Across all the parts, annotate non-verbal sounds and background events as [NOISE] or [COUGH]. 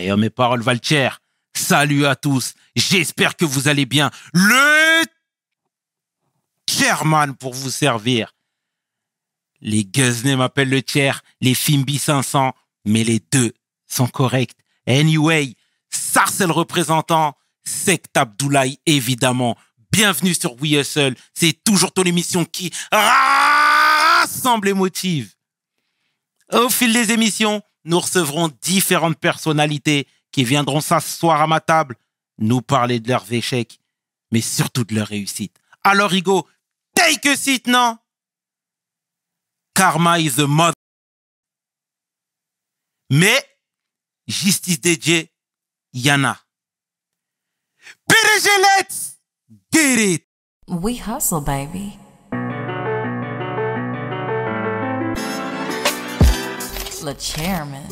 Et mes paroles valent. Salut à tous. J'espère que vous allez bien. Le chairman pour vous servir. Les Guzney m'appellent le tiers, les Fimbi 500, mais les deux sont corrects. Anyway, Sarcel représentant, Sect Abdoulaye évidemment. Bienvenue sur We Hustle. C'est toujours ton émission qui rassemble et motive. Au fil des émissions, nous recevrons différentes personnalités qui viendront s'asseoir à ma table, nous parler de leurs échecs, mais surtout de leurs réussites. Alors, Hugo, take a seat, non? Karma is a mother. Mais, justice DJ, Yana. PDG, let's get it! We hustle, baby. Chairman.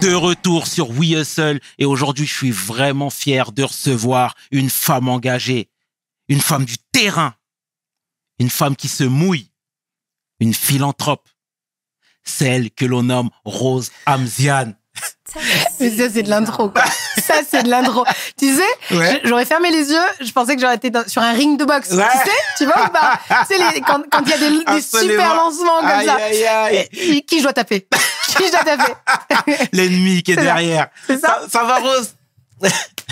de retour sur We Hustle et aujourd'hui je suis vraiment fier de recevoir une femme engagée, une femme du terrain, une femme qui se mouille, une philanthrope, celle que l'on nomme Rose Amzian. Mais ça, c'est de l'intro, quoi. ça, c'est de l'intro. Tu sais, Ouais. j'aurais fermé les yeux, je pensais que j'aurais été dans- sur un ring de boxe. Ouais. Tu sais, tu vois ou pas? Tu sais, les- quand quand il y a des, super lancements comme Aïe, ça. aïe, aïe. Et- Qui je dois taper? Qui je dois taper? [LAUGHS] L'ennemi qui est ça. derrière. C'est ça. ça va Rose?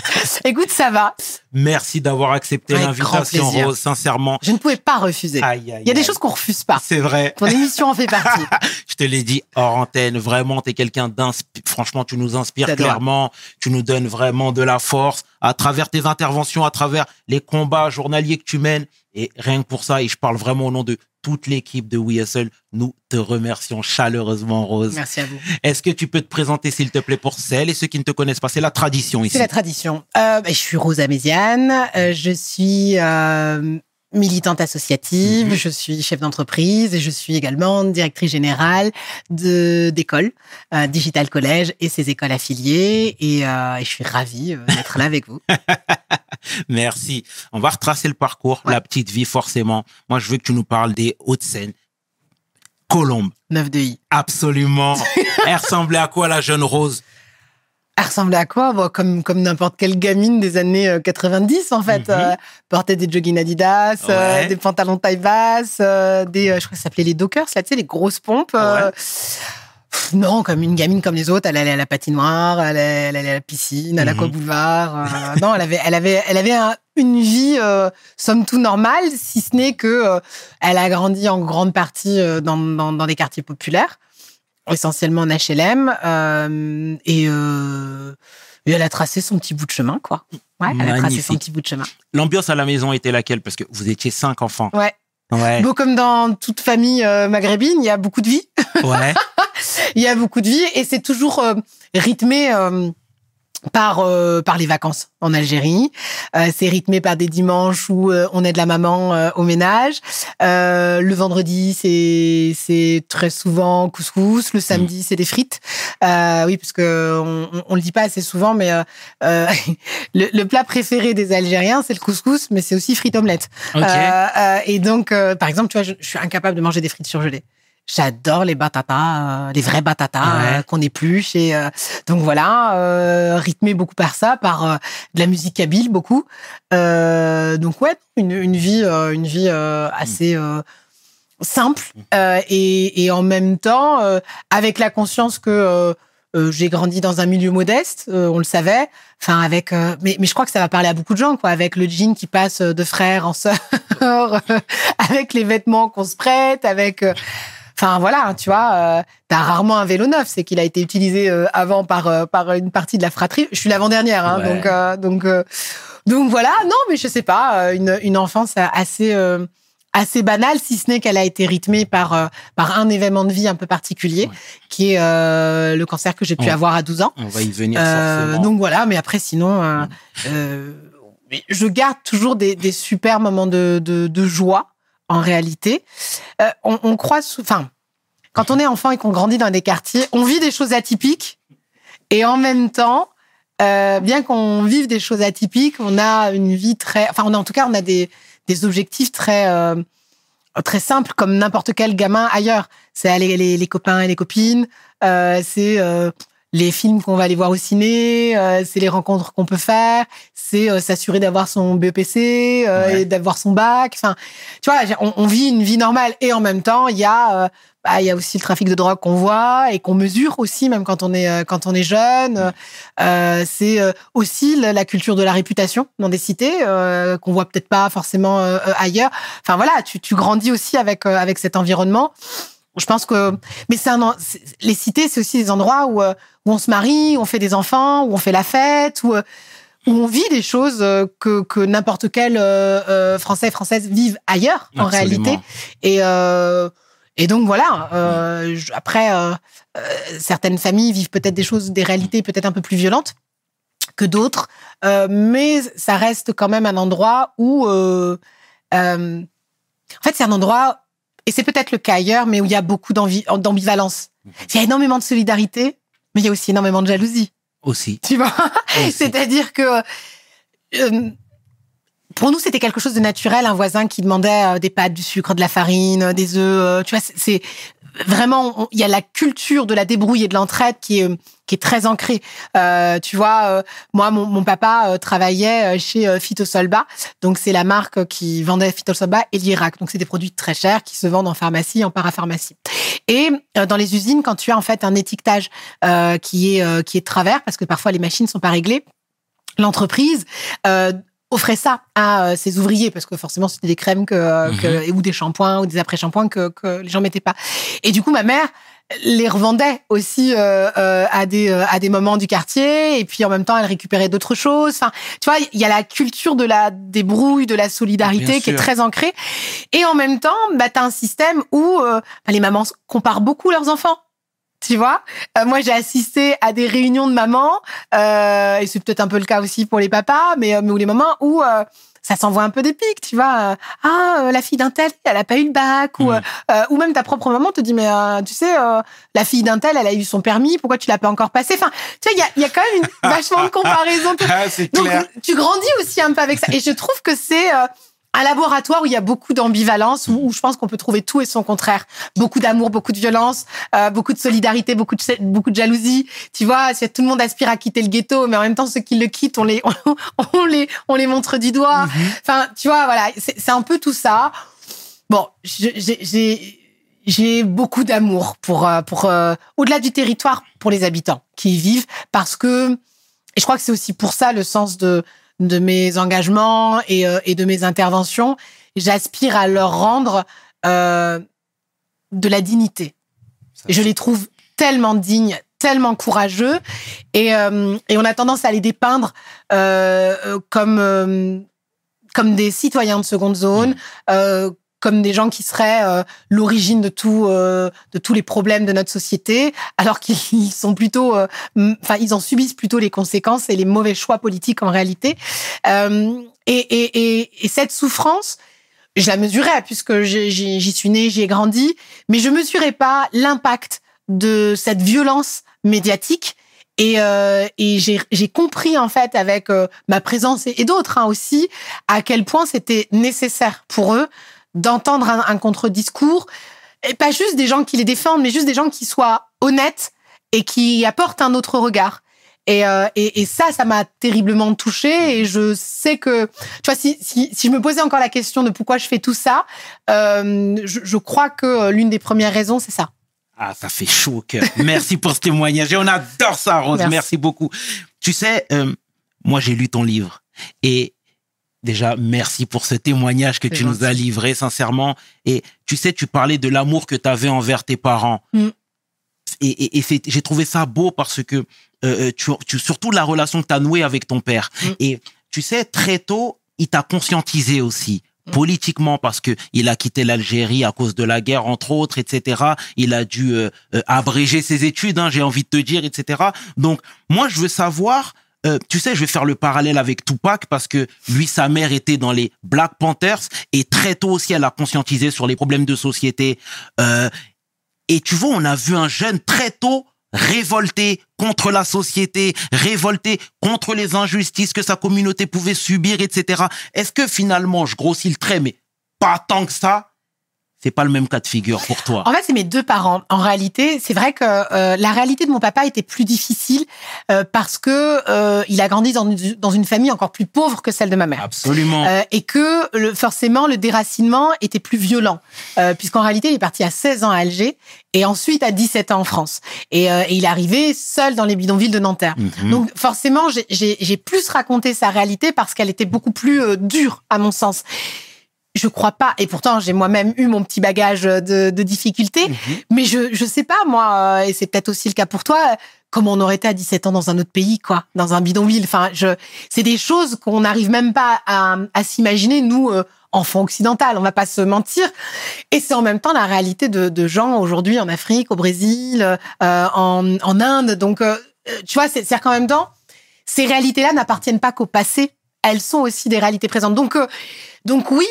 [LAUGHS] Écoute, ça va. Merci d'avoir accepté Avec l'invitation. Rose, sincèrement. Je ne pouvais pas refuser. Aïe, aïe, Il y a des aïe. choses qu'on refuse pas. C'est vrai. Ton émission en fait partie. [LAUGHS] Je te l'ai dit hors antenne, vraiment, tu es quelqu'un d'inspirant. Franchement, tu nous inspires J'adore. clairement. Tu nous donnes vraiment de la force à travers tes interventions, à travers les combats journaliers que tu mènes. Et rien que pour ça, et je parle vraiment au nom de toute l'équipe de We Hustle, nous te remercions chaleureusement, Rose. Merci à vous. Est-ce que tu peux te présenter, s'il te plaît, pour celles et ceux qui ne te connaissent pas? C'est la tradition ici. C'est la tradition. Euh, bah, je suis Rosa Méziane. euh, je suis euh, militante associative. Mhm. Je suis chef d'entreprise et je suis également directrice générale de d'école Digital Collège et ses écoles affiliées. Et, et je suis ravie d'être là avec vous. [LAUGHS] Merci. On va retracer le parcours, Ouais. la petite vie, forcément. Moi, je veux que tu nous parles des Hauts-de-Seine. Colombe. 9 de I. Absolument. [LAUGHS] Elle ressemblait à quoi la jeune Rose? Elle ressemblait à quoi? Bon, Comme, comme n'importe quelle gamine des années euh, 90, en fait. Euh, portait des jogging Adidas, euh, des pantalons taille basse, euh, des, euh, je crois que ça s'appelait les Dockers, là, tu sais, les grosses pompes. euh, Ouais. Non, comme une gamine comme les autres, elle allait à la patinoire, elle allait, elle allait à la piscine, à Mhm. l'aquaboulevard. euh, non, elle avait, elle avait, elle avait un- une vie euh, somme tout normale, si ce n'est que euh, elle a grandi en grande partie dans, dans, dans des quartiers populaires, essentiellement en HLM, et, et elle a tracé son petit bout de chemin, quoi. Ouais, elle a tracé son petit bout de chemin. L'ambiance à la maison était laquelle? Parce que vous étiez cinq enfants. Ouais. Ouais. Comme dans toute famille euh, maghrébine, il y a beaucoup de vie. Ouais. [LAUGHS] Il y a beaucoup de vie et c'est toujours euh, rythmé euh, par euh, par les vacances en Algérie. Euh, c'est rythmé par des dimanches où euh, on aide la maman euh, au ménage. Euh, le vendredi, c'est c'est très souvent couscous. Le samedi, c'est des frites. Euh, oui, parce que on, on, on le dit pas assez souvent, mais [LAUGHS] le, le plat préféré des Algériens, c'est le couscous, mais c'est aussi frites omelette. Ok. Euh, euh, et donc, euh, par exemple, tu vois, je, je suis incapable de manger des frites surgelées. J'adore les batatas, euh, les vrais batatas Ouais. euh, qu'on épluche. Et euh, donc voilà, euh, rythmé beaucoup par ça, par euh, de la musique kabyle beaucoup. Euh, donc ouais, une, une vie, euh, une vie euh, assez euh, simple euh, et, et en même temps euh, avec la conscience que euh, euh, j'ai grandi dans un milieu modeste, euh, on le savait. Enfin, avec, euh, mais, mais je crois que ça va parler à beaucoup de gens, quoi. Avec le jean qui passe de frère en sœur, [LAUGHS] avec les vêtements qu'on se prête, avec. Enfin voilà, tu vois, euh, t'as rarement un vélo neuf, c'est qu'il a été utilisé euh, avant par euh, par une partie de la fratrie. Je suis l'avant-dernière, hein, Ouais. donc euh, donc euh, donc voilà. Non, mais je sais pas, euh, une une enfance assez euh, assez banale, si ce n'est qu'elle a été rythmée par euh, par un événement de vie un peu particulier, Ouais. qui est euh, le cancer que j'ai pu Ouais. avoir à 12 ans. On va y venir Euh, forcément. donc voilà, mais après sinon, euh, Mm. je garde toujours des, des super moments de, de, de joie en réalité. Euh, on, on croit, enfin, quand on est enfant et qu'on grandit dans des quartiers, on vit des choses atypiques et en même temps, euh, bien qu'on vive des choses atypiques, on a une vie très, enfin, on a en tout cas, on a des des objectifs très euh, très simples comme n'importe quel gamin ailleurs. C'est aller les, les copains et les copines, euh, c'est euh, les films qu'on va aller voir au ciné, euh, c'est les rencontres qu'on peut faire, c'est euh, s'assurer d'avoir son BEPC euh, Ouais. et d'avoir son bac. Enfin, tu vois, on, on vit une vie normale et en même temps, il y a euh, bah, il y a aussi le trafic de drogue qu'on voit et qu'on mesure aussi, même quand on est euh, quand on est jeune. Euh, c'est euh, aussi la, culture de la réputation dans des cités euh, qu'on voit peut-être pas forcément euh, euh, ailleurs. Enfin voilà, tu, tu grandis aussi avec euh, avec cet environnement. Je pense que, mais c'est un, les cités, c'est aussi des endroits où, euh, où on se marie, où on fait des enfants, où on fait la fête, où, euh, où on vit des choses euh, que, que n'importe quel euh, Français et Française vivent ailleurs, en réalité. Et, euh, et donc voilà. Euh, je- après, certaines familles vivent peut-être des choses, des réalités peut-être un peu plus violentes que d'autres, euh, mais ça reste quand même un endroit où, euh, euh, en fait, c'est un endroit et c'est peut-être le cas ailleurs, mais où il y a beaucoup d'ambivalence. Il y a énormément de solidarité, mais il y a aussi énormément de jalousie. Aussi. Tu vois? [LAUGHS] C'est-à-dire que euh, pour nous, c'était quelque chose de naturel, un voisin qui demandait euh, des pâtes, du sucre, de la farine, euh, des œufs. euh, tu vois, c'est vraiment, il y a la culture de la débrouille et de l'entraide qui est qui est très ancrée. Euh, tu vois, euh, moi, mon, mon papa euh, travaillait euh, chez euh, Phytosolba, donc c'est la marque qui vendait Phytosolba et l'Irak. Donc c'est des produits très chers qui se vendent en pharmacie, en parapharmacie. Et dans les usines, quand tu as en fait un étiquetage qui est qui est de travers, parce que parfois les machines sont pas réglées, l'entreprise offrait ça à euh, ses ouvriers parce que forcément c'était des crèmes que, euh, que- ou des shampoings ou des après-shampoings que, que les gens mettaient pas. Et du coup ma mère les revendait aussi euh, euh, à des euh, à des moments du quartier et puis en même temps elle récupérait d'autres choses. Enfin, tu vois, il y a la culture de la débrouille, de la solidarité Bien qui est très ancrée. Et en même temps, bah t'as un système où euh, bah, les mamans comparent beaucoup leurs enfants. Tu vois, Euh, moi j'ai assisté à des réunions de mamans euh, et c'est peut-être un peu le cas aussi pour les papas, mais, euh, mais où les mamans où euh, ça s'envoie un peu des pics, tu vois. euh, ah, euh, la fille d'un tel, elle a pas eu le bac, ou Mhm. euh, euh, ou même ta propre maman te dit mais euh, tu sais, euh, la fille d'un tel, elle a eu son permis, pourquoi tu l'as pas encore passé? Enfin, tu vois, il y a, y a quand même une [LAUGHS] vachement de comparaison. Ah, c'est Donc clair. tu grandis aussi un peu avec ça, et je trouve que c'est euh, un laboratoire où il y a beaucoup d'ambivalence, où, où je pense qu'on peut trouver tout et son contraire. Beaucoup d'amour, beaucoup de violence, euh, beaucoup de solidarité, beaucoup de, beaucoup de jalousie. Tu vois, tout le monde aspire à quitter le ghetto, mais en même temps, ceux qui le quittent, on les, [LAUGHS] on, les, on les montre du doigt. Enfin, tu vois, voilà, c'est un peu tout ça. Bon, je- j'ai- j'ai j'ai beaucoup d'amour pour euh, pour euh, au-delà du territoire pour les habitants qui y vivent parce que et je crois que c'est aussi pour ça le sens de de mes engagements et euh, et de mes interventions. J'aspire à leur rendre euh, de la dignité. Je les trouve tellement dignes, tellement courageux, et, euh, et on a tendance à les dépeindre euh, euh, comme euh, comme des citoyens de seconde zone, euh, comme des gens qui seraient euh, l'origine de tout, euh, de tous les problèmes de notre société, alors qu'ils [LAUGHS] sont plutôt, euh, enfin, ils en subissent plutôt les conséquences et les mauvais choix politiques en réalité. Euh, et, et, et, et cette souffrance, je la mesurais puisque j'y suis née, j'y ai grandi, mais je mesurais pas l'impact de cette violence médiatique. Et, euh, et j'ai j'ai compris en fait avec euh, ma présence et, et d'autres hein, aussi à quel point c'était nécessaire pour eux d'entendre un, un contre-discours et pas juste des gens qui les défendent, mais juste des gens qui soient honnêtes et qui apportent un autre regard. Et, euh, et, et ça, ça m'a terriblement touchée. Et je sais que, tu vois, si, si, si je me posais encore la question de pourquoi je fais tout ça, euh, je, je crois que euh, l'une des premières raisons, c'est ça. Ah, ça fait chaud au cœur. Merci pour ce témoignage. Et on adore ça, Rose. Merci, Merci. beaucoup. Tu sais, euh, moi, j'ai lu ton livre. Et déjà, merci pour ce témoignage que tu nous as livré, sincèrement. Et tu sais, tu parlais de l'amour que tu avais envers tes parents. Mm. Et, et, et j'ai trouvé ça beau parce que, euh, euh, tu, tu, surtout la relation que tu as nouée avec ton père. Mm. Et tu sais, très tôt, il t'a conscientisé aussi Mm. politiquement parce que il a quitté l'Algérie à cause de la guerre entre autres etc il a dû euh, euh, abréger ses études hein, j'ai envie de te dire etc donc moi je veux savoir euh, tu sais, je vais faire le parallèle avec Tupac parce que lui, sa mère était dans les Black Panthers et très tôt aussi, elle a conscientisé sur les problèmes de société. Euh, et tu vois, on a vu un jeune très tôt révolté contre la société, révolté contre les injustices que sa communauté pouvait subir, etc. Est-ce que finalement, je grossis le trait, mais pas tant que ça, c'est pas le même cas de figure pour toi. En fait, c'est mes deux parents. En réalité, c'est vrai que euh, la réalité de mon papa était plus difficile euh, parce que euh, il a grandi dans une, dans une famille encore plus pauvre que celle de ma mère. Absolument. Euh, et que le, forcément le déracinement était plus violent euh, puisqu'en réalité il est parti à 16 ans à Alger et ensuite à 17 ans en France et, euh, et il est arrivé seul dans les bidonvilles de Nanterre. Mhm. Donc forcément j'ai- plus raconté sa réalité parce qu'elle était beaucoup plus euh, dure à mon sens. Je crois pas, et pourtant j'ai moi-même eu mon petit bagage de, de difficultés, Mhm. mais je je sais pas moi, euh, et c'est peut-être aussi le cas pour toi, comment on aurait été à 17 ans dans un autre pays, quoi, dans un bidonville. Enfin, je, c'est des choses qu'on n'arrive même pas à, à s'imaginer nous. euh, enfants occidental, on va pas se mentir. Et c'est en même temps la réalité de, de gens aujourd'hui en Afrique, au Brésil, euh, en, en Inde. Donc, euh, tu vois, c'est c'est-à-dire qu'en même temps, ces réalités-là n'appartiennent pas qu'au passé, elles sont aussi des réalités présentes. Donc, euh, donc oui,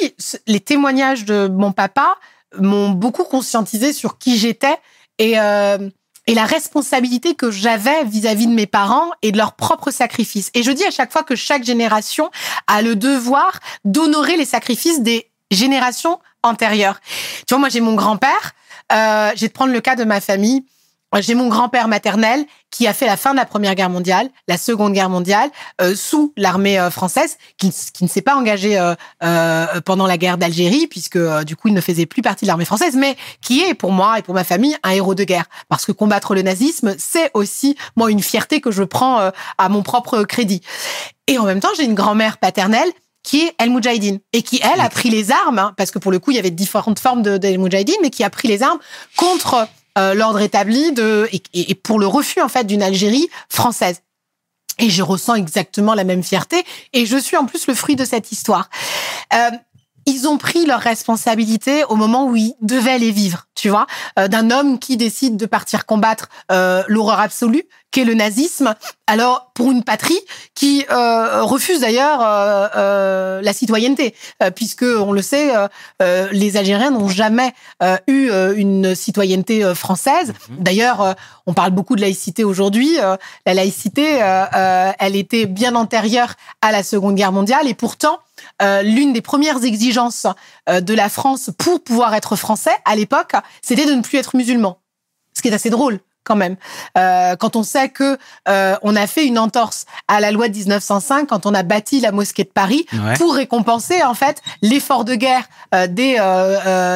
les témoignages de mon papa m'ont beaucoup conscientisé sur qui j'étais et, euh, et la responsabilité que j'avais vis-à-vis de mes parents et de leurs propres sacrifices. Et je dis à chaque fois que chaque génération a le devoir d'honorer les sacrifices des générations antérieures. Tu vois, moi j'ai mon grand-père, euh, je vais te prendre le cas de ma famille. J'ai mon grand-père maternel qui a fait la fin de la Première Guerre mondiale, la Seconde Guerre mondiale, euh, sous l'armée euh, française, qui, qui ne s'est pas engagé euh, euh, pendant la guerre d'Algérie, puisque euh, du coup il ne faisait plus partie de l'armée française, mais qui est pour moi et pour ma famille un héros de guerre. Parce que combattre le nazisme, c'est aussi moi une fierté que je prends euh, à mon propre crédit. Et en même temps, j'ai une grand-mère paternelle qui est El Moudjahidine et qui elle a pris les armes hein, parce que pour le coup il y avait différentes formes de, de El Moudjahidine mais qui a pris les armes contre euh, l'ordre établi de et, et- pour le refus en fait d'une Algérie française. Et je ressens exactement la même fierté et je suis en plus le fruit de cette histoire. Euh, ils ont pris leurs responsabilités au moment où ils devaient les vivre, tu vois, euh, d'un homme qui décide de partir combattre euh, l'horreur absolue qu'est le nazisme. Alors pour une patrie qui euh, refuse d'ailleurs euh, euh, la citoyenneté, puisque on le sait, les Algériens n'ont jamais eu une citoyenneté française. D'ailleurs, euh, on parle beaucoup de laïcité aujourd'hui. La laïcité, elle était bien antérieure à la Seconde Guerre mondiale, et pourtant, euh, l'une des premières exigences euh, de la France pour pouvoir être français à l'époque, c'était de ne plus être musulman. Ce qui est assez drôle quand même. Euh, quand on sait que euh, on a fait une entorse à la loi de 1905 quand on a bâti la mosquée de Paris Ouais. pour récompenser en fait l'effort de guerre euh, des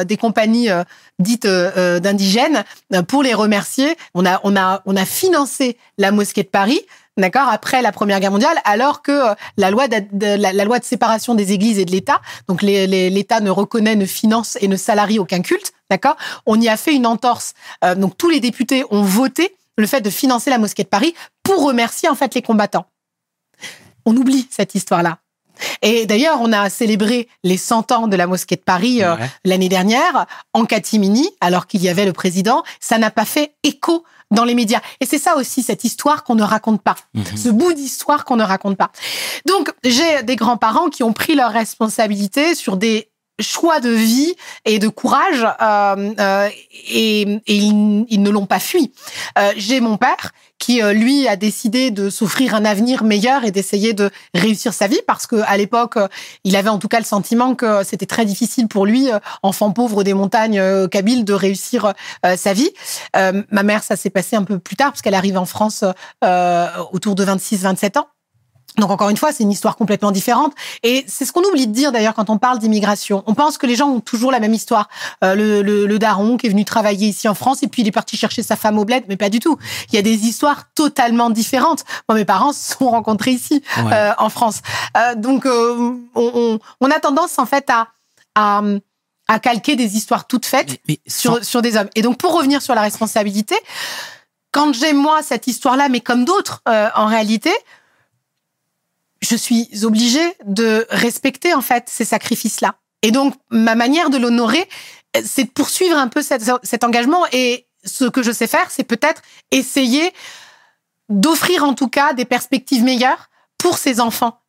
des compagnies dites d'indigènes pour les remercier. On a on a on a financé la mosquée de Paris. D'accord, après la Première Guerre mondiale, alors que euh, la loi de, de- la, la loi de séparation des églises et de l'État, donc l'État ne reconnaît, ne finance et ne salarie aucun culte, d'accord, on y a fait une entorse. Euh, donc tous les députés ont voté le fait de financer la mosquée de Paris pour remercier en fait les combattants. On oublie cette histoire-là. Et d'ailleurs, on a célébré les 100 ans de la mosquée de Paris euh, Ouais. l'année dernière en catimini, alors qu'il y avait le président. Ça n'a pas fait écho dans les médias. Et c'est ça aussi, cette histoire qu'on ne raconte pas. Mhm. Ce bout d'histoire qu'on ne raconte pas. Donc, j'ai des grands-parents qui ont pris leurs responsabilités sur des choix de vie et de courage euh, euh, et, et ils, ils ne l'ont pas fui. Euh, j'ai mon père qui euh, lui a décidé de s'offrir un avenir meilleur et d'essayer de réussir sa vie parce que à l'époque euh, il avait en tout cas le sentiment que c'était très difficile pour lui euh, enfant pauvre des montagnes kabyles de réussir sa vie. Euh, ma mère ça s'est passé un peu plus tard parce qu'elle arrive en France euh, autour de 26 27 ans donc encore une fois, c'est une histoire complètement différente. Et c'est ce qu'on oublie de dire d'ailleurs quand on parle d'immigration. On pense que les gens ont toujours la même histoire. Euh, le, le, le daron qui est venu travailler ici en France et puis il est parti chercher sa femme au bled, mais pas du tout. Il y a des histoires totalement différentes. Moi, mes parents se sont rencontrés ici Ouais. euh, en France. Euh, donc euh, on, on, on a tendance en fait à, à, à calquer des histoires toutes faites Mais- mais sans- sur, sur des hommes. Et donc, pour revenir sur la responsabilité, quand j'ai moi cette histoire-là, mais comme d'autres euh, en réalité, je suis obligée de respecter en fait ces sacrifices-là. Et donc, ma manière de l'honorer, c'est de poursuivre un peu cet, cet engagement. Et ce que je sais faire, c'est peut-être essayer d'offrir en tout cas des perspectives meilleures pour ces enfants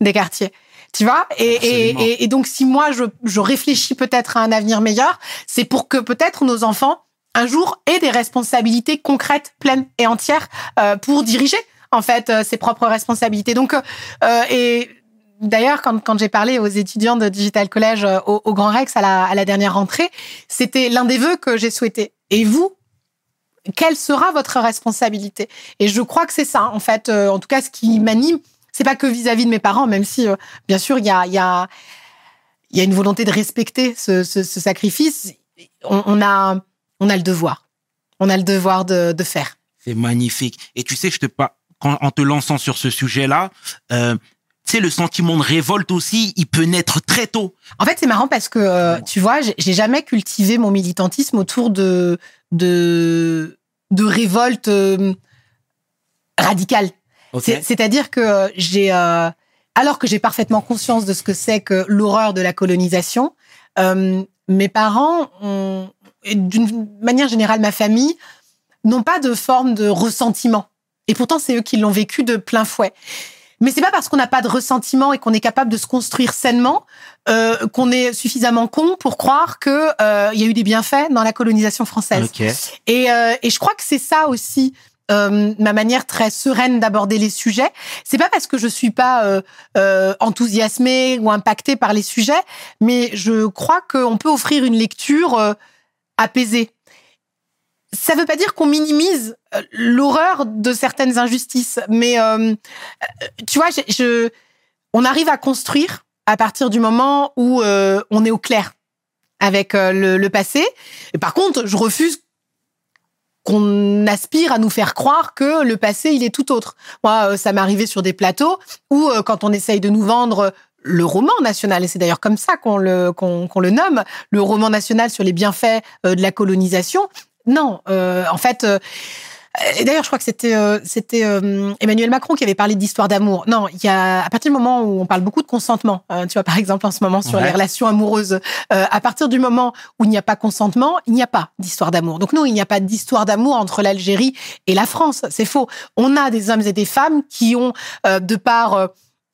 des quartiers. Tu vois? Et, donc, si moi, je, je réfléchis peut-être à un avenir meilleur, c'est pour que peut-être nos enfants un jour ait des responsabilités concrètes, pleines et entières euh, pour diriger en fait euh, ses propres responsabilités. Donc euh, et D'ailleurs, quand, j'ai parlé aux étudiants de Digital College euh, au, Grand Rex à la, dernière rentrée, c'était l'un des vœux que j'ai souhaité. Et vous, quelle sera votre responsabilité? Et je crois que c'est ça, en fait, euh, en tout cas, ce qui m'anime, c'est pas que vis-à-vis de mes parents, même si, euh, bien sûr, il y a, une volonté de respecter ce, ce, ce sacrifice. On, a, le devoir. On a le devoir de, de faire. C'est magnifique. Et tu sais, je te en te lançant sur ce sujet-là, euh, tu sais, le sentiment de révolte aussi, il peut naître très tôt. En fait, c'est marrant parce que, euh, tu vois, j'ai jamais cultivé mon militantisme autour de, de, de révolte euh, radicale. Okay. C'est-à-dire que j'ai, euh, alors que j'ai parfaitement conscience de ce que c'est que l'horreur de la colonisation, mes parents, ont, d'une manière générale, ma famille, n'ont pas de forme de ressentiment. Et pourtant, c'est eux qui l'ont vécu de plein fouet. Mais c'est pas parce qu'on n'a pas de ressentiment et qu'on est capable de se construire sainement euh, qu'on est suffisamment con pour croire que euh, il y a eu des bienfaits dans la colonisation française. Okay. Et, euh, et je crois que c'est ça aussi. Euh, ma manière très sereine d'aborder les sujets, c'est pas parce que je suis pas euh, euh, enthousiasmée ou impactée par les sujets, mais je crois qu'on peut offrir une lecture euh, apaisée ça veut pas dire qu'on minimise euh, l'horreur de certaines injustices, mais euh, tu vois, je, je, on arrive à construire à partir du moment où euh, on est au clair avec euh, le, le, passé. Et par contre, je refuse qu'on aspire à nous faire croire que le passé, il est tout autre. Moi, euh, ça m'est arrivé sur des plateaux où, euh, quand on essaye de nous vendre le roman national, et c'est d'ailleurs comme ça qu'on le, qu'on, qu'on le nomme, le roman national sur les bienfaits de la colonisation, non, euh, en fait. Euh, et d'ailleurs, je crois que c'était euh, c'était Emmanuel Macron qui avait parlé d'histoire d'amour. Non, il y a à partir du moment où on parle beaucoup de consentement, hein, tu vois par exemple en ce moment sur ouais. les relations amoureuses, à partir du moment où il n'y a pas consentement, il n'y a pas d'histoire d'amour. Donc non, il n'y a pas d'histoire d'amour entre l'Algérie et la France. C'est faux. On a des hommes et des femmes qui ont de par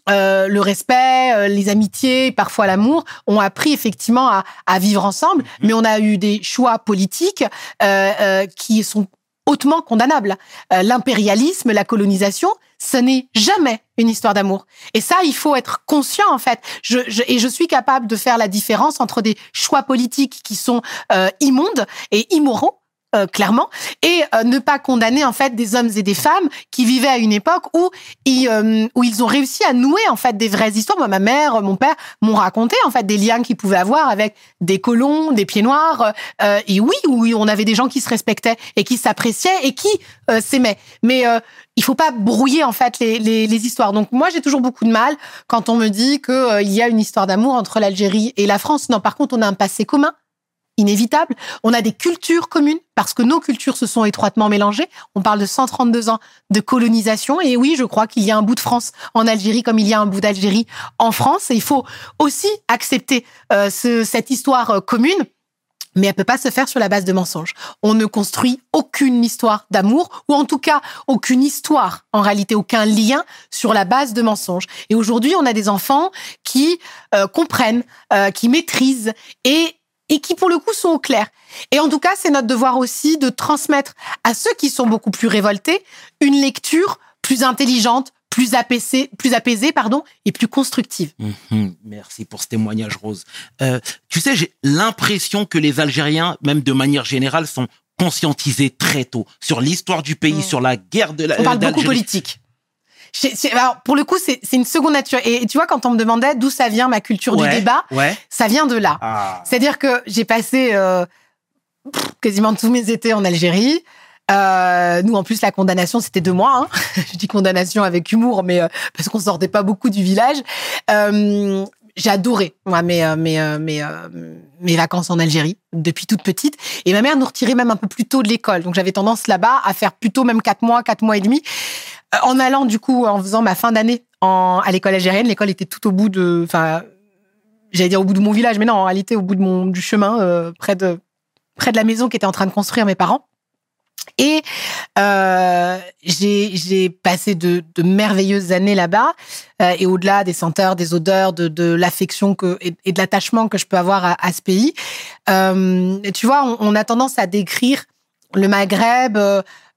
euh, le respect, euh, les amitiés, parfois l'amour, ont appris effectivement à, à, vivre ensemble, mais on a eu des choix politiques euh, qui sont hautement condamnables. L'impérialisme, la colonisation, ce n'est jamais une histoire d'amour. Et ça, il faut être conscient en fait. Je, je, et je suis capable de faire la différence entre des choix politiques qui sont immondes et immoraux euh, clairement, et euh, ne pas condamner en fait des hommes et des femmes qui vivaient à une époque où ils, euh, où ils ont réussi à nouer en fait des vraies histoires. Moi, ma mère, mon père m'ont raconté en fait des liens qu'ils pouvaient avoir avec des colons, des pieds noirs, euh, et oui, oui, on avait des gens qui se respectaient et qui s'appréciaient et qui euh, s'aimaient. Mais il faut pas brouiller en fait les, les, les histoires. Donc moi, j'ai toujours beaucoup de mal quand on me dit que il y a une histoire d'amour entre l'Algérie et la France. Non, par contre, on a un passé commun inévitable. On a des cultures communes parce que nos cultures se sont étroitement mélangées. On parle de 132 ans de colonisation et oui, je crois qu'il y a un bout de France en Algérie comme il y a un bout d'Algérie en France et il faut aussi accepter euh, ce, cette histoire euh, commune. Mais elle peut pas se faire sur la base de mensonges. On ne construit aucune histoire d'amour, ou en tout cas aucune histoire, en réalité aucun lien sur la base de mensonges. Et aujourd'hui, on a des enfants qui euh, comprennent, qui maîtrisent, et et qui, pour le coup, sont au clair. Et en tout cas, c'est notre devoir aussi de transmettre à ceux qui sont beaucoup plus révoltés une lecture plus intelligente, plus apaisée, plus apaisée pardon, et plus constructive. Mmh, merci pour ce témoignage, Rose. Euh, tu sais, j'ai l'impression que les Algériens, même de manière générale, sont conscientisés très tôt sur l'histoire du pays, mmh. sur la guerre de la. On parle beaucoup politique. Alors, pour le coup, c'est une seconde nature. Et tu vois, quand on me demandait d'où ça vient ma culture ouais, du débat, ouais. ça vient de là. Ah. C'est-à-dire que j'ai passé euh, quasiment tous mes étés en Algérie. Euh, nous, en plus, la condamnation, c'était deux mois. Hein. [LAUGHS] Je dis condamnation avec humour, mais euh, parce qu'on sortait pas beaucoup du village. Euh, j'ai adoré moi mes mes mes mes vacances en Algérie depuis toute petite. Et ma mère nous retirait même un peu plus tôt de l'école. Donc j'avais tendance là-bas à faire plutôt même quatre mois quatre mois et demi en allant du coup en faisant ma fin d'année en à l'école algérienne. L'école était tout au bout de enfin j'allais dire au bout de mon village mais non en réalité au bout de mon du chemin euh, près de près de la maison qui était en train de construire mes parents Et euh, j'ai passé de, merveilleuses années là-bas. euh, et au-delà des senteurs, des odeurs, de, l'affection et, de l'attachement que je peux avoir à, ce pays, euh, tu vois, on, a tendance à décrire le Maghreb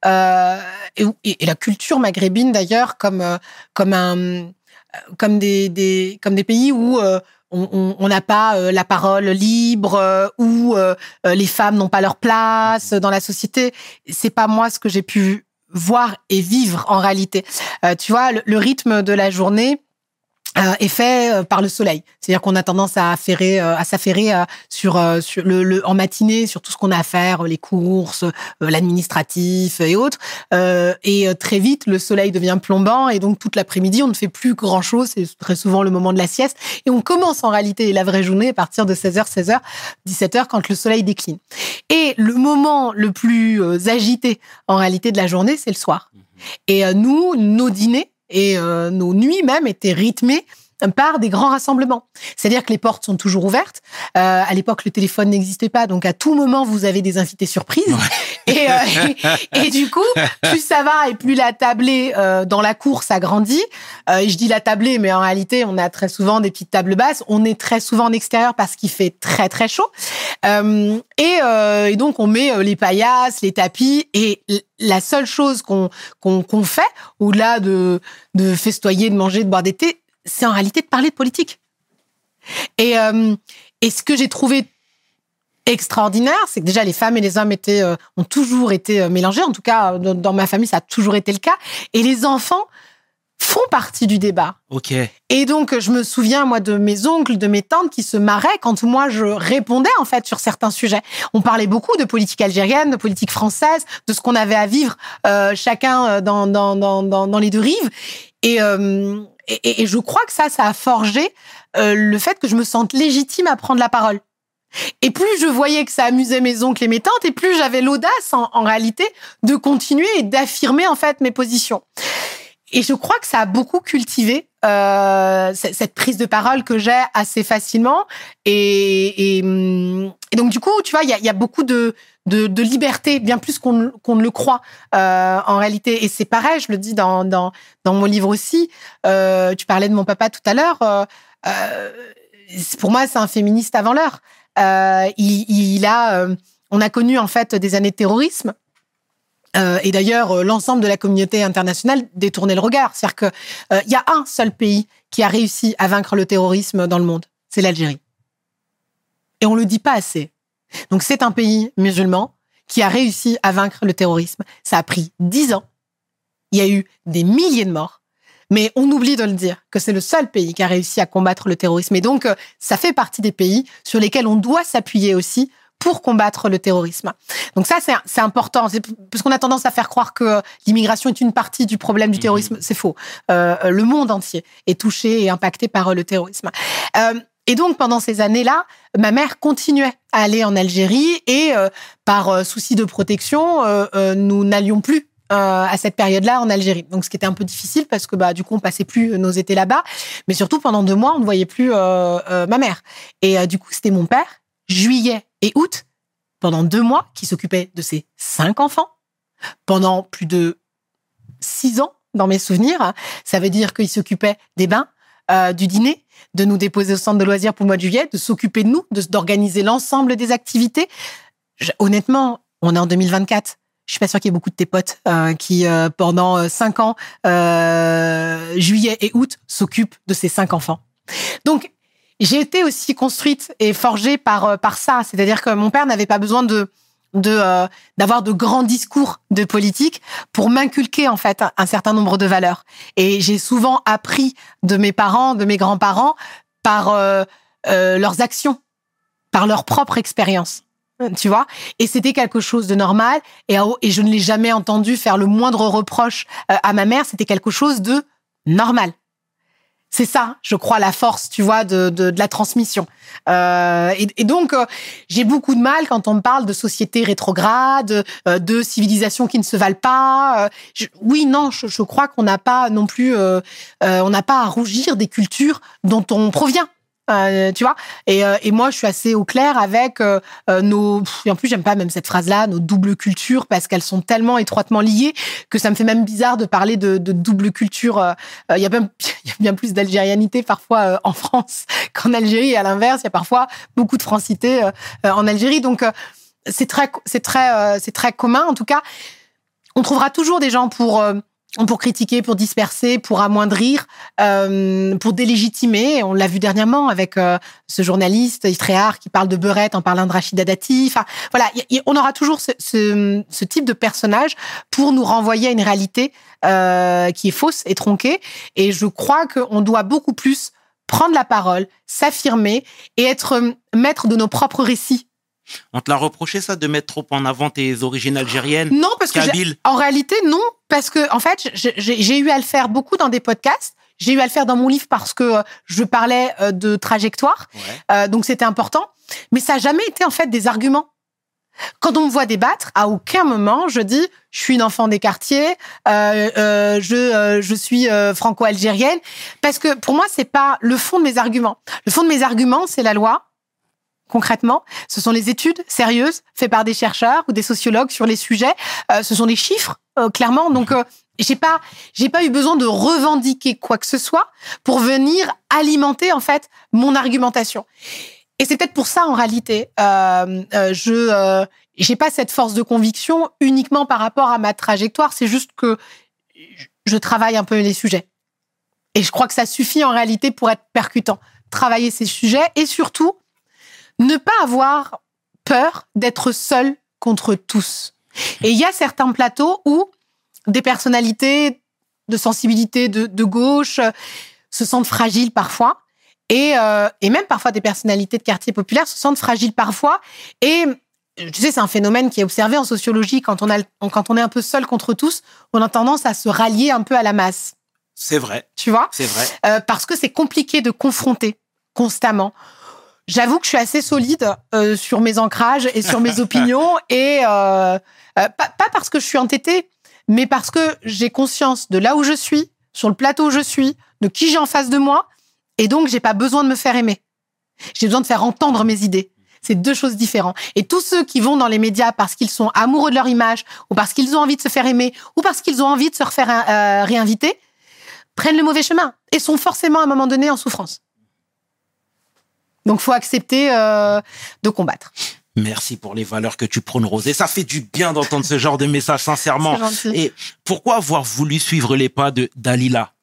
et, la culture maghrébine d'ailleurs comme des, pays où on- n'a pas euh, la parole libre, euh, où euh, euh, les femmes n'ont pas leur place dans la société. C'est pas moi ce que j'ai pu voir et vivre en réalité. Euh, tu vois, le rythme de la journée euh, est fait euh, par le soleil. C'est-à-dire qu'on a tendance à affairer, euh, à s'affairer euh, sur, euh, sur le, le- en matinée sur tout ce qu'on a à faire, les courses, euh, l'administratif et autres. Euh, et euh, très vite, le soleil devient plombant et donc toute l'après-midi, on ne fait plus grand-chose. C'est très souvent le moment de la sieste. Et on commence en réalité la vraie journée à partir de 16h, 16h, 17h quand le soleil décline. Et le moment le plus euh, agité en réalité de la journée, c'est le soir. Et euh, nous, nos dîners et euh, nos nuits même étaient rythmées par des grands rassemblements. C'est-à-dire que les portes sont toujours ouvertes. Euh, à l'époque, le téléphone n'existait pas, donc à tout moment, vous avez des invités surprises. Et, euh, et, et du coup, plus ça va et plus la tablée euh, dans la cour s'agrandit. Euh, et je dis la tablée, mais en réalité, on a très souvent des petites tables basses. On est très souvent en extérieur parce qu'il fait très très chaud. Euh, et, euh, et donc, on met les paillasses, les tapis. Et la seule chose qu'on qu'on qu'on fait, au-delà de, de festoyer, de manger, de boire des thés, c'est en réalité de parler de politique. Et, euh, et ce que j'ai trouvé extraordinaire, c'est que déjà les femmes et les hommes étaient euh, ont toujours été euh, mélangés. En tout cas, dans, dans ma famille, ça a toujours été le cas. Et les enfants font partie du débat. Ok. Et donc, je me souviens, moi, de mes oncles, de mes tantes qui se marraient quand moi, je répondais, en fait, sur certains sujets. On parlait beaucoup de politique algérienne, de politique française, de ce qu'on avait à vivre euh, chacun dans, dans, dans, dans, dans les deux rives. Et, euh, et, et je crois que ça, ça a forgé euh, le fait que je me sente légitime à prendre la parole. Et plus je voyais que ça amusait mes oncles et mes tantes, et plus j'avais l'audace, en, en réalité, de continuer et d'affirmer, en fait, mes positions. Et je crois que ça a beaucoup cultivé euh, cette prise de parole que j'ai assez facilement. Et, et, hum, et donc, du coup, tu vois, il y a, y a beaucoup de, de, de liberté, bien plus qu'on ne- ne le croit euh, en réalité. Et c'est pareil, je le dis dans, dans, dans mon livre aussi. Euh, tu parlais de mon papa tout à l'heure. Euh, euh, pour moi, c'est un féministe avant l'heure. Euh, il, il a, euh, on a connu en fait des années de terrorisme. Euh, et d'ailleurs, l'ensemble de la communauté internationale détournait le regard. C'est-à-dire que euh, y a un seul pays qui a réussi à vaincre le terrorisme dans le monde, c'est l'Algérie. Et on le dit pas assez. Donc c'est un pays musulman qui a réussi à vaincre le terrorisme. Ça a pris dix ans. Il y a eu des milliers de morts. Mais on oublie de le dire que c'est le seul pays qui a réussi à combattre le terrorisme. Et donc, euh, ça fait partie des pays sur lesquels on doit s'appuyer aussi pour combattre le terrorisme. Donc ça, c'est important, parce qu'on a tendance à faire croire que l'immigration est une partie du problème du terrorisme. C'est faux. Euh, euh, le monde entier est touché et impacté par euh, le terrorisme. Euh, et donc, pendant ces années-là, ma mère continuait à aller en Algérie et, euh, par euh, souci de protection, euh, euh, nous n'allions plus euh, à cette période-là en Algérie. Donc, ce qui était un peu difficile parce que, bah, du coup, on passait plus nos étés là-bas. Mais surtout, pendant deux mois, on ne voyait plus euh, euh, ma mère. Et euh, du coup, c'était mon père, juillet et août, pendant deux mois, qui s'occupait de ses cinq enfants pendant plus de six ans, dans mes souvenirs. Ça veut dire qu'il s'occupait des bains, euh, du dîner, de nous déposer au centre de loisirs pour le mois de juillet, de s'occuper de nous, d'organiser l'ensemble des activités. Honnêtement, on est en 2024. Je suis pas sûre qu'il y ait beaucoup de tes potes euh, qui, euh, pendant cinq ans, juillet et août, s'occupent de ces cinq enfants. Donc, j'ai été aussi construite et forgée par par ça. C'est-à-dire que mon père n'avait pas besoin de de euh, d'avoir de grands discours de politique pour m'inculquer en fait un, certain nombre de valeurs. Et j'ai souvent appris de mes parents, de mes grands-parents par euh, euh, leurs actions, par leur propre expérience. Tu vois Et c'était quelque chose de normal. Et, et je ne l'ai jamais entendu faire le moindre reproche euh, à ma mère. C'était quelque chose de normal. C'est ça, je crois, la force, tu vois, de, de, de la transmission. Euh, et, et donc, euh, j'ai beaucoup de mal quand on me parle de société rétrograde, euh, de civilisations qui ne se valent pas. Euh, oui, non, je, je crois qu'on n'a pas non plus, euh, on n'a pas à rougir des cultures dont on provient. Euh, tu vois et, euh, et moi je suis assez au clair avec euh, euh, nos pff, et en plus j'aime pas même cette phrase là nos doubles cultures parce qu'elles sont tellement étroitement liées que ça me fait même bizarre de parler de, de double culture Euh, euh, il y a bien [LAUGHS] y a bien plus d'algérianité parfois en France [LAUGHS] qu'en Algérie et à l'inverse il y a parfois beaucoup de francité en Algérie. Donc c'est très c'est très c'est très commun. En tout cas on trouvera toujours des gens pour pour critiquer, pour disperser, pour amoindrir, euh, pour délégitimer. On l'a vu dernièrement avec euh, ce journaliste Istréhar qui parle de beurette en parlant de Rachida Dati. Enfin, voilà, on aura toujours ce, ce, ce type de personnage pour nous renvoyer à une réalité euh, qui est fausse et tronquée. Et je crois qu'on doit beaucoup plus prendre la parole, s'affirmer et être euh, maître de nos propres récits. On te l'a reproché ça de mettre trop en avant tes origines algériennes Non, parce que Kabyle En réalité, non, parce que en fait, j'ai j'ai eu à le faire beaucoup dans des podcasts. J'ai eu à le faire dans mon livre parce que euh, je parlais euh, de trajectoire, Ouais. euh, donc c'était important. Mais ça n'a jamais été en fait des arguments. Quand on me voit débattre, à aucun moment je dis je suis une enfant des quartiers, euh, euh, je euh, je suis euh, franco-algérienne, parce que pour moi c'est pas le fond de mes arguments. Le fond de mes arguments c'est la loi. Concrètement, ce sont les études sérieuses faites par des chercheurs ou des sociologues sur les sujets. Euh, ce sont des chiffres, euh, clairement. Donc, euh, j'ai pas, j'ai pas eu besoin de revendiquer quoi que ce soit pour venir alimenter en fait mon argumentation. Et c'est peut-être pour ça, en réalité, je, j'ai pas cette force de conviction uniquement par rapport à ma trajectoire. C'est juste que je travaille un peu les sujets. Et je crois que ça suffit en réalité pour être percutant. Travailler ces sujets et surtout ne pas avoir peur d'être seul contre tous. Et il y a certains plateaux où des personnalités de sensibilité de, de gauche euh, se sentent fragiles parfois. Et, euh, et même parfois des personnalités de quartier populaire se sentent fragiles parfois. Et tu sais, c'est un phénomène qui est observé en sociologie. Quand on, a, quand on est un peu seul contre tous, on a tendance à se rallier un peu à la masse. C'est vrai, Tu vois? C'est vrai. euh, parce que c'est compliqué de confronter constamment. J'avoue que je suis assez solide euh, sur mes ancrages et sur mes [LAUGHS] opinions et euh, euh, pas, pas parce que je suis entêtée, mais parce que j'ai conscience de là où je suis, sur le plateau où je suis, de qui j'ai en face de moi, et donc j'ai pas besoin de me faire aimer. J'ai besoin de faire entendre mes idées. C'est deux choses différentes. Et tous ceux qui vont dans les médias parce qu'ils sont amoureux de leur image, ou parce qu'ils ont envie de se faire aimer, ou parce qu'ils ont envie de se refaire euh, réinviter, prennent le mauvais chemin et sont forcément à un moment donné en souffrance. Donc, faut accepter euh, de combattre. Merci pour les valeurs que tu prônes, Rosé. Ça fait du bien d'entendre ce genre de message, sincèrement. [LAUGHS] Et pourquoi avoir voulu suivre les pas de Dalila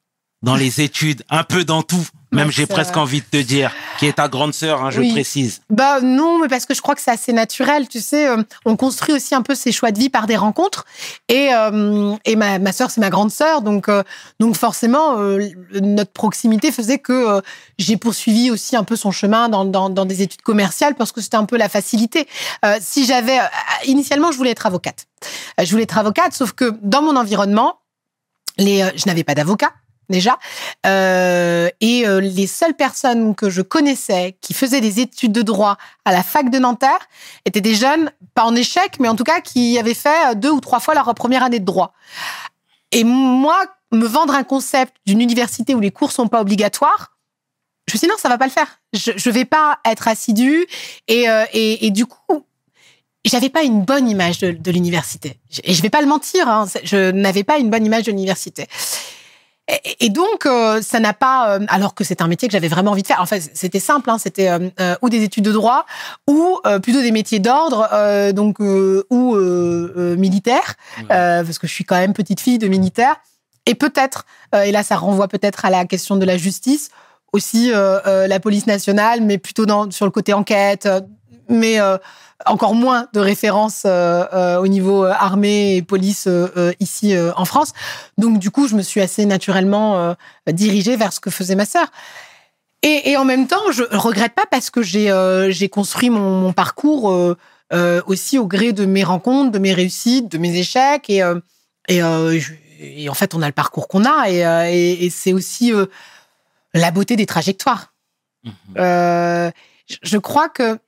dans les études, un peu dans tout? Même j'ai presque vrai. envie de te dire, qui est ta grande sœur, hein, je Oui. précise. Bah non, mais parce que je crois que c'est assez naturel. Tu sais, euh, on construit aussi un peu ses choix de vie par des rencontres. Et, euh, et ma, ma sœur, c'est ma grande sœur, donc euh, donc forcément, euh, notre proximité faisait que euh, j'ai poursuivi aussi un peu son chemin dans, dans, dans des études commerciales parce que c'était un peu la facilité. Euh, si j'avais euh, initialement, je voulais être avocate. Euh, je voulais être avocate, sauf que dans mon environnement, les, euh, je n'avais pas d'avocat déjà. Euh, et euh, les seules personnes que je connaissais qui faisaient des études de droit à la fac de Nanterre étaient des jeunes, pas en échec, mais en tout cas qui avaient fait deux ou trois fois leur première année de droit. Et moi, me vendre un concept d'une université où les cours sont pas obligatoires, je me suis dit non, ça va pas le faire. Je, je vais pas être assidue et, euh, du coup, j'avais pas une bonne image de, l'université. Et je vais pas le mentir, hein, je n'avais pas une bonne image de l'université. Et, et donc, euh, ça n'a pas, euh, alors que c'est un métier que j'avais vraiment envie de faire. Enfin, c'était simple, hein, c'était euh, euh, ou des études de droit, ou euh, plutôt des métiers d'ordre, euh, donc euh, ou militaire, euh, parce que je suis quand même petite fille de militaire. Et peut-être, euh, et là, ça renvoie peut-être à la question de la justice, aussi euh, euh, la police nationale, mais plutôt dans, sur le côté enquête, mais euh, encore moins de références euh, euh, au niveau euh, armée et police euh, ici en France. Donc du coup, je me suis assez naturellement dirigée vers ce que faisait ma sœur. Et, et en même temps, je regrette pas parce que j'ai construit mon, mon parcours aussi au gré de mes rencontres, de mes réussites, de mes échecs. Et, et, je- et en fait, on a le parcours qu'on a. Et, c'est aussi la beauté des trajectoires. Je- je crois que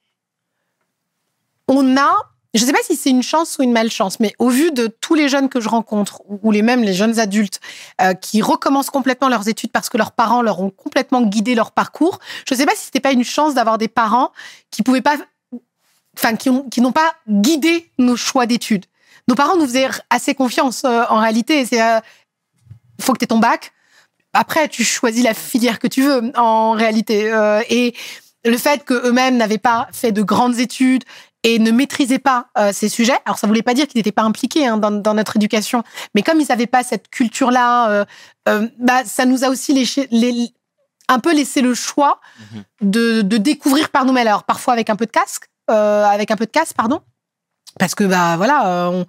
on a je sais pas si c'est une chance ou une malchance, mais au vu de tous les jeunes que je rencontre, ou les mêmes les jeunes adultes euh, qui recommencent complètement leurs études parce que leurs parents leur ont complètement guidé leur parcours, je sais pas si c'était pas une chance d'avoir des parents qui pouvaient pas, enfin qui, ont- qui n'ont pas guidé nos choix d'études. Nos parents nous faisaient assez confiance euh, en réalité. C'est euh, faut que tu aies ton bac. Après, tu choisis la filière que tu veux en réalité. Et le fait qu'eux-mêmes n'avaient pas fait de grandes études et ne maîtrisaient pas euh, ces sujets, alors ça voulait pas dire qu'ils n'étaient pas impliqués hein, dans, dans notre éducation, mais comme ils n'avaient pas cette culture-là, euh, euh, bah, ça nous a aussi léché- les- un peu laissé le choix Mhm. de, de découvrir par nous-mêmes. Alors parfois avec un peu de casque, euh, avec un peu de casse, pardon. Parce que bah voilà, euh, on,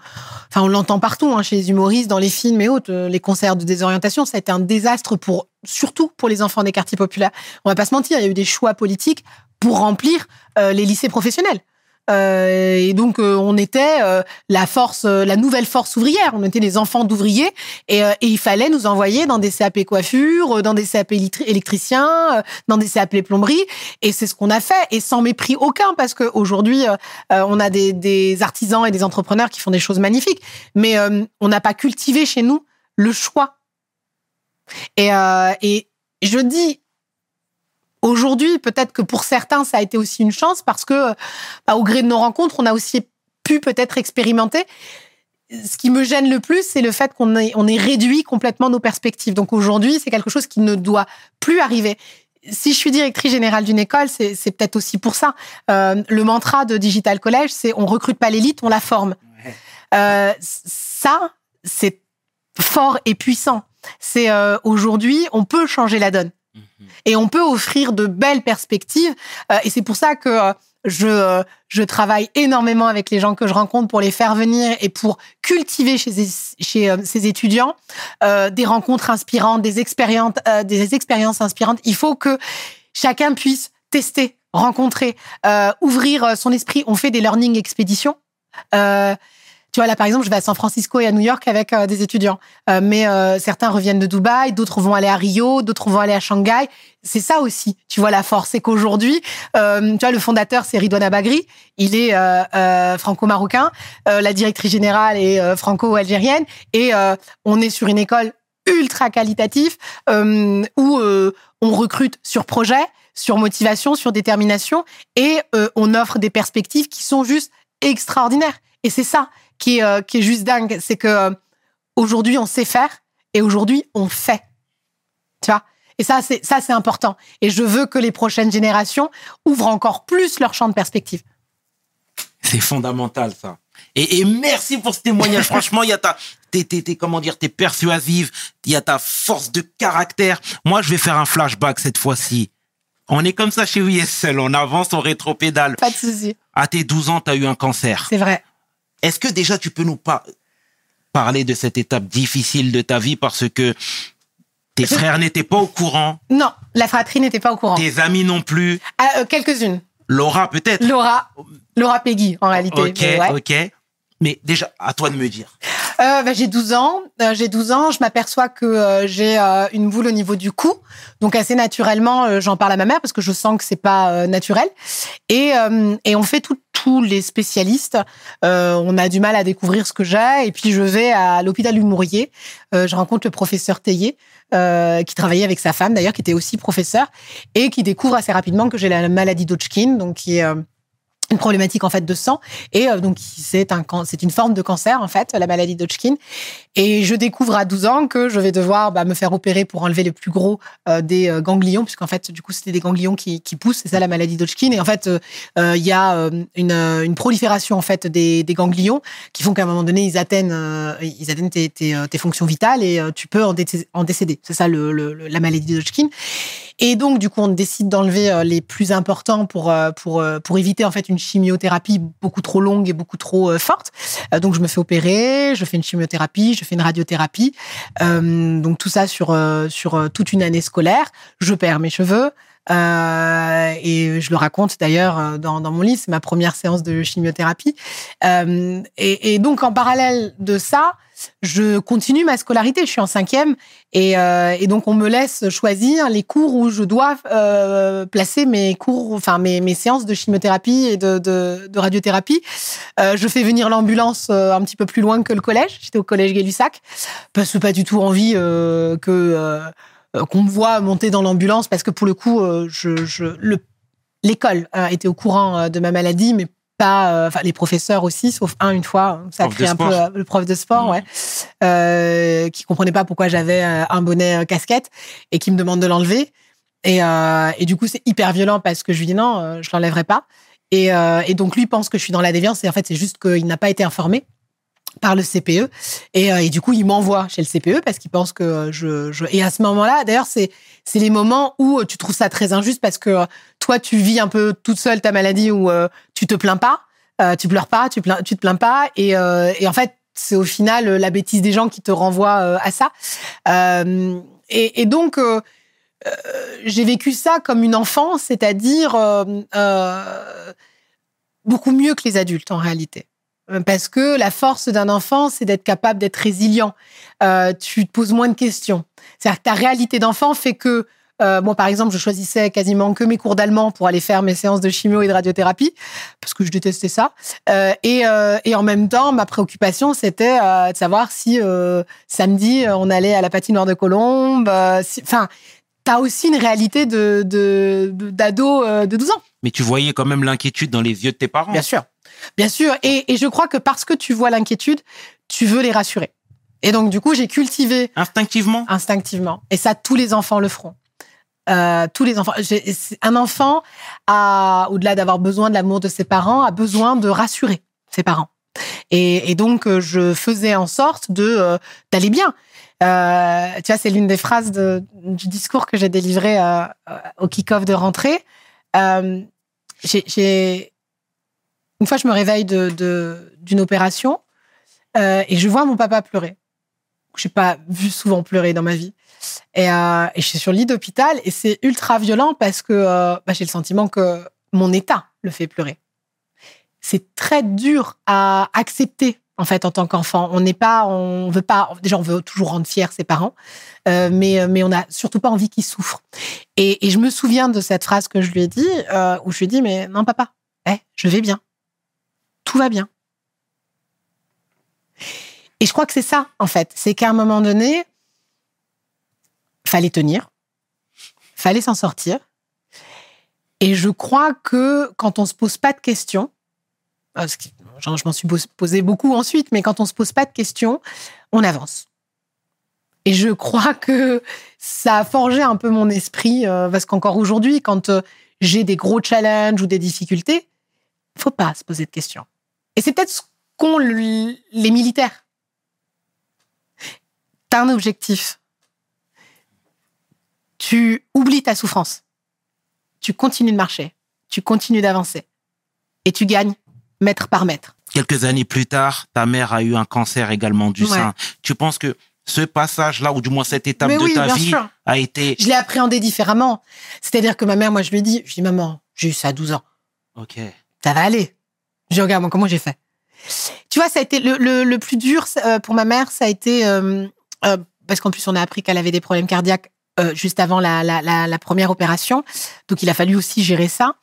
enfin on l'entend partout hein, chez les humoristes, dans les films et autres, euh, les concerts de désorientation, ça a été un désastre pour surtout pour les enfants des quartiers populaires. On va pas se mentir, il y a eu des choix politiques pour remplir euh, les lycées professionnels. Euh, et donc euh, on était euh, la force, la nouvelle force ouvrière. On était les enfants d'ouvriers et, il fallait nous envoyer dans des CAP coiffure, dans des CAP électri- électriciens, dans des CAP plomberie. Et c'est ce qu'on a fait et sans mépris aucun parce qu'aujourd'hui euh, euh, on a des, des artisans et des entrepreneurs qui font des choses magnifiques, mais on n'a pas cultivé chez nous le choix. Et je dis aujourd'hui, peut-être que pour certains, ça a été aussi une chance parce que, euh, bah, au gré de nos rencontres, on a aussi pu peut-être expérimenter. Ce qui me gêne le plus, c'est le fait qu'on ait, on ait réduit complètement nos perspectives. Donc aujourd'hui, c'est quelque chose qui ne doit plus arriver. Si je suis directrice générale d'une école, c'est c'est peut-être aussi pour ça. Euh, le mantra de Digital College, c'est on recrute pas l'élite, on la forme. Ouais. Euh, ça, c'est fort et puissant. C'est euh, aujourd'hui, on peut changer la donne. Et on peut offrir de belles perspectives. Euh, et c'est pour ça que euh, je, euh, je travaille énormément avec les gens que je rencontre pour les faire venir et pour cultiver chez, chez ces étudiants des rencontres inspirantes, des expériences, des expériences inspirantes. Il faut que chacun puisse tester, rencontrer, ouvrir son esprit. On fait des learning expéditions. Tu vois, là, par exemple, je vais à San Francisco et à New York avec euh, des étudiants. Euh, mais euh, certains reviennent de Dubaï, d'autres vont aller à Rio, d'autres vont aller à Shanghai. C'est ça aussi, tu vois, la force. C'est qu'aujourd'hui, euh, tu vois, le fondateur, c'est Ridwan Abagri. Il est euh, franco-marocain. La directrice générale est franco-algérienne. Et on est sur une école ultra qualitative où on recrute sur projet, sur motivation, sur détermination. Et on offre des perspectives qui sont juste extraordinaires. Et c'est ça qui est, euh, qui est juste dingue. C'est que euh, aujourd'hui, on sait faire et aujourd'hui, on fait. Tu vois? Et ça, c'est ça, c'est important. Et je veux que les prochaines générations ouvrent encore plus leur champ de perspective. C'est fondamental, ça. Et, et merci pour ce témoignage. [LAUGHS] Franchement, il y a ta, t'es, t'es, t'es- comment dire, t'es persuasive. Il y a ta force de caractère. Moi, je vais faire un flashback cette fois-ci. On est comme ça chez USL. On avance, on rétropédale. Pas de souci. À tes 12 ans, t'as eu un cancer. C'est vrai. Est-ce que déjà tu peux nous par- parler de cette étape difficile de ta vie parce que tes frères n'étaient pas au courant, Non, la fratrie n'était pas au courant. tes amis non plus, Ah, euh, Quelques-unes. Laura peut-être? Laura, Laura Peggy, en réalité. Ok, ouais. ok. Mais déjà, à toi de me dire. Euh, bah, j'ai 12 ans. Euh, j'ai 12 ans. Je m'aperçois que euh, j'ai une boule au niveau du cou. Donc assez naturellement, j'en parle à ma mère parce que je sens que c'est pas naturel. Et, et on fait tous les spécialistes. On a du mal à découvrir ce que j'ai. Et puis je vais à l'hôpital Humourier. Euh, je rencontre le professeur Théier, qui travaillait avec sa femme d'ailleurs, qui était aussi professeur, et qui découvre assez rapidement que j'ai la maladie d'Hodgkin, donc qui est une problématique en fait de sang. Et euh, donc c'est un c'est une forme de cancer en fait la maladie d'Hodgkin et je découvre à 12 ans que je vais devoir bah, me faire opérer pour enlever le plus gros euh, des euh, ganglions puisqu'en fait du coup c'était des ganglions qui, poussent. C'est ça la maladie d'Hodgkin et en fait il y a une, une prolifération en fait des, ganglions qui font qu'à un moment donné ils atteignent ils atteignent tes, fonctions vitales et tu peux en, dé- en décéder. C'est ça le- la maladie d'Hodgkin et donc, du coup, on décide d'enlever euh, les plus importants pour, euh, pour, euh, pour éviter en fait une chimiothérapie beaucoup trop longue et beaucoup trop forte. Donc, je me fais opérer, je fais une chimiothérapie, je fais une radiothérapie. Donc, tout ça sur, sur toute une année scolaire. Je perds mes cheveux. Et je le raconte d'ailleurs dans, dans mon livre, c'est ma première séance de chimiothérapie. Et donc en parallèle de ça, je continue ma scolarité. Je suis en cinquième et, euh, et donc on me laisse choisir les cours où je dois euh, placer mes cours, enfin mes, mes séances de chimiothérapie et de, radiothérapie. Euh, je fais venir l'ambulance un petit peu plus loin que le collège. J'étais au collège Gay-Lussac parce que pas du tout envie que qu'on me voit monter dans l'ambulance parce que pour le coup, l'école euh, était au courant de ma maladie, mais pas, euh, enfin les professeurs aussi, sauf un une fois, ça a créé un peu sport. euh, le prof de sport, Mhm. ouais, euh, qui comprenait pas pourquoi j'avais un bonnet casquette et qui me demande de l'enlever. Et, euh, et du coup, c'est hyper violent parce que je lui dis non, je l'enlèverai pas. Et, euh, et donc lui pense que je suis dans la déviance et en fait c'est juste qu'il n'a pas été informé par le CPE et, euh, et du coup il m'envoie chez le CPE parce qu'il pense que euh, je, et à ce moment-là d'ailleurs c'est c'est les moments où euh, tu trouves ça très injuste parce que toi tu vis un peu toute seule ta maladie où tu te plains pas. Tu pleures pas tu plains, tu te plains pas. Et, et en fait c'est au final la bêtise des gens qui te renvoient euh, à ça. Et, donc j'ai vécu ça comme une enfant c'est-à-dire beaucoup mieux que les adultes en réalité parce que la force d'un enfant, c'est d'être capable d'être résilient. Euh, tu te poses moins de questions. C'est-à-dire que ta réalité d'enfant fait que, euh, par exemple, je choisissais quasiment que mes cours d'allemand pour aller faire mes séances de chimio et de radiothérapie, parce que je détestais ça. Euh, et, euh, et en même temps, ma préoccupation, c'était euh, de savoir si euh, samedi, euh, on allait à la patinoire de Colombe. euh, si- Enfin, t'as aussi une réalité de de- de- d'ado euh, de 12 ans. Mais tu voyais quand même l'inquiétude dans les yeux de tes parents. Bien sûr. Bien sûr. Et, et je crois que parce que tu vois l'inquiétude, tu veux les rassurer. Et donc, du coup, j'ai cultivé Instinctivement? instinctivement. Et ça, tous les enfants le feront. Euh, tous les enfants. Un enfant, a, au-delà d'avoir besoin de l'amour de ses parents, a besoin de rassurer ses parents. Et, et donc, euh, je faisais en sorte de euh, d'aller bien. Euh, tu vois, c'est l'une des phrases de- du discours que j'ai délivré euh, euh, au kick-off de rentrée. Euh, j'ai une fois, je me réveille d'une opération euh, et je vois mon papa pleurer. Je n'ai pas vu souvent pleurer dans ma vie. Et, euh, et je suis sur le lit d'hôpital et c'est ultra violent parce que euh, bah, j'ai le sentiment que mon état le fait pleurer. C'est très dur à accepter en fait en tant qu'enfant. On n'est pas, on veut pas. Déjà, on veut toujours rendre fiers ses parents, mais on n'a surtout pas envie qu'ils souffrent. Et, je me souviens de cette phrase que je lui ai dit où je lui ai dit mais non papa, eh, je vais bien, tout va bien. Et je crois que c'est ça, en fait. C'est qu'à un moment donné, fallait tenir, fallait s'en sortir. Et je crois que quand on se pose pas de questions, genre, je m'en suis pos- posé beaucoup ensuite, mais quand on se pose pas de questions, on avance. Et je crois que ça a forgé un peu mon esprit, euh, parce qu'encore aujourd'hui, quand euh, j'ai des gros challenges ou des difficultés, faut pas se poser de questions. Et c'est peut-être ce qu'ont le- les militaires. T'as un objectif. Tu oublies ta souffrance. Tu continues de marcher. Tu continues d'avancer. Et tu gagnes mètre par mètre. Quelques années plus tard, ta mère a eu un cancer également du Ouais. sein. Tu penses que ce passage-là, ou du moins cette étape Mais de oui, ta vie, sûr. a été. Je l'ai appréhendé différemment. C'est-à-dire que ma mère, moi, je lui dit, je dis, maman, j'ai eu ça à 12 ans. Ok. ça va aller. Je regarde, moi, comment j'ai fait? Tu vois, ça a été le, le, le plus dur euh, pour ma mère, ça a été euh, euh, parce qu'en plus on a appris qu'elle avait des problèmes cardiaques juste avant la, la, la, la première opération, donc il a fallu aussi gérer ça.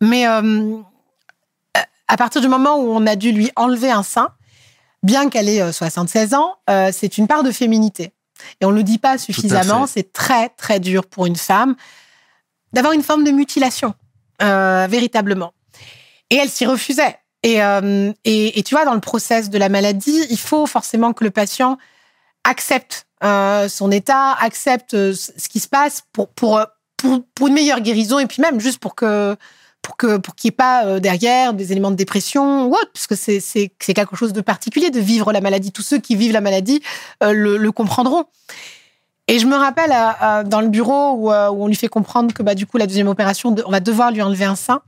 Mais à partir du moment où on a dû lui enlever un sein, bien qu'elle ait euh, 76 ans, c'est une part de féminité. Et on ne le dit pas suffisamment, c'est très très dur pour une femme d'avoir une forme de mutilation, véritablement. Et elle s'y refusait. Et, euh, et, et tu vois, dans le process de la maladie, il faut forcément que le patient accepte euh, son état, accepte euh, ce qui se passe pour, pour, pour, une meilleure guérison et puis même juste pour que pour que pour qu'il n'y ait pas derrière des éléments de dépression ou autre, parce que c'est quelque chose de particulier de vivre la maladie. Tous ceux qui vivent la maladie le, comprendront. Et je me rappelle dans le bureau où, où on lui fait comprendre que bah du coup la deuxième opération, on va devoir lui enlever un sein.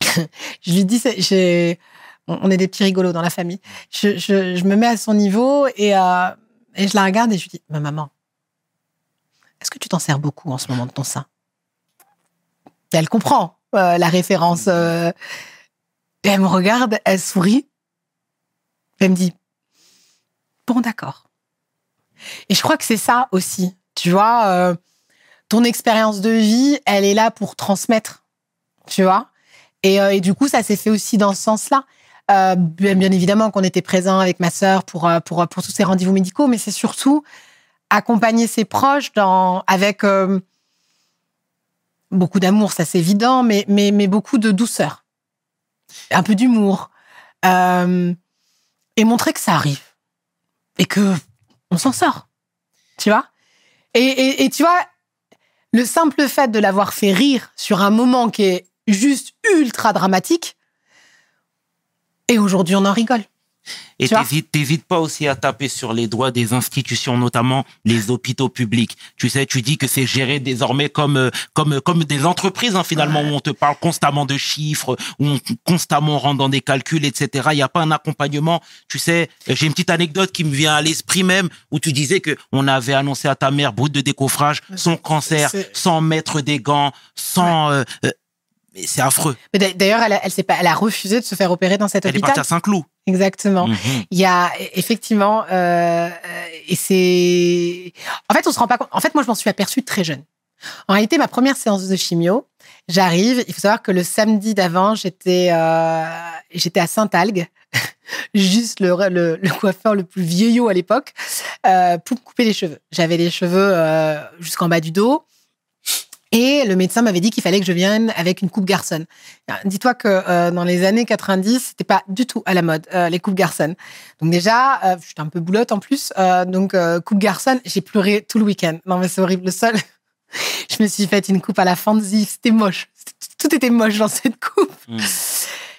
[LAUGHS] je lui dis, j'ai, on est des petits rigolos dans la famille. Je, je, je me mets à son niveau et, euh, et je la regarde et je lui dis, ma maman, est-ce que tu t'en sers beaucoup en ce moment de ton sein? Elle comprend euh, la référence. euh, et elle me regarde, elle sourit. Elle me dit, Bon, d'accord. Et je crois que c'est ça aussi. Tu vois, euh, ton expérience de vie, elle est là pour transmettre. Tu vois et, euh, et du coup, ça s'est fait aussi dans ce sens-là. Euh, bien, évidemment qu'on était présent avec ma sœur pour, euh, pour, pour tous ces rendez-vous médicaux, mais c'est surtout accompagner ses proches dans, avec beaucoup d'amour, ça c'est évident, mais, mais, mais beaucoup de douceur, un peu d'humour, et montrer que ça arrive et que on s'en sort, tu vois? Et, et tu vois, le simple fait de l'avoir fait rire sur un moment qui est juste ultra dramatique, et aujourd'hui on en rigole. Et t'hésites, t'hésites pas aussi à taper sur les doigts des institutions, notamment les hôpitaux publics. Tu sais, tu dis que c'est géré désormais comme euh, comme comme des entreprises hein, finalement où on te parle constamment de chiffres, où on constamment rentre dans des calculs, etc. Il y a pas un accompagnement. Tu sais, euh, j'ai une petite anecdote qui me vient à l'esprit même où tu disais que on avait annoncé à ta mère brute de décoffrage son cancer c'est- sans mettre des gants, sans euh, euh, mais c'est affreux. D'ailleurs, elle, a- elle, pas, elle a refusé de se faire opérer dans cet Elle est hôpital. partie à Saint-Cloud. Exactement. Mhm. Il y a effectivement, euh, euh, et c'est, en fait, on se rend pas compte. En fait, moi, je m'en suis aperçue très jeune. En réalité, ma première séance de chimio, j'arrive. Il faut savoir que le samedi d'avant, j'étais, euh, j'étais à Saint-Algue, [LAUGHS] juste le, le, le coiffeur le plus vieillot à l'époque, euh, pour me couper les cheveux. J'avais les cheveux jusqu'en bas du dos. Et le médecin m'avait dit qu'il fallait que je vienne avec une coupe garçonne. Dis-toi que euh, dans les années 90, c'était pas du tout à la mode euh, les coupes garçonnes. Donc déjà, euh, j'étais un peu boulotte en plus, euh, donc coupe garçonne, j'ai pleuré tout le week-end. Non mais c'est horrible. Le seul, [LAUGHS] je me suis fait une coupe à la fantasy, c'était moche. Tout était moche dans cette coupe. Mm.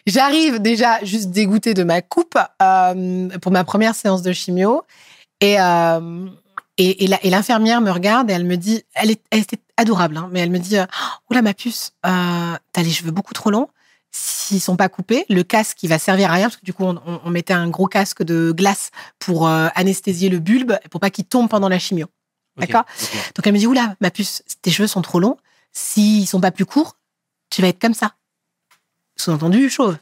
J'arrive déjà juste dégoûtée de ma coupe pour ma première séance de chimio et et l'infirmière me regarde et elle me dit, elle, est, elle était adorable, hein, mais elle me dit, euh, oula ma puce, euh, t'as les cheveux beaucoup trop longs. S'ils sont pas coupés, le casque il va servir à rien parce que du coup on, on- on mettait un gros casque de glace pour euh, anesthésier le bulbe pour pas qu'il tombe pendant la chimio. D'accord. Donc elle me dit oula ma puce, tes cheveux sont trop longs. S'ils sont pas plus courts, tu vas être comme ça. Sous-entendu chauve.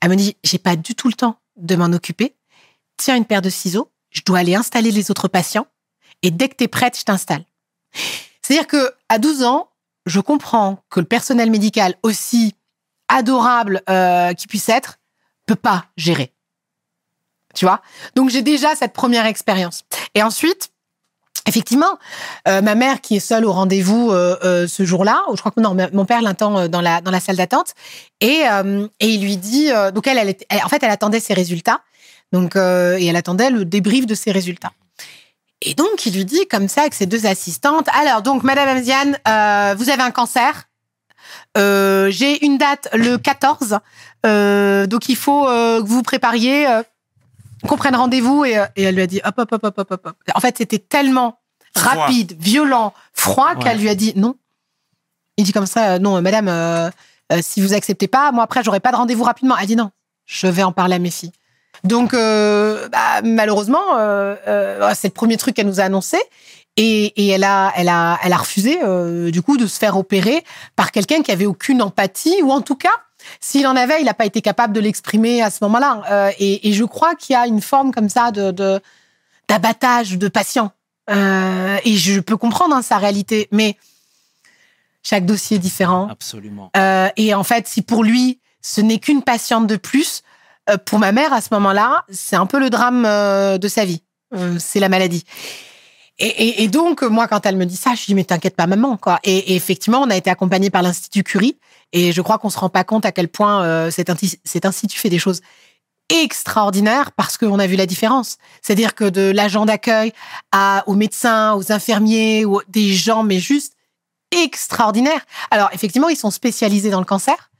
Elle me dit j'ai pas du tout le temps de m'en occuper. Tiens une paire de ciseaux. Je dois aller installer les autres patients. Et dès que t'es prête, je t'installe. C'est-à-dire que à 12 ans, je comprends que le personnel médical aussi adorable euh, qu'il puisse être peut pas gérer. Tu vois? Donc j'ai déjà cette première expérience. Et ensuite, effectivement, euh, ma mère qui est seule au rendez-vous euh, euh, ce jour-là, ou je crois que non, mon père l'attend euh, dans la dans la salle d'attente et euh, et il lui dit euh, donc elle, elle, elle- en fait elle attendait ses résultats donc et elle attendait le débrief de ses résultats. Et donc il lui dit comme ça avec ses deux assistantes alors donc Madame Amziane, euh, vous avez un cancer. Euh, J'ai une date le 14, euh, donc il faut euh, que vous vous prépariez, euh, qu'on prenne rendez-vous. Et, euh, et elle lui a dit hop, hop, hop, hop, hop, hop. En fait, c'était tellement Froid. rapide, violent, froid Ouais. qu'elle lui a dit non. Il dit comme ça, non, madame, si vous acceptez pas, moi après, j'aurai pas de rendez-vous rapidement. Elle dit non, je vais en parler à mes filles. Donc, euh, bah, malheureusement, euh, euh, c'est le premier truc qu'elle nous a annoncé. Et, et elle a, elle a, elle a refusé euh, du coup de se faire opérer par quelqu'un qui avait aucune empathie ou en tout cas, s'il en avait, il n'a pas été capable de l'exprimer à ce moment-là. Euh, et, et je crois qu'il y a une forme comme ça de de- d'abattage de patients. Euh, et je peux comprendre hein, sa réalité, mais chaque dossier est différent. Absolument. Euh, et en fait, si pour lui, ce n'est qu'une patiente de plus, euh, pour ma mère, à ce moment-là, c'est un peu le drame euh, de sa vie. Euh, c'est la maladie. Et, donc, moi, quand elle me dit ça, je dis, mais t'inquiète pas, maman. Et, effectivement, on a été accompagné par l'Institut Curie. Et je crois qu'on se rend pas compte à quel point cet, institut fait des choses extraordinaires parce qu'on a vu la différence. C'est-à-dire que de l'agent d'accueil aux médecins, aux infirmiers, ou des gens, mais juste extraordinaires. Alors, effectivement, ils sont spécialisés dans le cancer.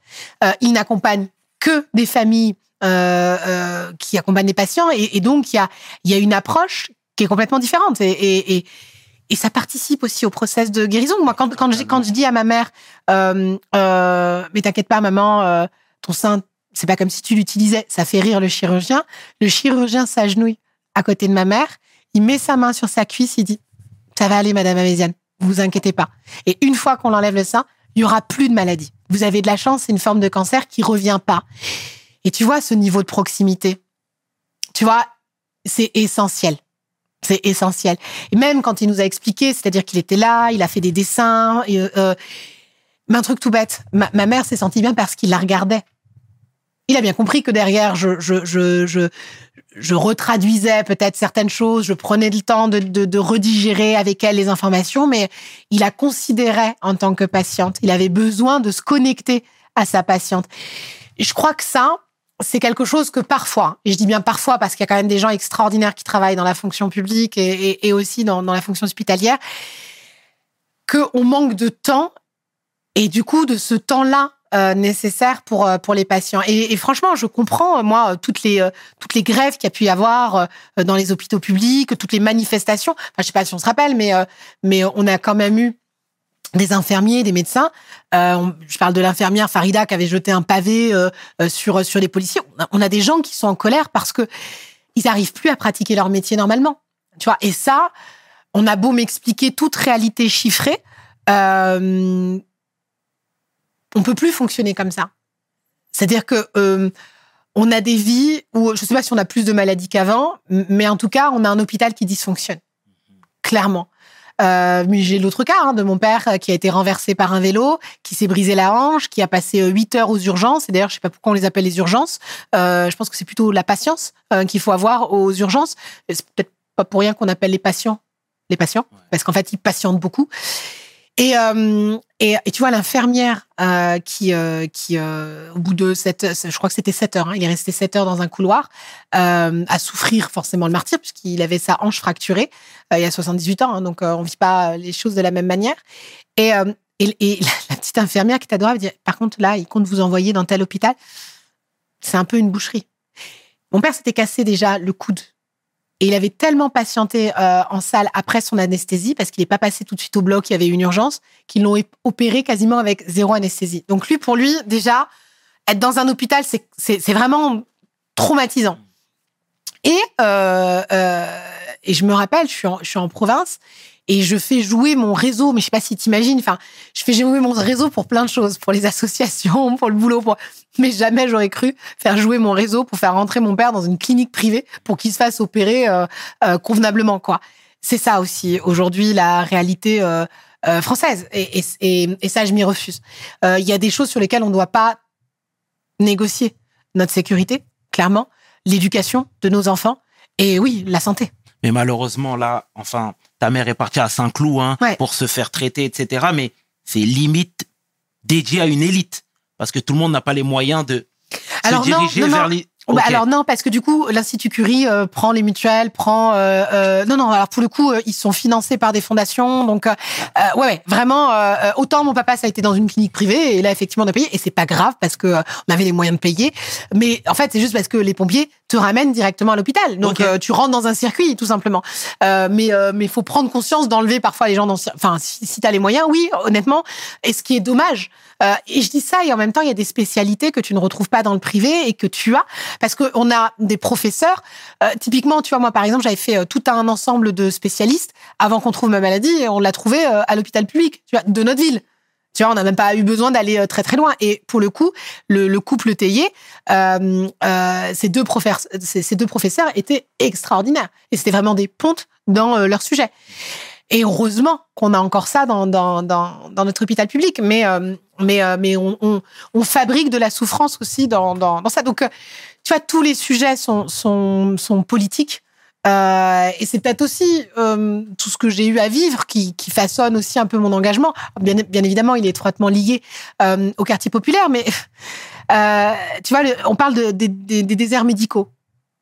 Ils n'accompagnent que des familles euh, euh, qui accompagnent des patients. Et, donc, il y a, une approche qui est complètement différente. Et, ça participe aussi au process de guérison. Moi, quand, je, dis à ma mère, euh, mais t'inquiète pas, maman, ton sein, c'est pas comme si tu l'utilisais, ça fait rire le chirurgien. Le chirurgien s'agenouille à côté de ma mère, il met sa main sur sa cuisse, il dit, ça va aller, madame Améziane, vous inquiétez pas. Et une fois qu'on enlève le sein, il y aura plus de maladie. Vous avez de la chance, c'est une forme de cancer qui revient pas. Et tu vois ce niveau de proximité. Tu vois, c'est essentiel. C'est essentiel. Et même quand il nous a expliqué, c'est-à-dire qu'il était là, il a fait des dessins. Et, euh, mais un truc tout bête. Ma, ma mère s'est sentie bien parce qu'il la regardait. Il a bien compris que derrière, je, je, je, je, je retraduisais peut-être certaines choses, je prenais le temps de, de, de redigérer avec elle les informations, mais il la considérait en tant que patiente. Il avait besoin de se connecter à sa patiente. Et je crois que ça, c'est quelque chose que parfois, et je dis bien parfois parce qu'il y a quand même des gens extraordinaires qui travaillent dans la fonction publique et, aussi dans, la fonction hospitalière, qu'on manque de temps et du coup de ce temps-là euh, nécessaire pour euh, pour les patients. Et, franchement, je comprends moi toutes les euh, toutes les grèves qu'il y a pu y avoir dans les hôpitaux publics, toutes les manifestations. Enfin, je sais pas si on se rappelle, mais mais on a quand même eu des infirmiers, des médecins. Euh, je parle de l'infirmière Farida qui avait jeté un pavé euh, sur sur les policiers. On a, des gens qui sont en colère parce que ils n'arrivent plus à pratiquer leur métier normalement. Tu vois. Et ça, on a beau m'expliquer toute réalité chiffrée. Euh, on peut plus fonctionner comme ça. C'est-à-dire que euh, on a des vies où je sais pas si on a plus de maladies qu'avant, mais en tout cas, on a un hôpital qui dysfonctionne clairement. Euh, mais j'ai l'autre cas hein, de mon père qui a été renversé par un vélo, qui s'est brisé la hanche, qui a passé huit heures aux urgences. Et d'ailleurs, je sais pas pourquoi on les appelle les urgences. Euh, je pense que c'est plutôt la patience euh, qu'il faut avoir aux urgences. C'est peut-être pas pour rien qu'on appelle les patients les patients, parce qu'en fait, ils patientent beaucoup. Et, euh, et, et, tu vois, l'infirmière euh, qui, euh, qui au bout de sept, je crois que c'était 7 heures, hein, il est resté 7 heures dans un couloir, à souffrir forcément le martyr, puisqu'il avait sa hanche fracturée il y a 78 ans, hein, donc on vit pas les choses de la même manière. Et, et, et [LAUGHS] la, la, petite infirmière qui est adorable dit, par contre, là, il compte vous envoyer dans tel hôpital. C'est un peu une boucherie. Mon père s'était cassé déjà le coude et il avait tellement patienté euh, en salle après son anesthésie, parce qu'il n'est pas passé tout de suite au bloc, il y avait une urgence, qu'ils l'ont opéré quasiment avec zéro anesthésie. Donc lui, pour lui, déjà, être dans un hôpital, c'est vraiment traumatisant. Et, euh, euh, et je me rappelle, je suis en province, et je fais jouer mon réseau, mais je sais pas si t'imagines, enfin, je fais jouer mon réseau pour plein de choses, pour les [LAUGHS] associations, pour le boulot, pour... mais jamais j'aurais cru faire jouer mon réseau pour faire rentrer mon père dans une clinique privée pour qu'il se fasse opérer euh, euh, convenablement, quoi. C'est ça aussi, aujourd'hui, la réalité euh, française. Et, ça, je m'y refuse. Il y a des choses sur lesquelles on ne doit pas négocier. Notre sécurité, clairement, l'éducation de nos enfants, et oui, la santé. Mais malheureusement, là, enfin, ta mère est partie à Saint-Cloud hein, ouais. pour se faire traiter, etc. Mais c'est limite dédié à une élite. Parce que tout le monde n'a pas les moyens de Alors se diriger non, vers non. les... Bah Ok. alors non, parce que du coup, l'Institut Curie euh, prend les mutuelles, prend... Euh, euh, non, non, alors pour le coup, ils sont financés par des fondations. Donc, ouais, ouais, vraiment, autant mon papa, ça a été dans une clinique privée, et là, effectivement, on a payé, et c'est pas grave, parce que on avait les moyens de payer. Mais en fait, c'est juste parce que les pompiers te ramènent directement à l'hôpital. Donc, euh, tu rentres dans un circuit, tout simplement. Euh, mais euh, mais faut prendre conscience d'enlever parfois les gens dans... Enfin, si, si tu as les moyens, oui, honnêtement. Et ce qui est dommage, euh, et je dis ça, et en même temps, il y a des spécialités que tu ne retrouves pas dans le privé et que tu as, parce qu'on a des professeurs. Euh, typiquement, tu vois, moi, par exemple, j'avais fait euh, tout un ensemble de spécialistes avant qu'on trouve ma maladie, et on l'a trouvé à l'hôpital public, tu vois, de notre ville. Tu vois, on n'a même pas eu besoin d'aller euh, très très loin. Et pour le coup, le, le couple Théier, euh, euh, ces, deux professeurs, étaient extraordinaires. Et c'était vraiment des pontes dans euh, leur sujet. Et heureusement qu'on a encore ça dans, dans, dans, dans notre hôpital public. Mais, euh, mais, mais on, on, on, fabrique de la souffrance aussi dans, ça. Donc, tu vois, tous les sujets sont, sont, sont politiques. Euh, et c'est peut-être aussi euh, tout ce que j'ai eu à vivre qui, façonne aussi un peu mon engagement. Bien, évidemment, il est étroitement lié euh, au quartier populaire, mais euh, tu vois, on parle de, de, de, des déserts médicaux.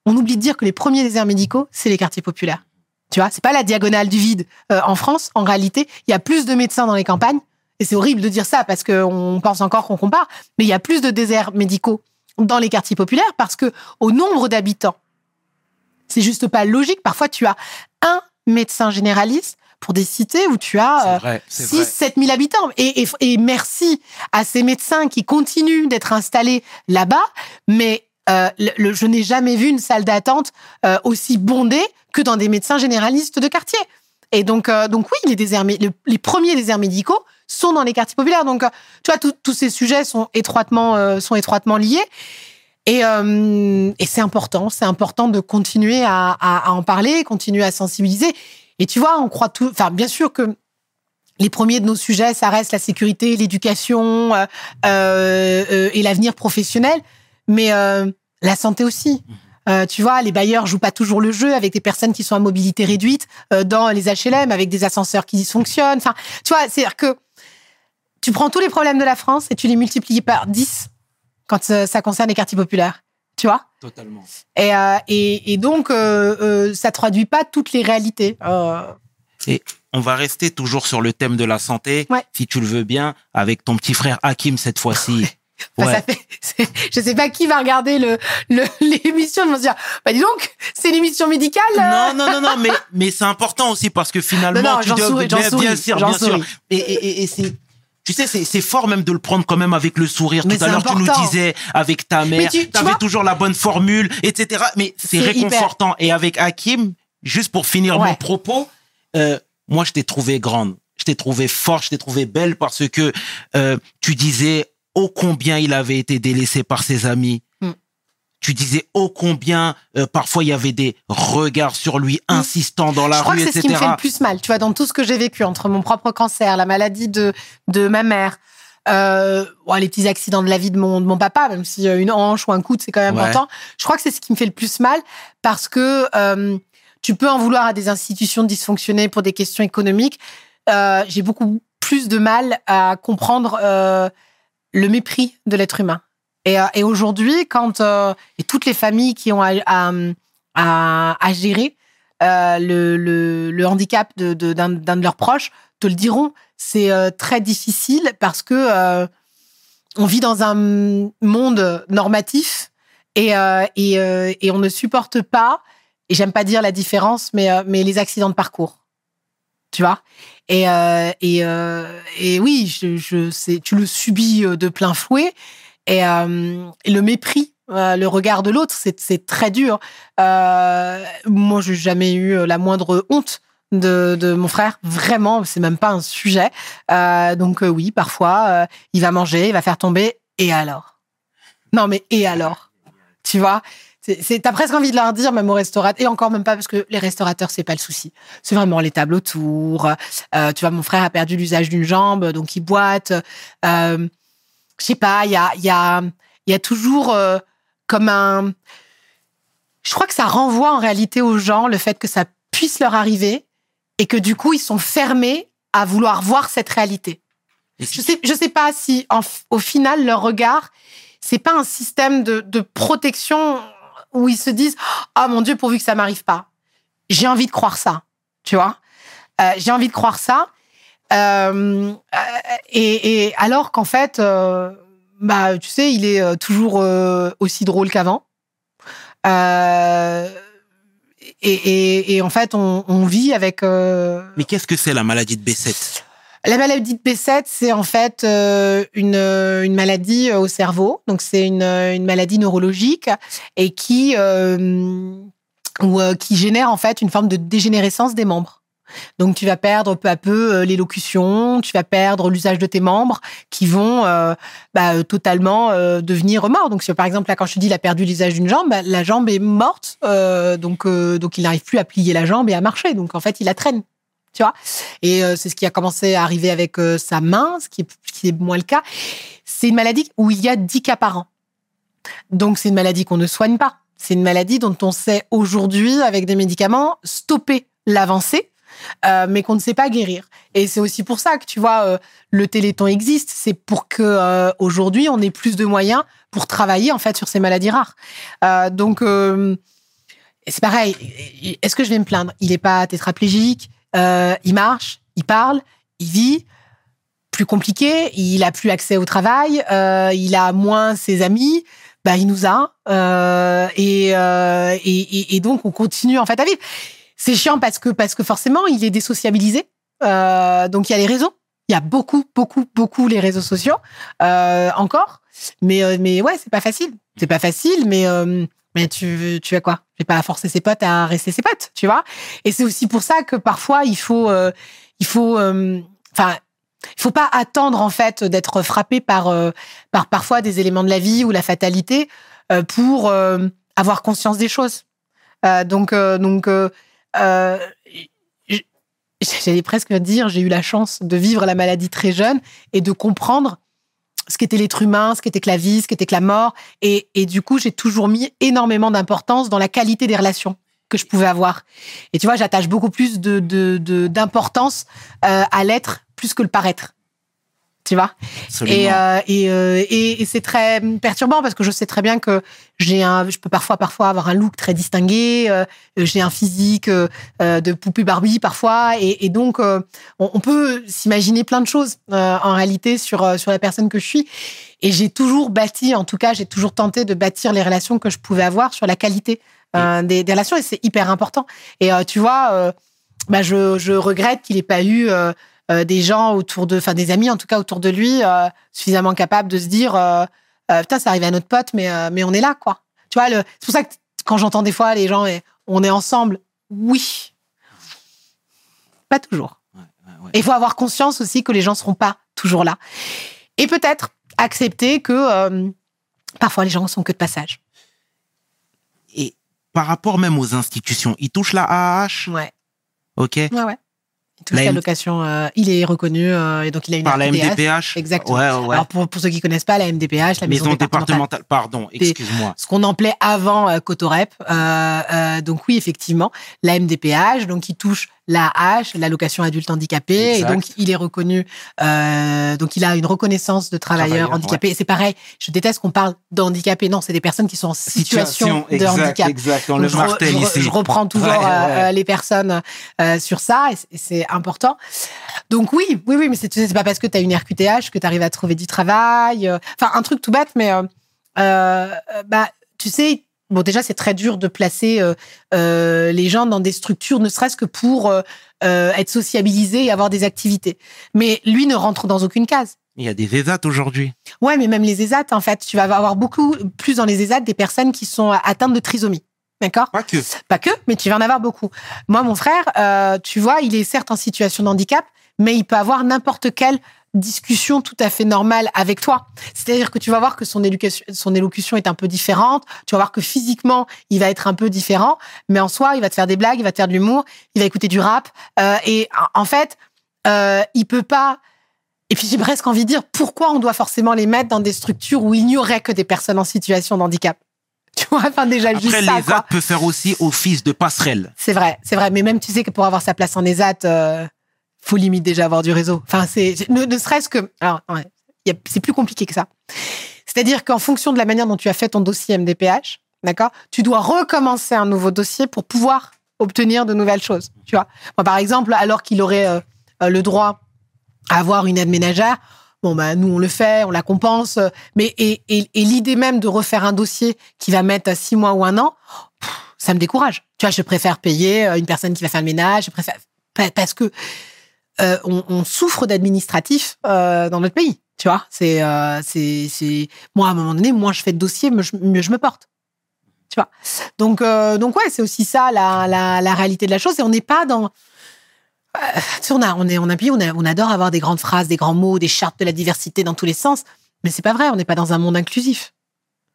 On oublie de dire que les premiers déserts médicaux, c'est les quartiers populaires. Tu vois, c'est pas la diagonale du vide. En France, en réalité, il y a plus de médecins dans les campagnes. Et c'est horrible de dire ça parce qu'on pense encore qu'on compare, mais il y a plus de déserts médicaux dans les quartiers populaires parce que au nombre d'habitants, c'est juste pas logique. Parfois, tu as un médecin généraliste pour des cités où tu as euh, 6 7 000 habitants. Et, et, et, merci à ces médecins qui continuent d'être installés là-bas, mais euh, le, le, je n'ai jamais vu une salle d'attente euh, aussi bondée que dans des médecins généralistes de quartier. Et donc, euh, donc oui, les, déserts, le, les premiers déserts médicaux sont dans les quartiers populaires. Donc, tu vois, tous ces sujets sont étroitement, sont étroitement liés. Et, euh, et c'est important, c'est important de continuer à, à, à en parler, continuer à sensibiliser. Et tu vois, on croit tout. Enfin, bien sûr que les premiers de nos sujets, ça reste la sécurité, l'éducation euh, euh, euh, et l'avenir professionnel, mais euh, la santé aussi. Euh, tu vois, les bailleurs jouent pas toujours le jeu avec des personnes qui sont à mobilité réduite euh, dans les HLM, avec des ascenseurs qui dysfonctionnent. Enfin, tu vois, c'est-à-dire que tu prends tous les problèmes de la France et tu les multiplies par 10 quand euh, ça concerne les quartiers populaires. Tu vois? Totalement. et, euh, et, et donc, euh, euh, ça traduit pas toutes les réalités. Euh, Et on va rester toujours sur le thème de la santé, Ouais. si tu le veux bien, avec ton petit frère Hakim cette fois-ci. [LAUGHS] Enfin, Ouais. ça fait, c'est- je sais pas qui va regarder le, le- [LAUGHS] l'émission. Je me dire, bah dis donc, c'est une émission médicale. euh. Non, non, non, non, mais, mais c'est important aussi parce que finalement, [LAUGHS] Non, non, tu j'en dis, souris, j'en bien, souris, bien sûr, j'en bien sûr. souris. Et, et, et- et c'est, tu sais, c'est, fort même de le prendre quand même avec le sourire. Mais Tout à l'heure, tu nous disais avec ta mère, tu- avais vois- toujours la bonne formule, etc. Mais c'est réconfortant. Et avec Hakim, juste pour finir Ouais. mon propos, euh, moi, je t'ai trouvé grande. Je t'ai trouvé forte, je t'ai trouvé belle parce que euh, tu disais ô combien il avait été délaissé par ses amis. Tu disais ô combien euh, parfois il y avait des regards sur lui insistants dans la je crois que c'est ce qui me fait le plus mal, tu vois, dans tout ce que j'ai vécu entre mon propre cancer, la maladie de, de ma mère, euh, les petits accidents de la vie de mon, de mon papa, même si euh, une hanche ou un coude, c'est quand même Ouais. important. Je crois que c'est ce qui me fait le plus mal parce que euh, tu peux en vouloir à des institutions de dysfonctionner pour des questions économiques. Euh, j'ai beaucoup plus de mal à comprendre euh, le mépris de l'être humain. Et, euh, et aujourd'hui, quand euh, et toutes les familles qui ont à, à, gérer euh, le, le, le handicap de, de, d'un, d'un de leurs proches te le diront. C'est très difficile parce que on vit dans un monde normatif et, et, et on ne supporte pas, et j'aime pas dire la différence, mais, mais les accidents de parcours. Tu vois? Et, et, et oui, je, je tu le subis de plein fouet. Et, euh, le mépris, euh, le regard de l'autre, c'est, très dur. Euh, moi, j'ai jamais eu la moindre honte de, mon frère. Vraiment, c'est même pas un sujet. Euh, donc oui, parfois, il va manger, il va faire tomber. Et alors? Non, mais et alors? Tu vois? T'as presque envie de leur dire, même au restaurateur, et encore même pas, parce que les restaurateurs, c'est pas le souci. C'est vraiment les tables autour. Tu vois, mon frère a perdu l'usage d'une jambe, donc il boite. Je sais pas, il y a, y, a, y a toujours euh, comme un... Je crois que ça renvoie en réalité aux gens le fait que ça puisse leur arriver et que du coup, ils sont fermés à vouloir voir cette réalité. Je sais, je sais pas si en au final, leur regard, c'est pas un système de, de protection où ils se disent Ah mon Dieu, pourvu que ça m'arrive pas. J'ai envie de croire ça, tu vois? Euh, J'ai envie de croire ça. Euh, et, et alors qu'en fait, euh, bah, tu sais, il est euh, toujours aussi drôle qu'avant. Et, et, et en fait, on, on vit avec. Mais qu'est-ce que c'est la maladie de B7 la maladie de B7, c'est en fait euh, une, une maladie au cerveau. Donc, c'est une, une maladie neurologique et qui, euh, ou, euh, qui génère en fait une forme de dégénérescence des membres. Donc, tu vas perdre peu à peu euh, l'élocution, tu vas perdre l'usage de tes membres qui vont euh, bah, euh, totalement devenir morts. Donc, si par exemple, là, quand je te dis il a perdu l'usage d'une jambe, bah, la jambe est morte. donc, donc, il n'arrive plus à plier la jambe et à marcher. Donc, en fait, il la traîne. Tu vois Et c'est ce qui a commencé à arriver avec sa main, ce qui est, ce qui est moins le cas. C'est une maladie où il y a 10 cas par an. Donc, c'est une maladie qu'on ne soigne pas. C'est une maladie dont on sait aujourd'hui, avec des médicaments, stopper l'avancée, euh, mais qu'on ne sait pas guérir. Et c'est aussi pour ça que, tu vois, euh, le Téléthon existe. C'est pour que euh, aujourd'hui, on ait plus de moyens pour travailler, en fait, sur ces maladies rares. Donc, c'est pareil. Est-ce que je vais me plaindre? Il n'est pas tétraplégique, il marche, il parle, il vit. Plus compliqué, il a plus accès au travail, il a moins ses amis. Bah, il nous a. Et, et donc, on continue en fait à vivre. C'est chiant parce que, parce que forcément, il est désociabilisé. Euh, donc, il y a les réseaux. Il y a beaucoup, beaucoup, beaucoup les réseaux sociaux euh, encore. Mais, euh, mais ouais, c'est pas facile. C'est pas facile, mais, euh, mais tu, tu as quoi? Je vais pas forcer ses potes à rester ses potes, tu vois? Et c'est aussi pour ça que parfois, il faut, euh, il faut, euh, enfin, il faut pas attendre en fait d'être frappé par, euh, par parfois des éléments de la vie ou la fatalité euh, pour euh, avoir conscience des choses. Donc, donc, euh, j'allais presque dire, j'ai eu la chance de vivre la maladie très jeune et de comprendre ce qu'était l'être humain, ce qu'était que la vie, ce qu'était que la mort. Et, du coup, j'ai toujours mis énormément d'importance dans la qualité des relations que je pouvais avoir. Et tu vois, j'attache beaucoup plus de de- d'importance euh, à l'être plus que le paraître. Tu vois. Et, euh, et, euh, et, et c'est très perturbant parce que je sais très bien que j'ai un, je peux parfois parfois avoir un look très distingué, euh, j'ai un physique euh, euh, de poupée Barbie parfois, et, donc euh, on, on peut s'imaginer plein de choses euh, en réalité sur sur la personne que je suis. Et j'ai toujours bâti, en tout cas, j'ai toujours tenté de bâtir les relations que je pouvais avoir sur la qualité euh, des, des relations, et c'est hyper important. Et euh, tu vois, euh, bah, je, je regrette qu'il ait pas eu euh, des gens autour de, enfin des amis en tout cas autour de lui, euh, suffisamment capables de se dire, euh, euh, putain, ça arrive à notre pote, mais euh, mais on est là, quoi. Tu vois, c'est pour ça que quand j'entends des fois les gens, on est ensemble, oui, pas toujours. Ouais, ouais, ouais. Et il faut avoir conscience aussi que les gens seront pas toujours là. Et peut-être accepter que euh, parfois les gens sont que de passage. Et par rapport même aux institutions, il touche la AAH, Ouais, ok, ouais, ouais. Il touche La la M- location, euh, il est reconnu euh, et donc il a une par la. MDPH. Exactement. Ouais, ouais. Alors pour, pour ceux qui connaissent pas, la MDPH, la maison, Maison départementale départementale. Pardon, excuse-moi. ce qu'on appelait avant euh, Cotorep. Euh, euh, donc oui, effectivement, la MDPH, donc qui touche la H, l'allocation adulte handicapé, Exact. et donc il est reconnu, euh, donc il a une reconnaissance de travailleur Travailleur, handicapé. Et c'est pareil, je déteste qu'on parle d'handicapé. Non, c'est des personnes qui sont en situation, de exact, handicap. exact. On Donc, le je, martèle ici. je reprends toujours Ouais, euh, ouais. euh, les personnes euh, sur ça, et c'est- important. Donc oui, oui, oui, mais c'est c'est pas parce que tu as une RQTH que tu arrives à trouver du travail. Enfin, un truc tout bête, mais bah, tu sais, bon, déjà, c'est très dur de placer euh, euh, les gens dans des structures, ne serait-ce que pour euh, être sociabilisés et avoir des activités. Mais lui ne rentre dans aucune case. Il y a des ESAT aujourd'hui. Ouais, mais même les ESAT, en fait, tu vas avoir beaucoup plus dans les ESAT des personnes qui sont atteintes de trisomie. D'accord? Pas que. pas que, mais tu vas en avoir beaucoup. Moi, mon frère, tu vois, il est certes en situation de handicap, mais il peut avoir n'importe quelle discussion tout à fait normale avec toi. C'est-à-dire que tu vas voir que son élocution, son élocution est un peu différente. Tu vas voir que physiquement, il va être un peu différent, mais en soi, il va te faire des blagues, il va te faire de l'humour, il va écouter du rap. euh, et en- fait, euh, il peut pas. Et puis j'ai presque envie de dire pourquoi on doit forcément les mettre dans des structures où il n'y aurait que des personnes en situation de handicap? [LAUGHS] Tu vois, enfin déjà juste Après, ça. l'ESAT peut faire aussi office de passerelle. C'est vrai, c'est vrai. Mais même, tu sais que pour avoir sa place en ESAT, euh, faut limite déjà avoir du réseau. Enfin, c'est ne, serait-ce que. Alors, ouais, c'est plus compliqué que ça. C'est-à-dire qu'en fonction de la manière dont tu as fait ton dossier MDPH, d'accord, tu dois recommencer un nouveau dossier pour pouvoir obtenir de nouvelles choses. Tu vois. Moi, par exemple, alors qu'il aurait euh, le droit à avoir une aide ménagère. Bon, bah, nous, on le fait, on la compense. Mais, et, et, l'idée même de refaire un dossier qui va mettre six mois ou un an, ça me décourage. Tu vois, je préfère payer euh, une personne qui va faire le ménage. Je préfère, pa- parce que euh, on, souffre d'administratif euh, dans notre pays. Tu vois, c'est, euh, moi, à un moment donné, moins je fais de dossiers, mieux je, me porte. Tu vois. Donc, donc ouais, c'est aussi ça la, la, réalité de la chose. Et on n'est pas dans, on a, on est, on a on, on adore avoir des grandes phrases, des grands mots, des chartes de la diversité dans tous les sens. Mais c'est pas vrai, on n'est pas dans un monde inclusif.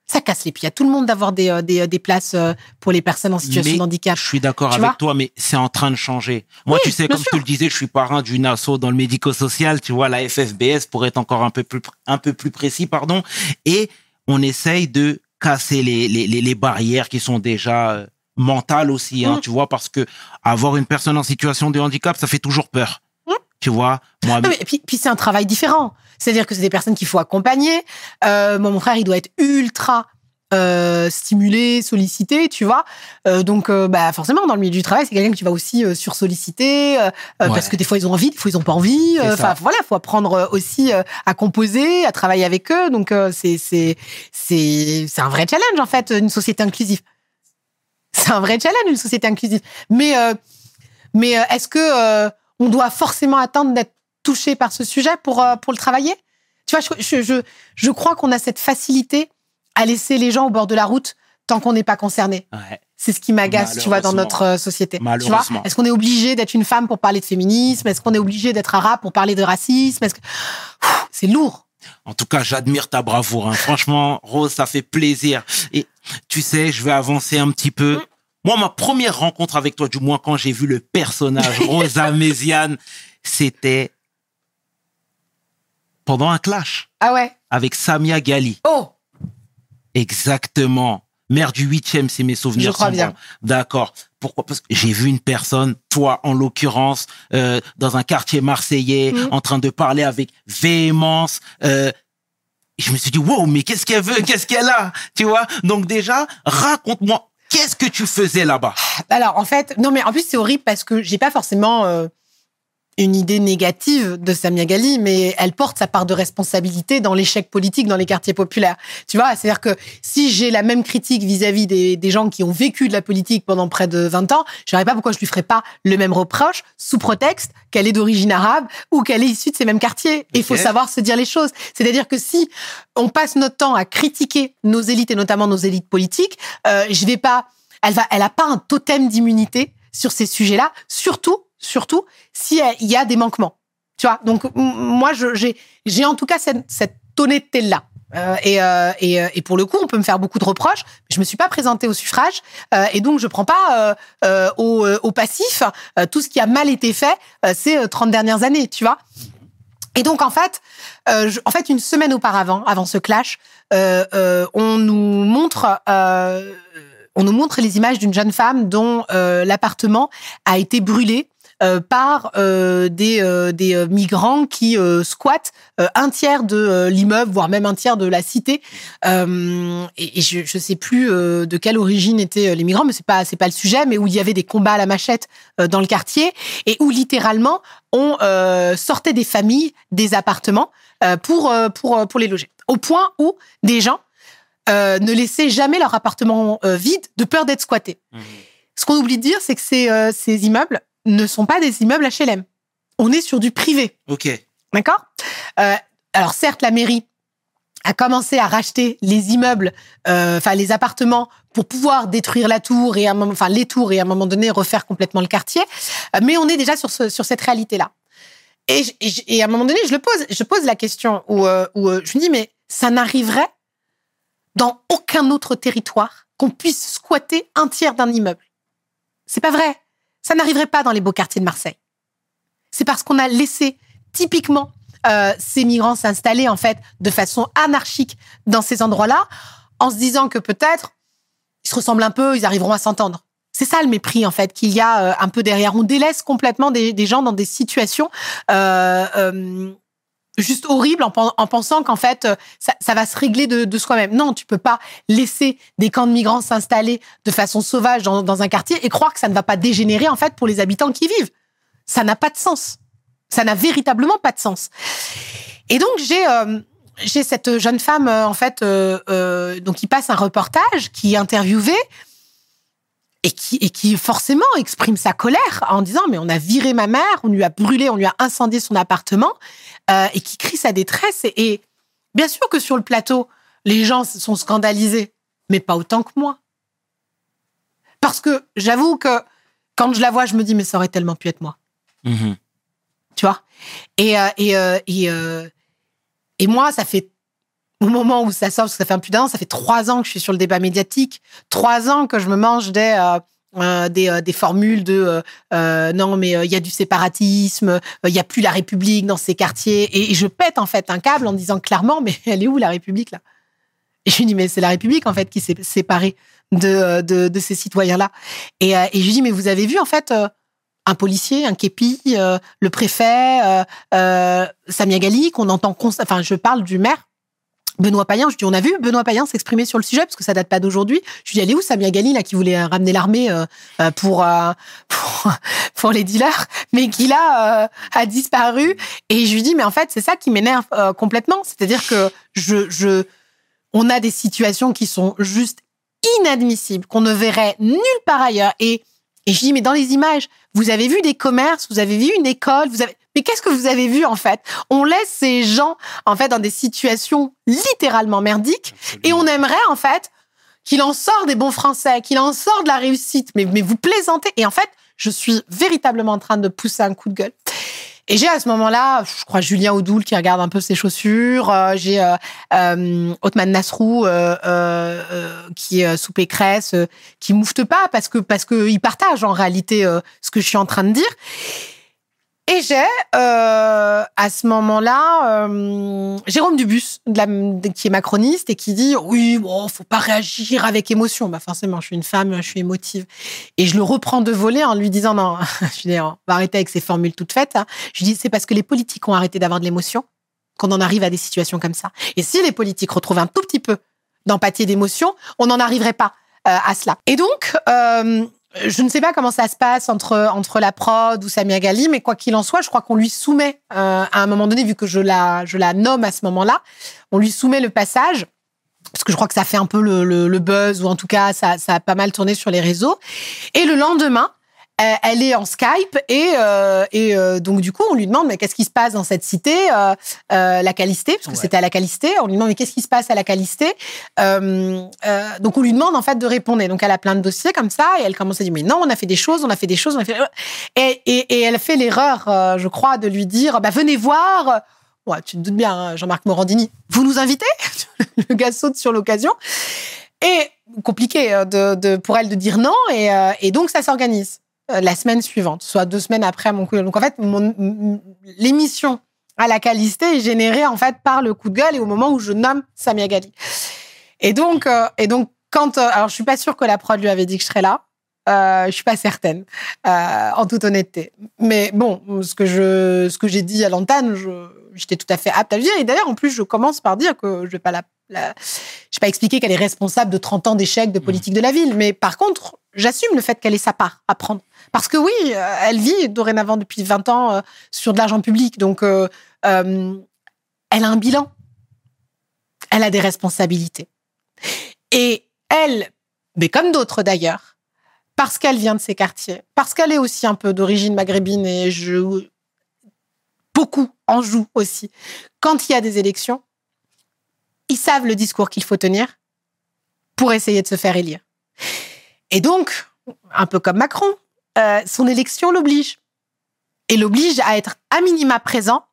Ça casse les pieds à tout le monde d'avoir des, euh, des, des places euh, pour les personnes en situation Mais de handicap. Je suis d'accord avec toi, mais c'est en train de changer. Moi, Oui, tu sais, comme je te le disais, je suis parrain d'une asso dans le médico-social, tu vois, la FFBS, pour être encore un peu plus, un peu plus précis, pardon. Et on essaye de casser les, les, les, les barrières qui sont déjà euh, mentales aussi, hein, Mm. tu vois, parce que avoir une personne en situation de handicap, ça fait toujours peur. Mm. Tu vois, moi, Non, mais puis, puis c'est un travail différent. C'est-à-dire que c'est des personnes qu'il faut accompagner. Euh, moi, mon frère, il doit être ultra euh, stimulé, sollicité, tu vois. Euh, donc, euh, bah, forcément, dans le milieu du travail, c'est quelqu'un que tu vas aussi euh, sursolliciter euh, Ouais. parce que des fois, ils ont envie, des fois, ils ont pas envie. Euh. Enfin, voilà, faut apprendre aussi à composer, à travailler avec eux. Donc, euh, c'est c'est c'est c'est un vrai challenge en fait, une société inclusive. C'est un vrai challenge, une société inclusive. Mais euh, mais euh, est-ce que euh, on doit forcément attendre d'être touché par ce sujet pour euh, pour le travailler Tu vois, je je je, crois qu'on a cette facilité à laisser les gens au bord de la route tant qu'on n'est pas concerné. ouais. C'est ce qui m'agace, tu vois, dans notre euh, société. Tu vois. Est-ce qu'on est obligé d'être une femme pour parler de féminisme? Est-ce qu'on est obligé d'être arabe pour parler de racisme? Est-ce que Pff, c'est lourd En tout cas, j'admire ta bravoure. hein. Franchement, Rose, ça fait plaisir. Et tu sais, je vais avancer un petit peu. Moi, ma première rencontre avec toi, du moins quand j'ai vu le personnage [LAUGHS] Rosa Méziane, c'était pendant un clash Ah ouais. avec Samia Gali. Oh, Exactement. Mère du huitième, si mes souvenirs Je crois bien. D'accord. Pourquoi? Parce que j'ai vu une personne, toi en l'occurrence, euh, dans un quartier marseillais, Mhm. en train de parler avec véhémence. Euh, je me suis dit, wow, mais qu'est-ce qu'elle veut? Qu'est-ce qu'elle a? Tu vois? Donc déjà, raconte-moi, qu'est-ce que tu faisais là-bas? Alors en fait, non mais en plus c'est horrible parce que j'ai pas forcément euh, une idée négative de Samia Ghali, mais elle porte sa part de responsabilité dans l'échec politique dans les quartiers populaires. Tu vois, c'est-à-dire que si j'ai la même critique vis-à-vis des, des gens qui ont vécu de la politique pendant près de 20 ans, je ne pas pourquoi je lui ferais pas le même reproche sous prétexte qu'elle est d'origine arabe ou qu'elle est issue de ces mêmes quartiers. Il faut savoir se dire les choses. C'est-à-dire que si on passe notre temps à critiquer nos élites et notamment nos élites politiques, euh, je vais pas elle va, elle a pas un totem d'immunité sur ces sujets-là, surtout, surtout si elle- il y a des manquements. Tu vois, donc moi, j'ai, en tout cas cette, cette honnêteté-là. Euh, et, euh, et, euh, et pour le coup, on peut me faire beaucoup de reproches. mais Je me suis pas présentée au suffrage euh, et donc je prends pas euh, euh, au, au passif tout ce qui a mal été fait ces euh, 30 dernières années, tu vois. Et donc en fait, je- en fait une semaine auparavant, avant ce clash, on nous montre, on nous montre les images d'une jeune femme dont l'appartement a été brûlé. Euh, par euh, des, euh, des migrants qui euh, squattent euh, un tiers de l'immeuble, voire même un tiers de la cité. Euh, et, et je ne sais plus euh, de quelle origine étaient les migrants, mais c'est pas c'est pas le sujet, mais où il y avait des combats à la machette euh, dans le quartier et où littéralement on euh, sortait des familles des appartements euh, pour pour pour les loger. Au point où des gens euh, ne laissaient jamais leur appartement euh, vide de peur d'être squattés. Ce qu'on oublie de dire, c'est que ces, euh, ces immeubles ne sont pas des immeubles HLM. On est sur du privé. Ok. D'accord? Euh, Alors certes, la mairie a commencé à racheter les immeubles, euh, enfin les appartements, pour pouvoir détruire la tour et à un moment, enfin les tours et à un moment donné refaire complètement le quartier. Euh, mais on est déjà sur ce, sur cette réalité-là. Et, et, et à un moment donné, je le pose, je pose la question où, euh, où je me dis mais ça n'arriverait dans aucun autre territoire qu'on puisse squatter un tiers d'un immeuble? C'est pas vrai. Ça n'arriverait pas dans les beaux quartiers de Marseille. C'est parce qu'on a laissé typiquement euh, ces migrants s'installer en fait de façon anarchique dans ces endroits-là, en se disant que peut-être ils se ressemblent un peu, ils arriveront à s'entendre. C'est ça le mépris en fait qu'il y a euh, un peu derrière. On délaisse complètement des, gens dans des situations euh, euh, juste horribles en, pen- en pensant qu'en fait euh, ça, va se régler de, soi-même. Non, tu peux pas laisser des camps de migrants s'installer de façon sauvage dans, dans un quartier et croire que ça ne va pas dégénérer en fait pour les habitants qui y vivent. Ça n'a pas de sens. Ça n'a véritablement pas de sens. Et donc j'ai euh, j'ai cette jeune femme euh, en fait euh, euh, donc qui passe un reportage, qui est interviewée et qui et qui forcément exprime sa colère en disant mais on a viré ma mère, on lui a brûlé, on lui a incendié son appartement euh, et qui crie sa détresse et, et bien sûr que sur le plateau les gens sont scandalisés, mais pas autant que moi. Parce que j'avoue que quand je la vois, je me dis mais ça aurait tellement pu être moi Mhm. tu vois? Et, euh, et, euh, et, et moi, ça fait, au moment où ça sort, parce que ça fait un plus d'un an, ça fait trois ans que je suis sur le débat médiatique, trois ans que je me mange des, euh, euh, des, euh, des formules de euh, non, mais il y a du séparatisme, il y a plus la République dans ces quartiers. Et, je pète en fait un câble en disant clairement, mais elle est où la République là? Et je lui dis, mais c'est la République en fait qui s'est séparée de, de, ces citoyens-là. Et, euh, et je lui dis, mais vous avez vu en fait un policier, un képi, le préfet, Samia Gali, qu'on entend Enfin, je parle du maire. Benoît Payan, je dis, on a vu Benoît Payan s'exprimer sur le sujet, parce que ça date pas d'aujourd'hui. Je lui dis, elle est où Samia Gali, là, qui voulait ramener l'armée euh, euh, pour, euh, [LAUGHS] pour, pour les dealers, mais qui là a disparu. Et je lui dis, mais en fait, c'est ça qui m'énerve complètement. C'est-à-dire que je, je, on a des situations qui sont juste inadmissibles, qu'on ne verrait nulle part ailleurs. Et, et je dis, mais dans les images, vous avez vu des commerces, vous avez vu une école, vous avez... Mais qu'est-ce que vous avez vu en fait? On laisse ces gens en fait dans des situations littéralement merdiques et on aimerait en fait qu'il en sort des bons français, qu'il en sort de la réussite. Mais, mais vous plaisantez. Et en fait, je suis véritablement en train de pousser un coup de gueule. Et j'ai à ce moment-là, je crois Julien Audoul qui regarde un peu ses chaussures. euh, j'ai euh, euh, Othman Nasrou euh, euh, euh, qui est euh, sous Pécresse, euh, qui moufte pas parce que parce que il partage en réalité euh, ce que je suis en train de dire. Et j'ai euh, à ce moment-là euh, Jérôme Dubus, qui est macroniste et qui dit oui bon faut pas réagir avec émotion. Bah forcément je suis une femme, je suis émotive. Et je le reprends de voler en lui disant non, [LAUGHS] je dis, on va arrêter avec ces formules toutes faites. hein. Je dis c'est parce que les politiques ont arrêté d'avoir de l'émotion qu'on en arrive à des situations comme ça. Et si les politiques retrouvent un tout petit peu d'empathie et d'émotion, on n'en arriverait pas euh, à cela. Et donc, je ne sais pas comment ça se passe entre, entre la prod ou Samia Gali, mais quoi qu'il en soit, je crois qu'on lui soumet, euh, à un moment donné, vu que je la, je la nomme à ce moment-là, on lui soumet le passage parce que je crois que ça fait un peu le, le- le buzz, ou en tout cas, ça, ça a pas mal tourné sur les réseaux. Et le lendemain, elle est en Skype et, euh, et euh, donc du coup on lui demande mais qu'est-ce qui se passe dans cette cité euh, euh, la Calisté parce que Ouais. c'était à la Calisté on lui demande mais qu'est-ce qui se passe à la Calisté euh, euh, donc on lui demande en fait de répondre. Et donc elle a plein de dossiers comme ça et elle commence à dire mais non on a fait des choses on a fait des choses on a fait et, et, et elle fait l'erreur euh, je crois de lui dire bah venez voir. Ouais, tu te doutes bien hein, Jean-Marc Morandini. Vous nous invitez? [LAUGHS] Le gars saute sur l'occasion. Et compliqué euh, de, de, pour elle de dire non et, euh, et donc ça s'organise. euh, la semaine suivante, soit deux semaines après mon coup de gueule. Donc en fait, mon- l'émission à la Calisté est générée en fait par le coup de gueule et au moment où je nomme Samia Gali. Et donc, euh, et donc quand, euh, alors je suis pas sûre que la prod lui avait dit que je serais là. Euh, je suis pas certaine, euh, en toute honnêteté. Mais bon, ce que je, ce que j'ai dit à l'antenne, j'étais tout à fait apte à le dire. Et d'ailleurs, en plus, je commence par dire que je vais pas la, la je vais pas expliquer qu'elle est responsable de 30 ans d'échecs de politique de la ville. Mais par contre, j'assume le fait qu'elle ait sa part à prendre. Parce que oui, euh, elle vit dorénavant depuis 20 ans euh, sur de l'argent public. Donc, euh, elle a un bilan. Elle a des responsabilités. Et elle, mais comme d'autres d'ailleurs, parce qu'elle vient de ces quartiers, parce qu'elle est aussi un peu d'origine maghrébine et je beaucoup en jouent aussi. Quand il y a des élections, ils savent le discours qu'il faut tenir pour essayer de se faire élire. Et donc, un peu comme Macron, euh, son élection l'oblige. Et l'oblige à être à minima présent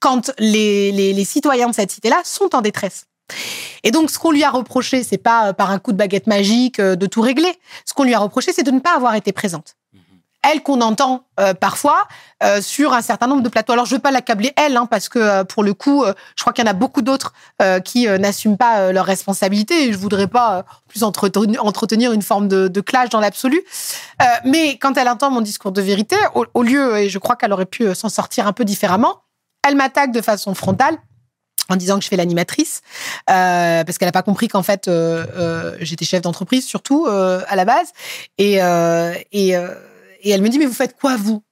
quand les, les, les citoyens de cette cité-là sont en détresse. Et donc, ce qu'on lui a reproché, c'est pas par un coup de baguette magique euh, de tout régler. Ce qu'on lui a reproché, c'est de ne pas avoir été présente. Elle qu'on entend euh, parfois euh, sur un certain nombre de plateaux. Alors, je veux pas l'accabler elle, hein, parce que euh, pour le coup, je crois qu'il y en a beaucoup d'autres qui n'assument pas leurs responsabilités. Et je voudrais pas plus entretenir, une forme de, clash dans l'absolu. Mais quand elle entend mon discours de vérité, au, lieu, et je crois qu'elle aurait pu s'en sortir un peu différemment, elle m'attaque de façon frontale en disant que je fais l'animatrice, parce qu'elle n'a pas compris qu'en fait j'étais chef d'entreprise surtout à la base, et et elle me dit mais vous faites quoi vous?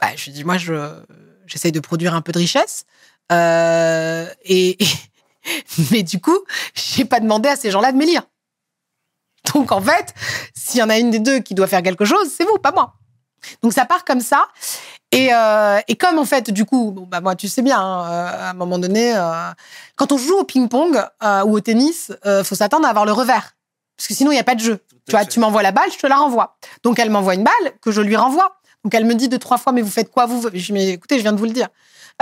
Bah, Je dis moi je j'essaye de produire un peu de richesse, euh, et, [LAUGHS] mais du coup j'ai pas demandé à ces gens-là de m'élire. Donc en fait, s'il y en a une des deux qui doit faire quelque chose, c'est vous, pas moi. Donc ça part comme ça. Et, euh, et comme en fait, du coup, bah moi, tu sais bien, hein, à un moment donné, euh, quand on joue au ping-pong euh, ou au tennis, euh, faut s'attendre à avoir le revers, parce que sinon il n'y a pas de jeu. Tu vois, tu m'envoies la balle, je te la renvoie. Donc elle m'envoie une balle que je lui renvoie. Donc elle me dit deux trois fois, mais vous faites quoi vous? Je dis mais écoutez, je viens de vous le dire.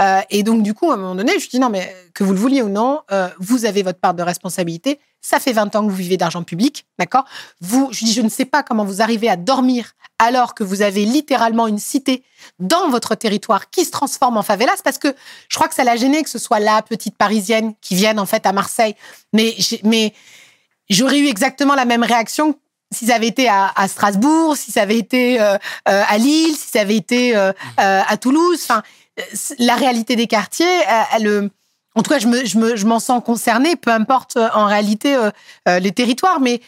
Euh, et donc du coup, à un moment donné, je dis non, mais que vous le vouliez ou non, euh, vous avez votre part de responsabilité. Ça fait 20 ans que vous vivez d'argent public, d'accord? Vous, je dis, je ne sais pas comment vous arrivez à dormir alors que vous avez littéralement une cité dans votre territoire qui se transforme en favelas, parce que je crois que ça l'a gêné que ce soit la petite parisienne qui vienne en fait à Marseille. Mais, mais j'aurais eu exactement la même réaction si ça avait été à, à Strasbourg, si ça avait été euh, euh, à Lille, si ça avait été euh, euh, à Toulouse. Enfin, la réalité des quartiers, elle, elle en tout cas, je me, je me, je m'en sens concernée, peu importe en réalité euh, les territoires, mais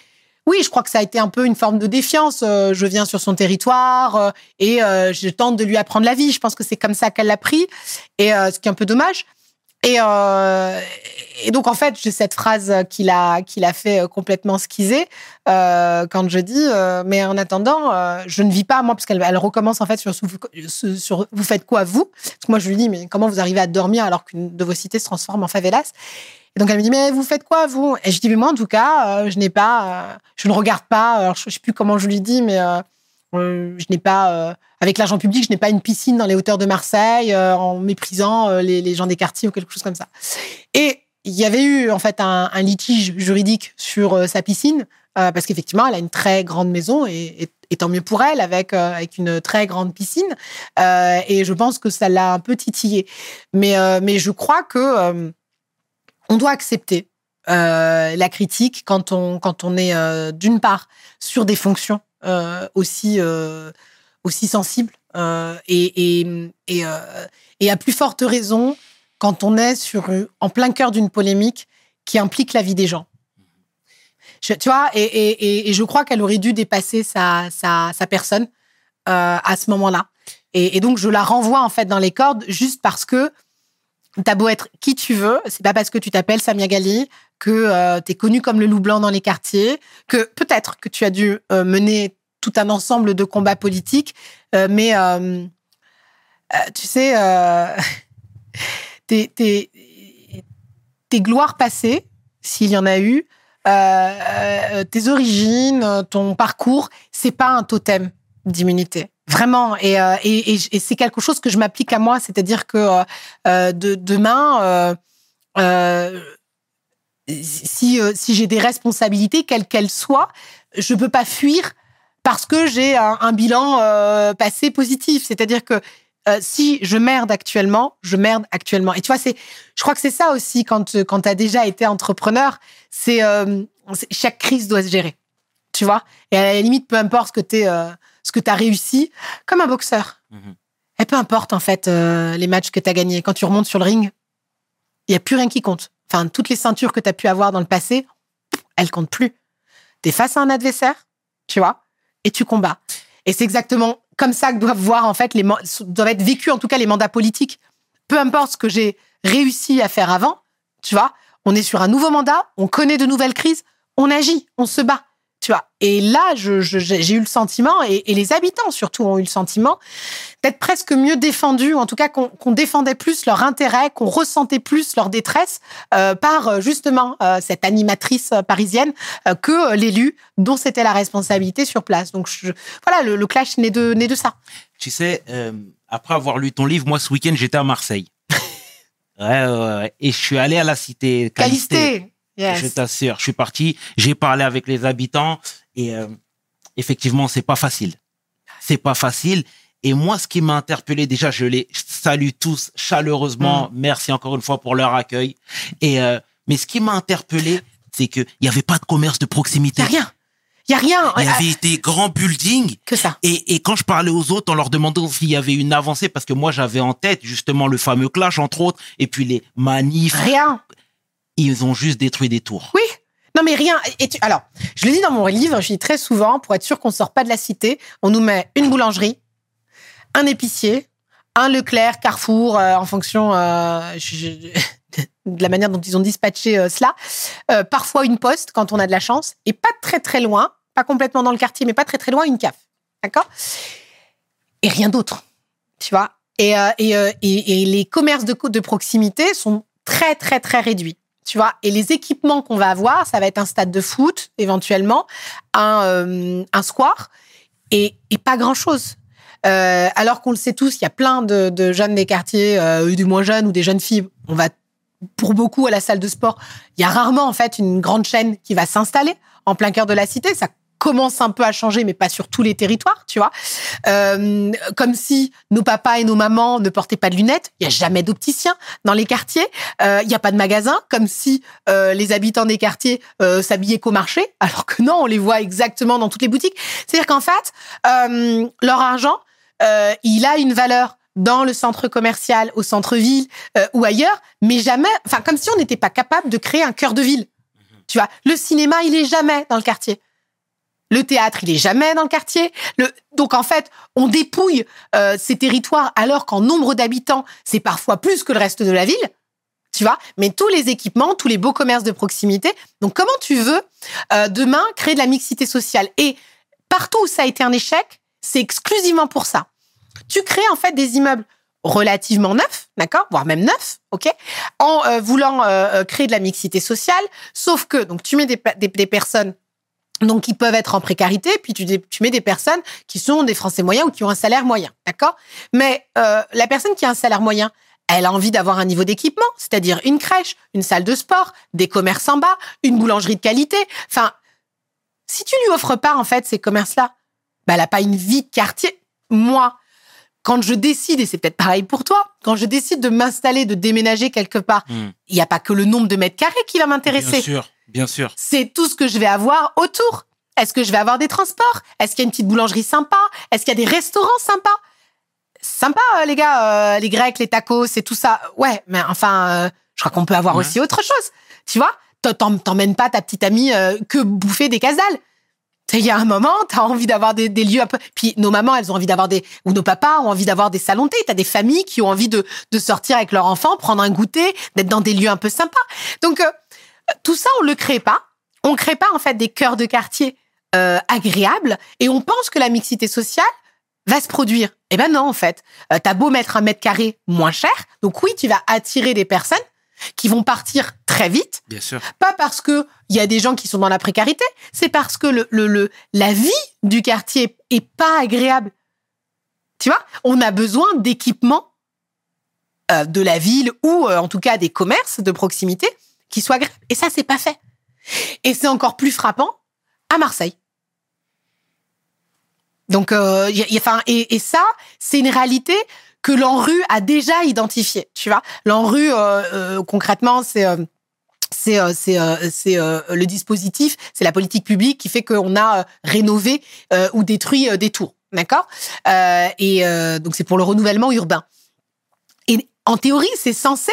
oui, je crois que ça a été un peu une forme de défiance. Je viens sur son territoire et je tente de lui apprendre la vie. Je pense que c'est comme ça qu'elle l'a pris, et ce qui est un peu dommage. Et, euh, et donc en fait, j'ai cette phrase qu'il a, qu'il a fait complètement skizer euh, quand je dis. Euh, mais en attendant, euh, je ne vis pas moi parce qu'elle elle recommence en fait sur, vous faites quoi vous? Parce que moi je lui dis mais comment vous arrivez à dormir alors qu'une de vos cités se transforme en favelas? Et donc elle me dit mais vous faites quoi vous? Et je dis mais moi en tout cas euh, je n'ai pas, euh, je ne regarde pas. Alors je, je sais plus comment je lui dis mais euh, Euh, je n'ai pas, euh, avec l'argent public, je n'ai pas une piscine dans les hauteurs de Marseille euh, en méprisant euh, les, gens des quartiers ou quelque chose comme ça. Et il y avait eu en fait un, litige juridique sur euh, sa piscine euh, parce qu'effectivement, elle a une très grande maison et, tant mieux pour elle avec euh, avec une très grande piscine. Euh, et je pense que ça l'a un peu titillé. Mais euh, mais je crois que euh, on doit accepter euh, la critique quand on quand on est euh, d'une part sur des fonctions euh, aussi euh, aussi sensibles euh, et et et, euh, à plus forte raison quand on est sur en plein cœur d'une polémique qui implique la vie des gens. Tu vois, et, et, et, je crois qu'elle aurait dû dépasser sa, sa, sa personne euh, à ce moment-là. Et, et donc, je la renvoie en fait dans les cordes juste parce que t'as beau être qui tu veux, c'est pas parce que tu t'appelles Samia Gali que euh, t'es connu comme le loup blanc dans les quartiers, que peut-être que tu as dû euh, mener tout un ensemble de combats politiques, euh, mais tu sais, [LAUGHS] tes, tes, tes gloires passées, s'il y en a eu, tes origines, ton parcours, c'est pas un totem d'immunité. Vraiment. Et, euh, et, et, c'est quelque chose que je m'applique à moi. C'est-à-dire que euh, euh, de, demain, si, si j'ai des responsabilités, quelles qu'elles soient, je peux pas fuir parce que j'ai un, bilan passé positif. C'est-à-dire que si je merde actuellement, je merde actuellement. Et tu vois, je crois que c'est ça aussi quand quand tu as déjà été entrepreneur, c'est chaque crise doit se gérer. Tu vois? Et à la limite, peu importe ce que tu euh, ce que tu as réussi, comme un boxeur. Mhm. Et peu importe en fait euh, les matchs que tu as gagnés, quand tu remontes sur le ring, il y a plus rien qui compte. Enfin, toutes les ceintures que tu as pu avoir dans le passé, elles comptent plus. Tu es face à un adversaire, tu vois, et tu combats. Et c'est exactement comme ça que doivent voir en fait les doivent être vécus en tout cas les mandats politiques. Peu importe ce que j'ai réussi à faire avant, tu vois, on est sur un nouveau mandat, on connaît de nouvelles crises, on agit, on se bat, tu vois. Et là, je- je- j'ai eu le sentiment, et, et les habitants surtout ont eu le sentiment, d'être presque mieux défendus, ou en tout cas qu'on défendait plus leur intérêt, qu'on ressentait plus leur détresse euh, par euh, justement euh, cette animatrice parisienne euh, que l'élu dont c'était la responsabilité sur place. Donc je- voilà, le, le clash naît de, naît de ça. Tu sais, après avoir lu ton livre, moi, ce week-end, j'étais à Marseille. [LAUGHS] ouais, ouais, ouais. Et je suis allé à la cité Calisté. Yes. Je t'assure, je suis parti, j'ai parlé avec les habitants et euh, effectivement, c'est pas facile. C'est pas facile. Et moi, ce qui m'a interpellé, déjà, je les salue tous chaleureusement. Merci encore une fois pour leur accueil. Et euh, mais ce qui m'a interpellé, c'est que il y avait pas de commerce de proximité. Y a rien. Il y a rien. Il y Ah, avait des grands buildings. que ça. Et, et quand je parlais aux autres, en leur demandant s'il y avait une avancée, parce que moi j'avais en tête justement le fameux clash entre autres, et puis les manifs, Rien. Ils ont juste détruit des tours. Oui. Non, mais rien. Alors, je le dis dans mon livre, je dis très souvent, pour être sûr qu'on sort pas de la cité, on nous met une boulangerie, un épicier, un Leclerc, Carrefour, euh, en fonction euh, de la manière dont ils ont dispatché euh, cela. Parfois une poste, quand on a de la chance, et pas très très loin, pas complètement dans le quartier, mais pas très très loin, une caf. D'accord? Et rien d'autre. Tu vois? Et, et, et, et les commerces de, de proximité sont très très très réduits tu vois. Et les équipements qu'on va avoir, ça va être un stade de foot, éventuellement, un, euh, un square, et, et pas grand-chose. Euh, alors qu'on le sait tous, il y a plein de, de jeunes des quartiers, euh, du moins jeunes ou des jeunes filles. On va pour beaucoup à la salle de sport. Il y a rarement en fait une grande chaîne qui va s'installer en plein cœur de la cité. Ça commence un peu à changer, mais pas sur tous les territoires, tu vois. Euh, comme si nos papas et nos mamans ne portaient pas de lunettes. Il y a jamais d'opticien dans les quartiers. Euh, Il y a pas de magasin. Comme si euh, les habitants des quartiers euh, s'habillaient qu'au marché, [LAUGHS] alors que non, on les voit exactement dans toutes les boutiques. C'est-à-dire qu'en fait, euh, leur argent, euh, il a une valeur dans le centre commercial, au centre-ville euh, ou ailleurs, mais jamais, enfin comme si on n'était pas capable de créer un cœur de ville. Tu vois, le cinéma, il est jamais dans le quartier. Le théâtre, il est jamais dans le quartier. Le... Donc en fait, on dépouille euh, ces territoires alors qu'en nombre d'habitants, c'est parfois plus que le reste de la ville. Tu vois, mais tous les équipements, tous les beaux commerces de proximité. Donc comment tu veux euh, demain créer de la mixité sociale? Et partout où ça a été un échec, c'est exclusivement pour ça. Tu crées en fait des immeubles relativement neufs, d'accord, voire même neufs, ok, en euh, voulant euh, euh, créer de la mixité sociale, sauf que donc tu mets des, des personnes Donc, ils peuvent être en précarité, puis tu, tu mets des personnes qui sont des Français moyens ou qui ont un salaire moyen, d'accord? Mais euh, la personne qui a un salaire moyen, elle a envie d'avoir un niveau d'équipement, c'est-à-dire une crèche, une salle de sport, des commerces en bas, une boulangerie de qualité. Enfin, si tu lui offres pas en fait ces commerces-là, bah, elle a pas une vie de quartier. Moi, quand je décide, et c'est peut-être pareil pour toi, quand je décide de m'installer, de déménager quelque part, Hmm. il n'y a pas que le nombre de mètres carrés qui va m'intéresser Bien sûr, c'est tout ce que je vais avoir autour. Est-ce que je vais avoir des transports? Est-ce qu'il y a une petite boulangerie sympa? Est-ce qu'il y a des restaurants sympas? Sympa, euh, les gars, euh, les Grecs, les tacos, c'est tout ça. Ouais, mais enfin, euh, je crois qu'on peut avoir Ouais. aussi autre chose. Tu vois? T'emmènes pas ta petite amie euh, que bouffer des casales. Il y a un moment, t'as envie d'avoir des, des lieux un peu. Puis nos mamans, elles ont envie d'avoir des. Ou nos papas ont envie d'avoir des salons thé. T'as des familles qui ont envie de, de sortir avec leurs enfants, prendre un goûter, d'être dans des lieux un peu sympas. Donc, tout ça, on le crée pas. On crée pas, en fait, des cœurs de quartier euh, agréables. Et on pense que la mixité sociale va se produire. Eh ben non, en fait. Euh, T'as beau mettre un mètre carré moins cher. Donc, oui, tu vas attirer des personnes qui vont partir très vite Bien sûr. pas parce que il y a des gens qui sont dans la précarité, c'est parce que le, le, le- la vie du quartier est pas agréable. Tu vois, on a besoin d'équipements euh, de la ville ou euh, en tout cas des commerces de proximité qui soient agréables. Et ça, c'est pas fait. Et c'est encore plus frappant à Marseille. Donc, euh, y a- y a- et, et ça, c'est une réalité que l'ANRU a déjà identifiée. Tu vois, l'ANRU, euh, euh, concrètement, c'est euh, c'est euh, c'est euh, c'est le dispositif, c'est la politique publique qui fait qu'on a rénové ou détruit des tours, d'accord? Et donc c'est pour le renouvellement urbain. Et en théorie, c'est censé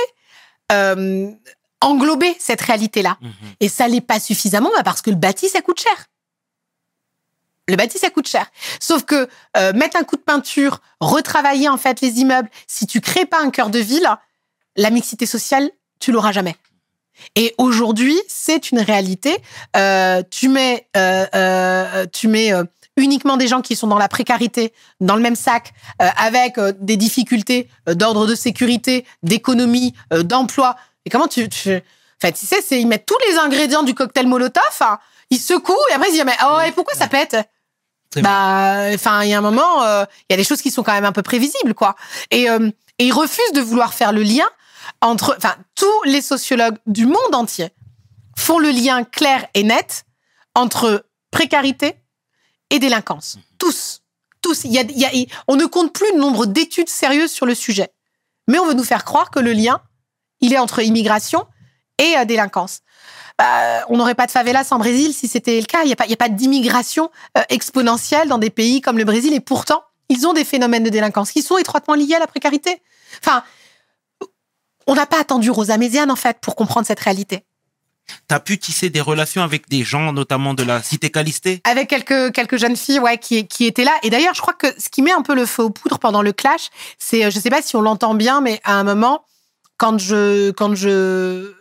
englober cette réalité-là. Mhm. Et ça l'est pas suffisamment bah, parce que le bâti, ça coûte cher. Le bâti, ça coûte cher. Sauf que euh, mettre un coup de peinture, retravailler en fait les immeubles, si tu crées pas un cœur de ville, la mixité sociale, tu l'auras jamais. Et aujourd'hui, c'est une réalité. Euh, tu mets, euh, tu mets uniquement des gens qui sont dans la précarité dans le même sac, avec des difficultés d'ordre de sécurité, d'économie, d'emploi. Et comment tu, tu... En fait, tu sais, c'est ils mettent tous les ingrédients du cocktail Molotov, hein, ils secouent et après ils disent mais oh et pourquoi ça pète? Bah, enfin, il y a un moment, euh, il y a des choses qui sont quand même un peu prévisibles, quoi. Et, euh, et ils refusent de vouloir faire le lien entre, enfin, tous les sociologues du monde entier font le lien clair et net entre précarité et délinquance. Tous, tous. Il y a, y a- on ne compte plus le nombre d'études sérieuses sur le sujet, mais on veut nous faire croire que le lien, il est entre immigration et euh, délinquance. Bah, on n'aurait pas de favelas en Brésil si c'était le cas. Il n'y a pas, il y a pas d'immigration euh, exponentielle dans des pays comme le Brésil et pourtant, ils ont des phénomènes de délinquance qui sont étroitement liés à la précarité. Enfin, on n'a pas attendu Rosa Méziane, en fait, pour comprendre cette réalité. T'as pu tisser des relations avec des gens, notamment de la cité Calisté Avec quelques, quelques jeunes filles ouais, qui, qui étaient là. Et d'ailleurs, je crois que ce qui met un peu le feu aux poudres pendant le clash, c'est, euh, je sais pas si on l'entend bien, mais à un moment, quand je, quand je,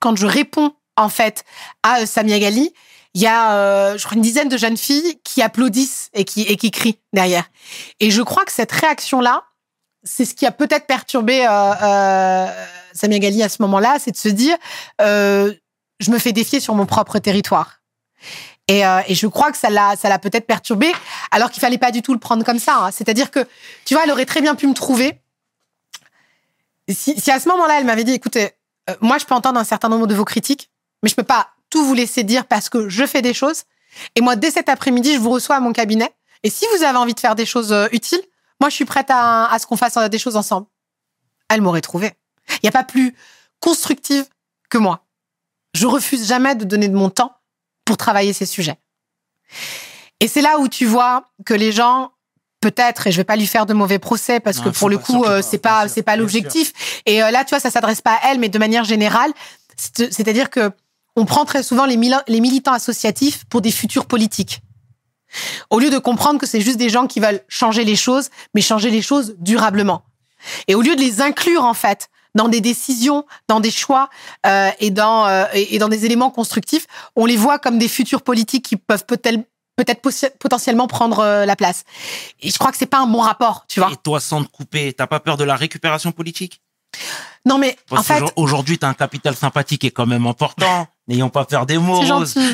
quand je réponds, en fait, à euh, Samia Gali, il y a, euh, je crois, une dizaine de jeunes filles qui applaudissent et qui, et qui crient derrière. Et je crois que cette réaction-là, c'est ce qui a peut-être perturbé euh, euh, Samia Gali à ce moment-là, c'est de se dire, euh, je me fais défier sur mon propre territoire. Et, euh, et je crois que ça l'a, ça l'a peut-être perturbé, alors qu'il fallait pas du tout le prendre comme ça. hein. C'est-à-dire que, tu vois, elle aurait très bien pu me trouver. Si, si à ce moment-là, elle m'avait dit, écoutez, euh, moi, je peux entendre un certain nombre de vos critiques, mais je peux pas tout vous laisser dire parce que je fais des choses. Et moi, dès cet après-midi, je vous reçois à mon cabinet. Et si vous avez envie de faire des choses euh, utiles, moi, je suis prête à, à ce qu'on fasse euh, des choses ensemble. Elle m'aurait trouvé. Il n'y a pas plus constructive que moi. Je refuse jamais de donner de mon temps pour travailler ces sujets. Et c'est là où tu vois que les gens, peut-être, et je vais pas lui faire de mauvais procès parce Non, que pour le coup, surtout euh, pas, c'est pas, c'est l'objectif. Et euh, là, tu vois, ça s'adresse pas à elle, mais de manière générale, c'est- c'est-à-dire que on prend très souvent les, les militants associatifs pour des futurs politiques. Au lieu de comprendre que c'est juste des gens qui veulent changer les choses, mais changer les choses durablement. Et au lieu de les inclure, en fait, dans des décisions, dans des choix euh, et, dans, euh, et dans des éléments constructifs, on les voit comme des futurs politiques qui peuvent peut-être peut-être potentiellement prendre euh, la place. Et je crois que c'est pas un bon rapport, tu vois. Et toi, sans te couper, t'as pas peur de la récupération politique? Non, mais Parce en fait, qu'aujourd'hui, t'as un capital sympathique qui est quand même important. [LAUGHS] N'ayons pas peur des mots.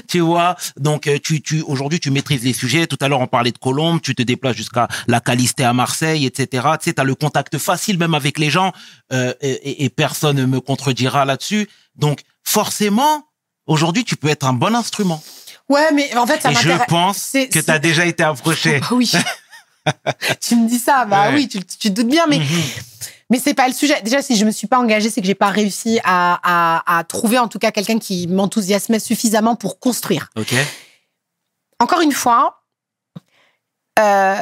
Tu vois, donc euh, tu, tu aujourd'hui tu maîtrises les sujets. Tout à l'heure on parlait de Colombe, tu te déplaces jusqu'à la Calisté à Marseille, etc. Tu sais, t'as le contact facile même avec les gens euh, et personne ne me contredira là-dessus. Donc forcément, aujourd'hui tu peux être un bon instrument. Ouais, mais en fait, ça et je pense que tu as déjà été approché. [LAUGHS] Bah oui. [LAUGHS] tu me dis ça, bah Ouais. oui, tu, tu te doutes bien, mais Mhm. mais c'est pas le sujet. Déjà, si je me suis pas engagée, c'est que j'ai pas réussi à, à, à trouver en tout cas quelqu'un qui m'enthousiasmait suffisamment pour construire. Ok. Encore une fois, euh,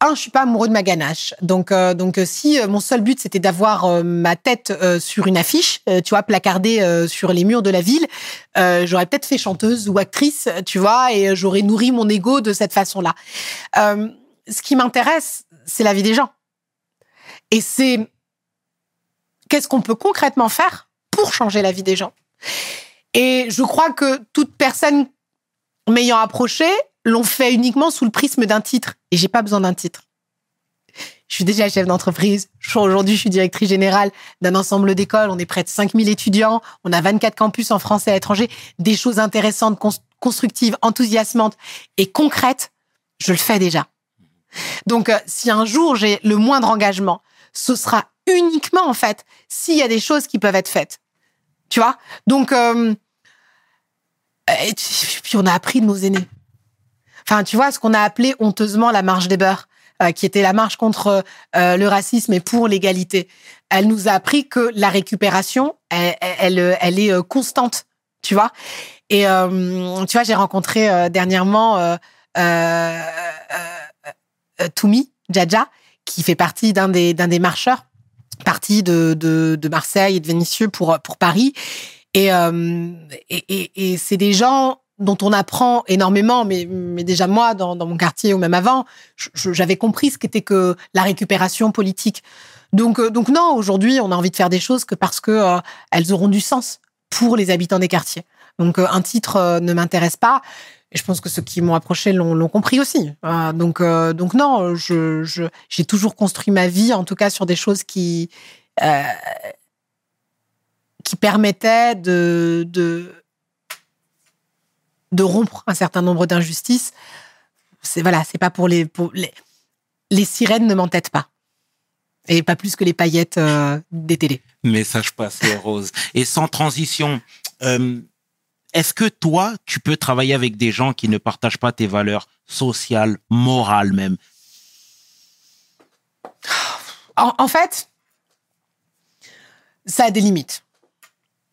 un, je suis pas amoureux de ma ganache. Donc, euh, donc euh, si euh, mon seul but c'était d'avoir euh, ma tête euh, sur une affiche, euh, tu vois, placardée sur les murs de la ville, j'aurais peut-être fait chanteuse ou actrice, tu vois, et j'aurais nourri mon ego de cette façon-là. Ce qui m'intéresse, c'est la vie des gens. Et c'est qu'est-ce qu'on peut concrètement faire pour changer la vie des gens? Et je crois que toute personne m'ayant approché l'ont fait uniquement sous le prisme d'un titre. Et j'ai pas besoin d'un titre. Je suis déjà chef d'entreprise. Aujourd'hui, je suis directrice générale d'un ensemble d'écoles. On est près de 5000 étudiants. On a 24 campus en France et à l'étranger. Des choses intéressantes, cons- constructives, enthousiasmantes et concrètes. Je le fais déjà. Donc, euh, si un jour j'ai le moindre engagement, ce sera uniquement, en fait, s'il y a des choses qui peuvent être faites. Tu vois? Donc, euh, et puis on a appris de nos aînés. Enfin, tu vois, ce qu'on a appelé honteusement la marche des beurs, euh, qui était la marche contre euh, le racisme et pour l'égalité. Elle nous a appris que la récupération, elle, elle, elle est euh, constante, tu vois. Et euh, tu vois, j'ai rencontré euh, dernièrement euh, Toumi Djadja, qui fait partie d'un des, d'un des marcheurs, parti de, de, de Marseille et de Vénissieux pour, pour Paris. Et, et, et, et c'est des gens dont on apprend énormément, mais, mais déjà moi, dans, dans mon quartier ou même avant, j'avais compris ce qu'était que la récupération politique. Donc, euh, donc non, aujourd'hui, on a envie de faire des choses que parce que euh, elles auront du sens pour les habitants des quartiers. Donc, euh, un titre ne m'intéresse pas. Et je pense que ceux qui m'ont approché l'ont compris aussi. Donc, donc non, je, je, j'ai toujours construit ma vie, en tout cas, sur des choses qui, qui permettaient de, de, de rompre un certain nombre d'injustices. C'est voilà, c'est pas pour les, pour les les sirènes ne m'entêtent pas et pas plus que les paillettes euh, des télés. Message passé, Rose. Et sans transition, euh, est-ce que toi, tu peux travailler avec des gens qui ne partagent pas tes valeurs sociales, morales même? En, en fait, ça a des limites.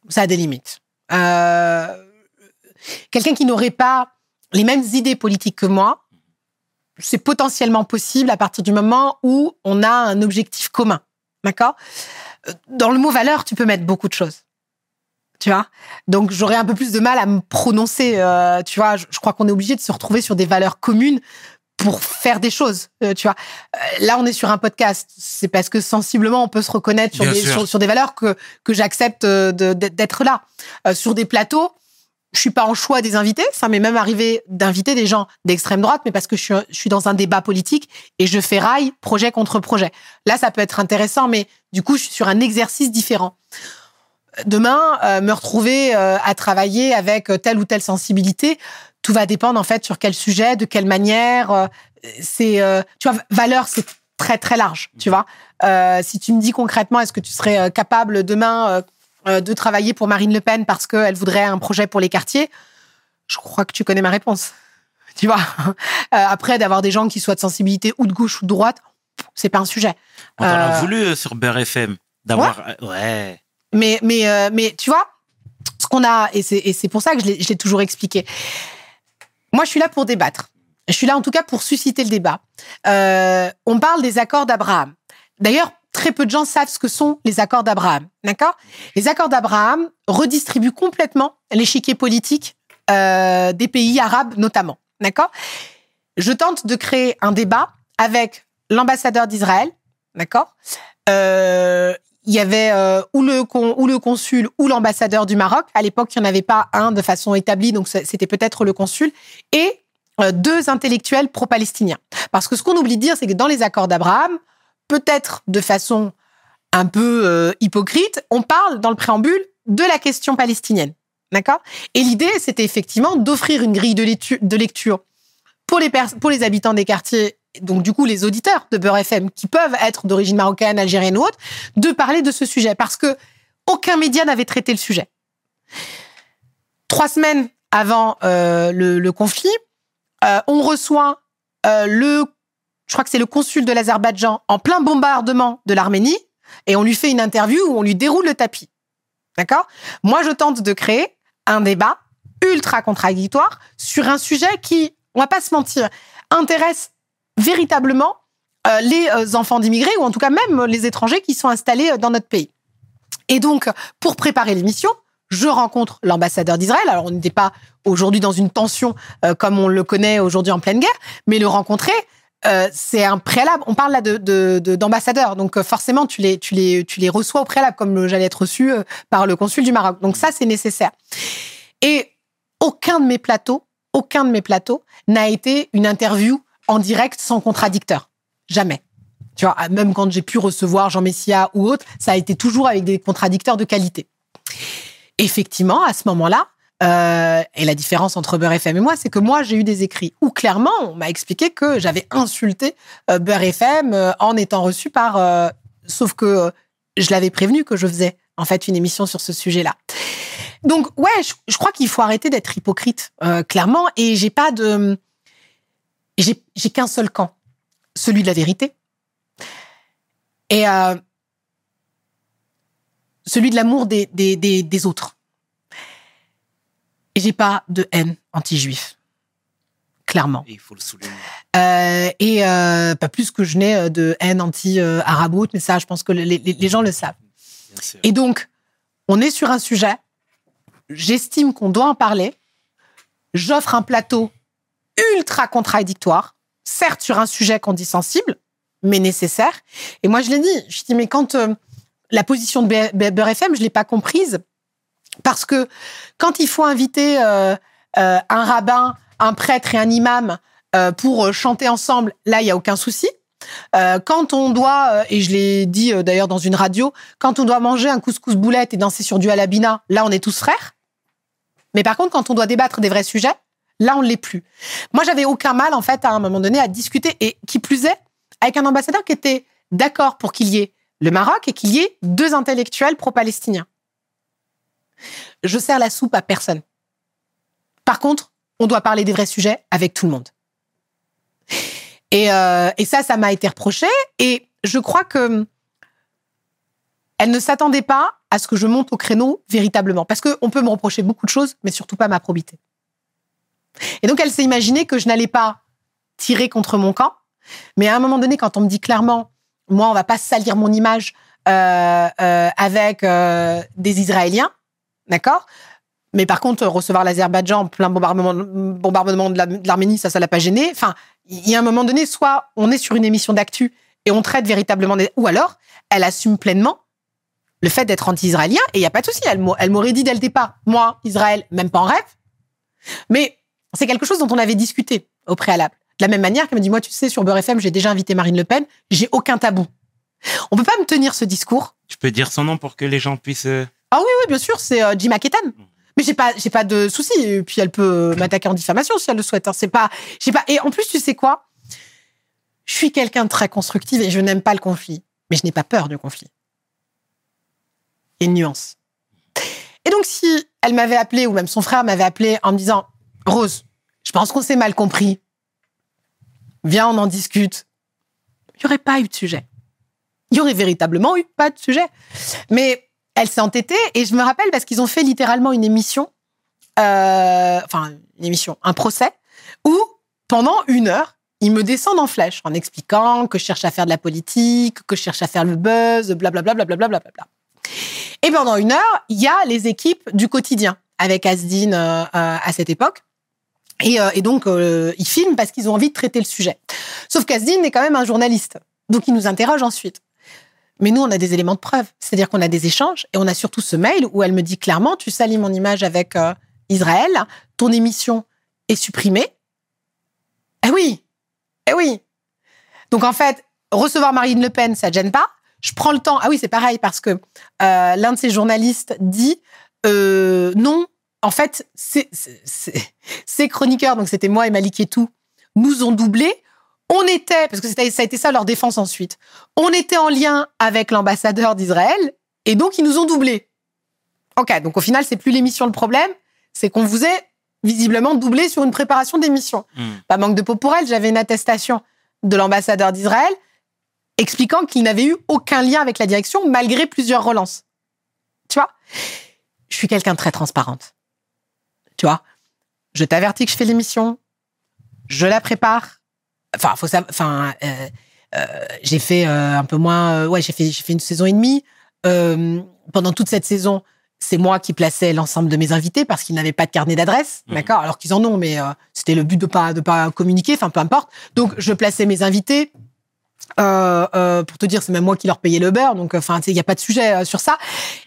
Ça a des limites. Euh, Quelqu'un qui n'aurait pas les mêmes idées politiques que moi, c'est potentiellement possible à partir du moment où on a un objectif commun. D'accord? Dans le mot valeur, tu peux mettre beaucoup de choses. Tu vois? Donc, j'aurais un peu plus de mal à me prononcer. euh, tu vois, je, je crois qu'on est obligé de se retrouver sur des valeurs communes pour faire des choses. euh, tu vois? Euh, Là, on est sur un podcast. C'est parce que sensiblement, on peut se reconnaître sur, des, sûr. sur, sur des valeurs que, que j'accepte d'être là. Euh, sur des plateaux, je suis pas en choix des invités. Ça m'est même arrivé d'inviter des gens d'extrême droite, mais parce que je suis, je suis dans un débat politique et je fais rail projet contre projet. Là, ça peut être intéressant, mais du coup, je suis sur un exercice différent. Demain, euh, me retrouver euh, à travailler avec euh, telle ou telle sensibilité, tout va dépendre en fait sur quel sujet, de quelle manière. euh, c'est, tu vois, valeur, c'est très très large. Tu vois, Euh, si tu me dis concrètement, est-ce que tu serais capable demain de travailler pour Marine Le Pen parce qu'elle voudrait un projet pour les quartiers, je crois que tu connais ma réponse. [LAUGHS] Tu vois. Euh, après, d'avoir des gens qui soient de sensibilité ou de gauche ou de droite, c'est pas un sujet. On t'en a Euh, voulu euh, sur Beurre FM d'avoir. euh, Ouais. Mais, mais, euh, mais tu vois, ce qu'on a, et c'est, pour ça que je l'ai, je l'ai toujours expliqué. Moi, je suis là pour débattre. Je suis là en tout cas pour susciter le débat. Euh, on parle des accords d'Abraham. D'ailleurs, très peu de gens savent ce que sont les accords d'Abraham. D'accord? Les accords d'Abraham redistribuent complètement l'échiquier politique euh, des pays arabes notamment. D'accord? Je tente de créer un débat avec l'ambassadeur d'Israël. D'accord? Euh, il y avait euh, ou, le ou le consul ou l'ambassadeur du Maroc. À l'époque, il n'y en avait pas un de façon établie, donc c'était peut-être le consul. Et deux intellectuels pro-palestiniens. Parce que ce qu'on oublie de dire, c'est que dans les accords d'Abraham, peut-être de façon un peu euh, hypocrite, on parle dans le préambule de la question palestinienne. D'accord? Et l'idée, c'était effectivement d'offrir une grille de lectu- de lecture pour les, habitants des quartiers, donc du coup les auditeurs de Beurre FM, qui peuvent être d'origine marocaine, algérienne ou autre, de parler de ce sujet. Parce que aucun média n'avait traité le sujet. Trois semaines avant euh, le, conflit, euh, on reçoit le, je crois que c'est le consul de l'Azerbaïdjan en plein bombardement de l'Arménie, et on lui fait une interview où on lui déroule le tapis. D'accord? Moi, je tente de créer un débat ultra contradictoire sur un sujet qui, on va pas se mentir, intéresse véritablement euh, les euh, enfants d'immigrés ou en tout cas même les étrangers qui sont installés euh, dans notre pays. Et donc, pour préparer l'émission, je rencontre l'ambassadeur d'Israël. Alors, on n'était pas aujourd'hui dans une tension comme on le connaît aujourd'hui en pleine guerre, mais le rencontrer, euh, c'est un préalable. On parle là de, de, d'ambassadeurs, donc euh, forcément, tu les, tu, les, tu les reçois au préalable, comme j'allais être reçu euh, par le consul du Maroc. Donc ça, c'est nécessaire. Et aucun de mes plateaux, aucun de mes plateaux n'a été une interview en direct sans contradicteur. Jamais. Tu vois, même quand j'ai pu recevoir Jean Messia ou autre, ça a été toujours avec des contradicteurs de qualité. Effectivement, à ce moment-là, euh, et la différence entre Beurre FM et moi, c'est que moi, j'ai eu des écrits où clairement, on m'a expliqué que j'avais insulté euh, Beurre FM euh, en étant reçu par. euh, sauf que je l'avais prévenu que je faisais en fait une émission sur ce sujet-là. Donc ouais, je, crois qu'il faut arrêter d'être hypocrite, clairement. Et j'ai pas de, j'ai qu'un seul camp, celui de la vérité, et celui de l'amour des autres. Et j'ai pas de haine anti-juif, clairement. Il faut le souligner. Euh, et euh, pas plus que je n'ai euh, de haine anti-araboute, mais ça, je pense que les, les- les gens le savent. Et donc, on est sur un sujet. J'estime qu'on doit en parler. J'offre un plateau ultra contradictoire, certes sur un sujet qu'on dit sensible, mais nécessaire. Et moi, je l'ai dit. Je dis, mais quand euh, la position de B- B- Beurre FM, je l'ai pas comprise, parce que quand il faut inviter euh, euh, un rabbin, un prêtre et un imam euh, pour euh, chanter ensemble, là, il y a aucun souci. Euh, quand on doit, euh, et je l'ai dit d'ailleurs dans une radio, quand on doit manger un couscous boulette et danser sur du halabina, là, on est tous frères. Mais par contre, quand on doit débattre des vrais sujets, là, on ne l'est plus. Moi, j'avais aucun mal, en fait, à un moment donné, à discuter, et qui plus est, avec un ambassadeur qui était d'accord pour qu'il y ait le Maroc et qu'il y ait deux intellectuels pro-palestiniens. Je sers la soupe à personne. Par contre, on doit parler des vrais sujets avec tout le monde. Et, euh, ça, ça m'a été reproché. Et je crois que elle ne s'attendait pas à ce que je monte au créneau véritablement. Parce qu'on peut me reprocher beaucoup de choses, mais surtout pas ma probité. Et donc, elle s'est imaginée que je n'allais pas tirer contre mon camp. Mais à un moment donné, quand on me dit clairement, moi, on va pas salir mon image euh, euh, avec des Israéliens, d'accord? Mais par contre, recevoir l'Azerbaïdjan en plein bombardement, bombardement de la- de l'Arménie, ça, ça l'a pas gêné. Enfin, il y a un moment donné, soit on est sur une émission d'actu et on traite véritablement des... Ou alors, elle assume pleinement le fait d'être anti-israélien et il n'y a pas de souci. Elle m'a- elle m'aurait dit dès le départ, moi, Israël, même pas en rêve. Mais c'est quelque chose dont on avait discuté au préalable. De la même manière qu'elle me dit, moi, tu sais, sur Beurre FM, j'ai déjà invité Marine Le Pen, j'ai aucun tabou. On peut pas me tenir ce discours? Tu peux dire son nom pour que les gens puissent. Ah oui, oui, bien sûr, c'est euh, Jim Ketan. Mais j'ai pas, j'ai pas de souci. Et puis elle peut euh, m'attaquer en diffamation si elle le souhaite. hein. C'est pas, j'ai pas. Et en plus, tu sais quoi? Je suis quelqu'un de très constructif et je n'aime pas le conflit, mais je n'ai pas peur du conflit. A une nuance. Et donc, si elle m'avait appelé ou même son frère m'avait appelé en me disant Rose, je pense qu'on s'est mal compris. Viens, on en discute. Il n'y aurait pas eu de sujet. Il y aurait véritablement eu pas de sujet. Mais elle s'est entêtée et je me rappelle parce qu'ils ont fait littéralement une émission, euh, enfin une émission, un procès, où pendant une heure, ils me descendent en flèche en expliquant que je cherche à faire de la politique, que je cherche à faire le buzz, blablabla, blablabla, blablabla. Et pendant une heure, il y a les équipes du quotidien avec Asdine euh, euh, à cette époque. Et, euh, donc, euh, ils filment parce qu'ils ont envie de traiter le sujet. Sauf qu'Asdine est quand même un journaliste. Donc, il nous interroge ensuite. Mais nous, on a des éléments de preuve. C'est-à-dire qu'on a des échanges et on a surtout ce mail où elle me dit clairement, tu salis mon image avec euh, Israël, ton émission est supprimée. Eh oui, eh oui. Donc en fait, recevoir Marine Le Pen, ça ne gêne pas. Je prends le temps. Ah oui, c'est pareil parce que euh, l'un de ces journalistes dit euh, non. en fait, [LAUGHS] ces, chroniqueurs, donc c'était moi et Malik et tout, nous ont doublés. On était, parce que ça a été ça leur défense ensuite, on était en lien avec l'ambassadeur d'Israël et donc ils nous ont doublés. Ok, donc au final, c'est plus l'émission le problème, c'est qu'on vous est visiblement doublé sur une préparation d'émission. Hmm. Pas manque de peau pour elle, j'avais une attestation de l'ambassadeur d'Israël expliquant qu'il n'avait eu aucun lien avec la direction malgré plusieurs relances. Tu vois? Je suis quelqu'un de très transparente. Tu vois? Je t'avertis que je fais l'émission, je la prépare. Enfin, faut savoir. Enfin, euh, euh, j'ai fait euh, un peu moins. ouais, j'ai fait, une saison et demie. Pendant toute cette saison, c'est moi qui plaçais l'ensemble de mes invités parce qu'ils n'avaient pas de carnet d'adresse, Mhm. d'accord Alors qu'ils en ont, mais euh, c'était le but de pas de pas communiquer. Enfin, peu importe. Donc, je plaçais mes invités. Euh, euh, pour te dire, c'est même moi qui leur payais le beurre, donc enfin, il n'y a pas de sujet sur ça.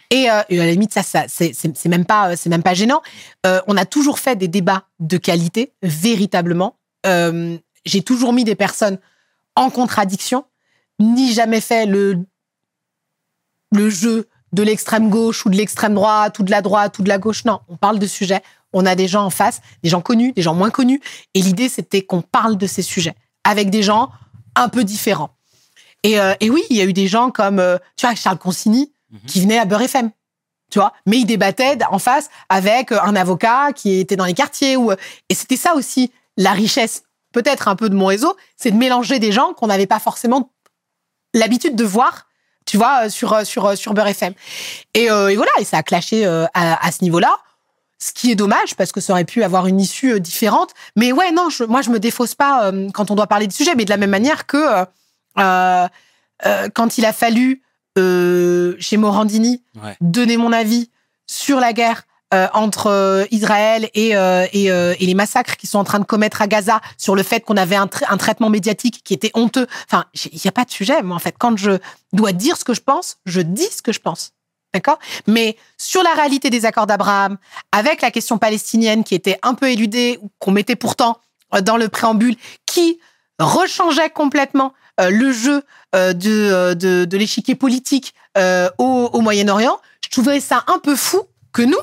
Et, et à la limite, ça, ça c'est même pas, c'est même pas gênant. On a toujours fait des débats de qualité, véritablement. Euh, J'ai toujours mis des personnes en contradiction, ni jamais fait le le jeu de l'extrême gauche ou de l'extrême droite ou de la droite ou de la gauche. Non, on parle de sujets. On a des gens en face, des gens connus, des gens moins connus. Et l'idée, c'était qu'on parle de ces sujets avec des gens un peu différents. Et, euh, et oui, il y a eu des gens comme, euh, tu vois, Charles Consigny, Mhm. qui venait à Beurre FM. Tu vois, mais il débattait en face avec euh, un avocat qui était dans les quartiers. Ou, et c'était ça aussi, la richesse, peut-être un peu de mon réseau, c'est de mélanger des gens qu'on n'avait pas forcément l'habitude de voir, tu vois, euh, sur, euh, sur, euh, sur Beurre FM. Et, euh, et voilà, et ça a clashé euh, à, à ce niveau-là. Ce qui est dommage parce que ça aurait pu avoir une issue euh, différente. Mais ouais, non, je, moi je me défausse pas quand on doit parler du sujet, mais de la même manière que quand il a fallu chez Morandini Ouais. donner mon avis sur la guerre euh, entre euh, Israël et, euh, et, euh, et les massacres qui sont en train de commettre à Gaza, sur le fait qu'on avait un, tra- un traitement médiatique qui était honteux. Enfin, il n'y a pas de sujet. Moi, en fait, quand je dois dire ce que je pense, je dis ce que je pense. D'accord? Mais sur la réalité des accords d'Abraham, avec la question palestinienne qui était un peu éludée, qu'on mettait pourtant dans le préambule, qui rechangeait complètement le jeu de, de, de l'échiquier politique au, au Moyen-Orient, je trouvais ça un peu fou que nous,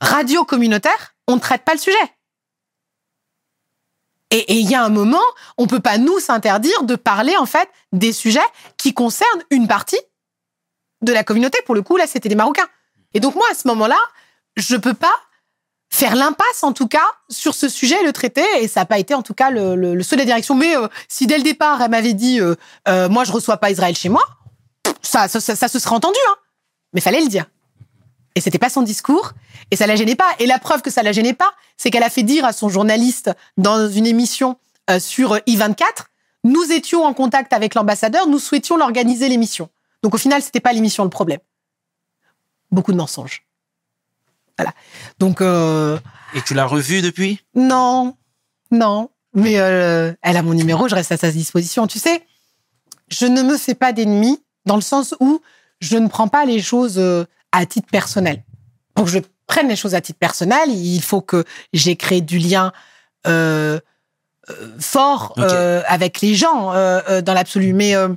radio communautaire, on ne traite pas le sujet. Et il y a un moment, on peut pas nous s'interdire de parler en fait des sujets qui concernent une partie de la communauté. Pour le coup, là, c'était des Marocains. Et donc moi, à ce moment-là, je peux pas faire l'impasse en tout cas sur ce sujet et le traiter. Et ça n'a pas été en tout cas le, le, le de la direction. Mais euh, si dès le départ, elle m'avait dit, euh, euh, moi, je reçois pas Israël chez moi, ça, ça, ça, ça se serait entendu. Hein. Mais fallait le dire. Et c'était pas son discours, et ça la gênait pas. Et la preuve que ça la gênait pas, c'est qu'elle a fait dire à son journaliste dans une émission euh, sur I24, nous étions en contact avec l'ambassadeur, nous souhaitions l'organiser l'émission. Donc au final, c'était pas l'émission le problème. Beaucoup de mensonges. Voilà. Donc euh, Et tu l'as revu depuis? Non, non. Mais euh, elle a mon numéro, je reste à sa disposition. Tu sais, je ne me fais pas d'ennemis dans le sens où je ne prends pas les choses euh, à titre personnel. Pour que je prenne les choses à titre personnel, il faut que j'ai créé du lien euh, euh, fort euh, avec les gens euh, euh, dans l'absolu. Mais euh,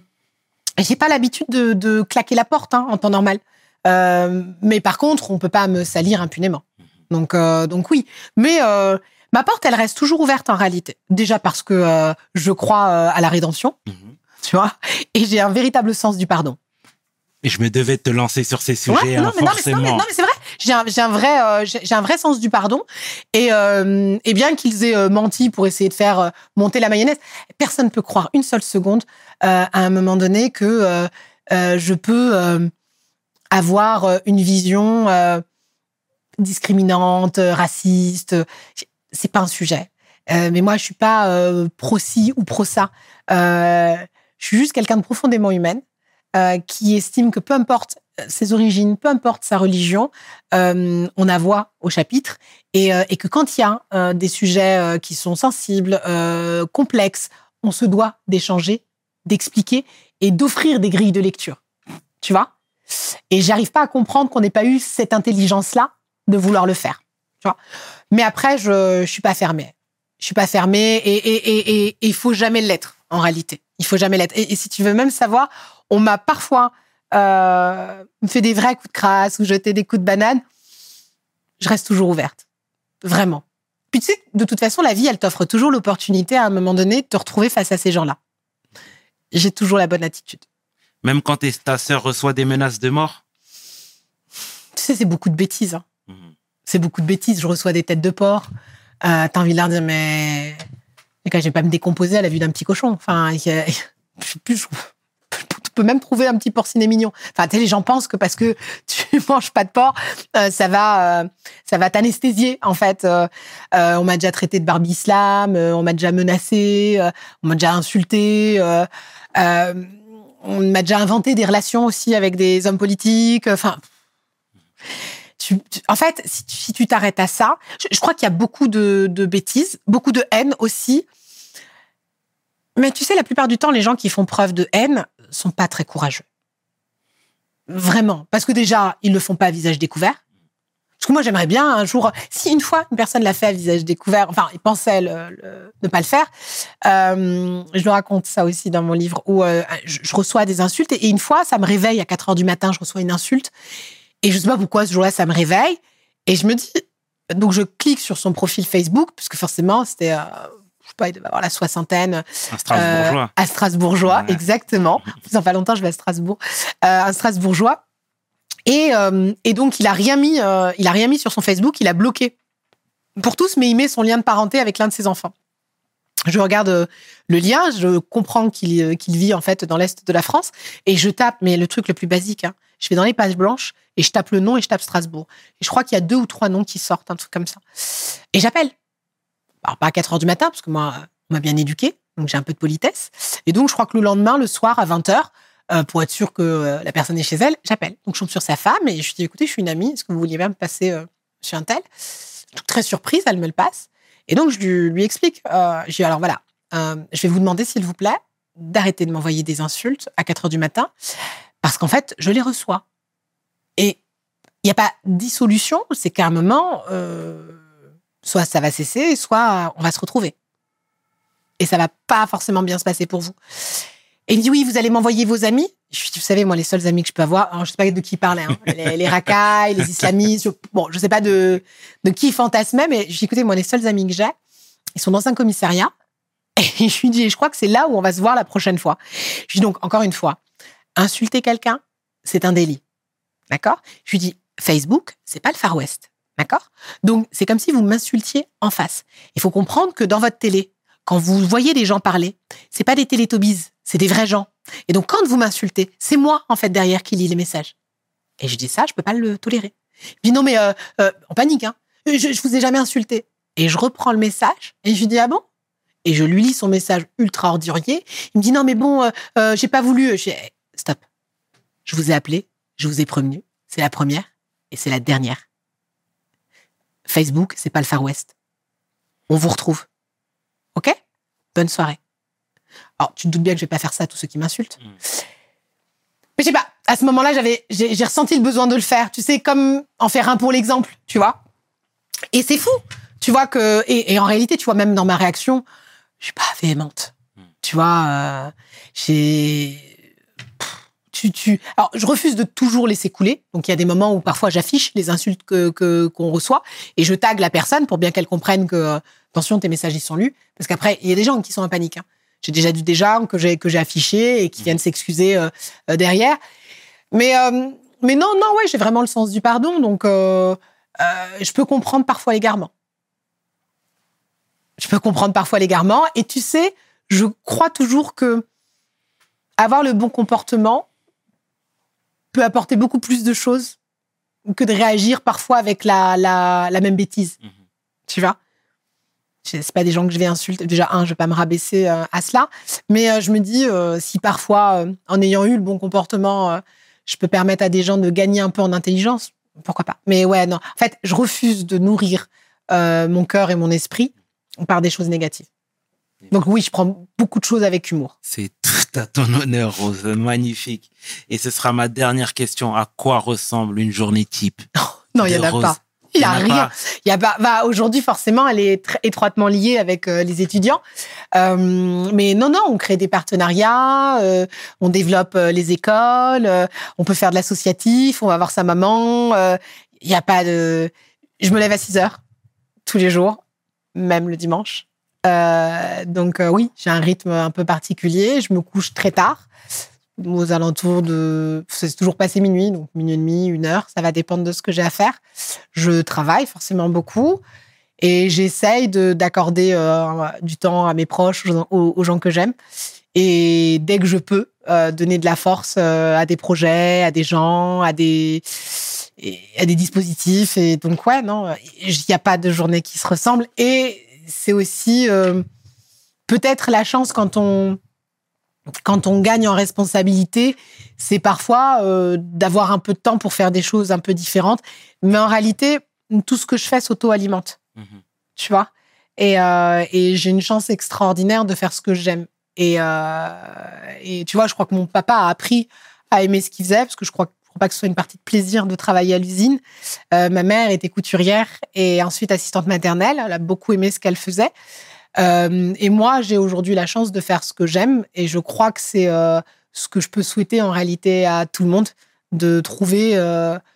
j'ai pas l'habitude de, de claquer la porte hein, en temps normal. Euh, mais par contre, on peut pas me salir impunément. Donc, euh, donc oui. Mais euh, ma porte, elle reste toujours ouverte en réalité. Déjà parce que euh, je crois à la rédemption, Mhm. tu vois, et j'ai un véritable sens du pardon. Et je me devais te lancer sur ces sujets, Ouais, hein, non, mais, non, mais, non, forcément. mais, non, mais c'est vrai. J'ai un, vrai, euh, j'ai un vrai sens du pardon. Et, euh, et bien qu'ils aient euh, menti pour essayer de faire euh, monter la mayonnaise, personne ne peut croire une seule seconde euh, à un moment donné que je peux euh, avoir une vision euh, discriminante, raciste. C'est pas un sujet. Euh, mais moi, je suis pas euh, pro ci ou pro ça. Euh, je suis juste quelqu'un de profondément humaine euh, qui estime que peu importe ses origines, peu importe sa religion, euh, on a voix au chapitre et, euh, et que quand il y a euh, des sujets euh, qui sont sensibles, euh, complexes, on se doit d'échanger, d'expliquer et d'offrir des grilles de lecture. Tu vois? Et j'arrive pas à comprendre qu'on n'ait pas eu cette intelligence-là de vouloir le faire. Tu vois? Mais après, je, je suis pas fermée. Je suis pas fermée et il et, et, et, faut jamais l'être en réalité. Il faut jamais l'être. Et, et si tu veux même savoir, on m'a parfois euh, fait des vrais coups de crasse ou jeté des coups de banane. je reste toujours ouverte. Vraiment. Puis tu sais, de toute façon, la vie, elle t'offre toujours l'opportunité à un moment donné de te retrouver face à ces gens-là. J'ai toujours la bonne attitude. Même quand ta sœur reçoit des menaces de mort? Tu sais, c'est beaucoup de bêtises. hein. Mhm. C'est beaucoup de bêtises. Je reçois des têtes de porc. Euh, T'as envie de leur dire, mais. Mais quand je vais pas me décomposer à la vue d'un petit cochon. Enfin, y a- [LAUGHS] sais plus, je- tu peux même trouver un petit porcinet mignon. Enfin, tu sais, les gens pensent que parce que tu [LAUGHS] manges pas de porc, euh, ça va, euh, ça va t'anesthésier. En fait, Euh, euh, on m'a déjà traité de Barbie Islam, on m'a déjà menacé, on m'a déjà insulté. on m'a déjà inventé des relations aussi avec des hommes politiques. Enfin, en fait, si tu t'arrêtes à ça, je, crois qu'il y a beaucoup de, bêtises, beaucoup de haine aussi. Mais tu sais, la plupart du temps, les gens qui font preuve de haine sont pas très courageux. Vraiment. Parce que déjà, ils le font pas à visage découvert. Parce que moi, j'aimerais bien un jour, si une fois une personne l'a fait à visage découvert, enfin, il pensait le- ne pas le faire, euh, je le raconte ça aussi dans mon livre, où euh, je, je reçois des insultes et une fois, ça me réveille à 4 heures du matin, je reçois une insulte et je sais pas pourquoi ce jour-là, ça me réveille. Et je me dis, donc je clique sur son profil Facebook, puisque forcément, c'était, euh, je sais pas, il devait avoir la soixantaine. Un Strasbourgeois. Euh, à Strasbourgeois, exactement. [LAUGHS] Ça fait pas longtemps, je vais à Strasbourg. Euh, un Strasbourgeois. Et, euh, et donc, il a rien mis, euh, il a rien mis sur son Facebook, il a bloqué pour tous, mais il met son lien de parenté avec l'un de ses enfants. Je regarde euh, le lien, je comprends qu'il qu'il vit en fait dans l'est de la France, et je tape, mais le truc le plus basique, hein, je vais dans les pages blanches et je tape le nom et je tape Strasbourg. Et je crois qu'il y a deux ou trois noms qui sortent, un truc comme ça. Et j'appelle. Alors, pas à 4 heures du matin, parce que moi, on m'a bien éduqué, donc j'ai un peu de politesse. Et donc, je crois que le lendemain, le soir, à 20 heures, euh, pour être sûr que euh, la personne est chez elle, j'appelle. Donc, je tombe sur sa femme et je lui dis, écoutez, je suis une amie, est-ce que vous vouliez bien me passer euh, sur un tel? Très surprise, elle me le passe. Et donc, je lui, explique, euh, je dis, alors voilà, euh, je vais vous demander, s'il vous plaît, d'arrêter de m'envoyer des insultes à 4 heures du matin, parce qu'en fait, je les reçois. Et il n'y a pas dissolution, c'est qu'à un moment, euh, soit ça va cesser, soit on va se retrouver. Et ça va pas forcément bien se passer pour vous. Et il me dit, oui, vous allez m'envoyer vos amis. Je dis, vous savez, moi, les seuls amis que je peux avoir, alors, je sais pas de qui parlait, hein, [LAUGHS] les, les racailles, les islamistes, je- bon, je sais pas de, de qui fantasmait, mais je dis, écoutez, moi, les seuls amis que j'ai, ils sont dans un commissariat. Et [LAUGHS] je lui dis, je crois que c'est là où on va se voir la prochaine fois. Je lui dis donc, encore une fois, insulter quelqu'un, c'est un délit. D'accord? Je lui dis, Facebook, c'est pas le Far West. D'accord? Donc, c'est comme si vous m'insultiez en face. Il faut comprendre que dans votre télé, quand vous voyez des gens parler, c'est pas des télétobies, c'est des vrais gens. Et donc, quand vous m'insultez, c'est moi, en fait, derrière qui lit les messages. Et je dis ça, je peux pas le tolérer. Je dis non, mais euh, euh, en panique, hein. Je, je vous ai jamais insulté. Et je reprends le message et je lui dis ah bon? Et je lui lis son message ultra ordurier. Il me dit non, mais bon, euh, euh, j'ai pas voulu. Je vous ai appelé, je vous ai prévenu. C'est la première et c'est la dernière. Facebook, c'est pas le Far West. On vous retrouve. Ok? Bonne soirée. Alors, tu te doutes bien que je vais pas faire ça à tous ceux qui m'insultent. Mm. Mais je sais pas, à ce moment-là, j'avais, j'ai, j'ai ressenti le besoin de le faire. Tu sais, comme en faire un pour l'exemple, tu vois? Et c'est fou. Tu vois que, et, et en réalité, tu vois, même dans ma réaction, je suis pas véhémente. Mm. Tu vois, euh, j'ai, tu, tu, alors, je refuse de toujours laisser couler. Donc, il y a des moments où parfois j'affiche les insultes que, que, qu'on reçoit et je tag la personne pour bien qu'elle comprenne que, euh, attention, tes messages, ils sont lus. Parce qu'après, il y a des gens qui sont en panique. hein. J'ai déjà vu des gens que j'ai, que j'ai affichés et qui viennent s'excuser euh, euh, derrière. Mais, euh, mais non, non, ouais, j'ai vraiment le sens du pardon. Donc, je peux comprendre parfois l'égarement. Je peux comprendre parfois l'égarement. Et tu sais, je crois toujours que avoir le bon comportement peut apporter beaucoup plus de choses que de réagir parfois avec la, la, la même bêtise. Mhm. Tu vois? C'est pas des gens que je vais insulter. Déjà, un, je vais pas me rabaisser euh, à cela. Mais euh, je me dis, euh, si parfois, en ayant eu le bon comportement, je peux permettre à des gens de gagner un peu en intelligence, pourquoi pas? Mais ouais, non. En fait, je refuse de nourrir mon cœur et mon esprit par des choses négatives. Donc oui, je prends beaucoup de choses avec humour. C'est tout à ton honneur, Rose. Magnifique. Et ce sera ma dernière question. À quoi ressemble une journée type? [LAUGHS] Non, il y de en a Rose pas. Il y a en a rien. Il y a pas. Bah, aujourd'hui, forcément, elle est très étroitement liée avec euh, les étudiants. Euh, mais non, non, on crée des partenariats, euh, on développe les écoles, on peut faire de l'associatif, on va voir sa maman. Il y a pas de. je me lève à 6 heures tous les jours, même le dimanche. Euh, donc euh, oui, j'ai un rythme un peu particulier. Je me couche très tard, aux alentours de... C'est toujours passé minuit, donc minuit et demi, une heure. Ça va dépendre de ce que j'ai à faire. Je travaille forcément beaucoup. Et j'essaye de- d'accorder euh, du temps à mes proches, aux, gens que j'aime. Et dès que je peux, donner de la force à des projets, à des gens, à des, à des dispositifs. Et donc, ouais, non, il n'y a pas de journée qui se ressemble. Et c'est aussi euh, peut-être la chance quand on, quand on gagne en responsabilité, c'est parfois euh, d'avoir un peu de temps pour faire des choses un peu différentes. Mais en réalité, tout ce que je fais s'auto-alimente Mhm. tu vois? Et, euh, et j'ai une chance extraordinaire de faire ce que j'aime. Et, euh, et tu vois, je crois que mon papa a appris à aimer ce qu'il faisait, parce que je crois, je crois pas que ce soit une partie de plaisir de travailler à l'usine. Euh, ma mère était couturière et ensuite assistante maternelle. Elle a beaucoup aimé ce qu'elle faisait. Euh, et moi, j'ai aujourd'hui la chance de faire ce que j'aime. Et je crois que c'est euh, ce que je peux souhaiter en réalité à tout le monde, de trouver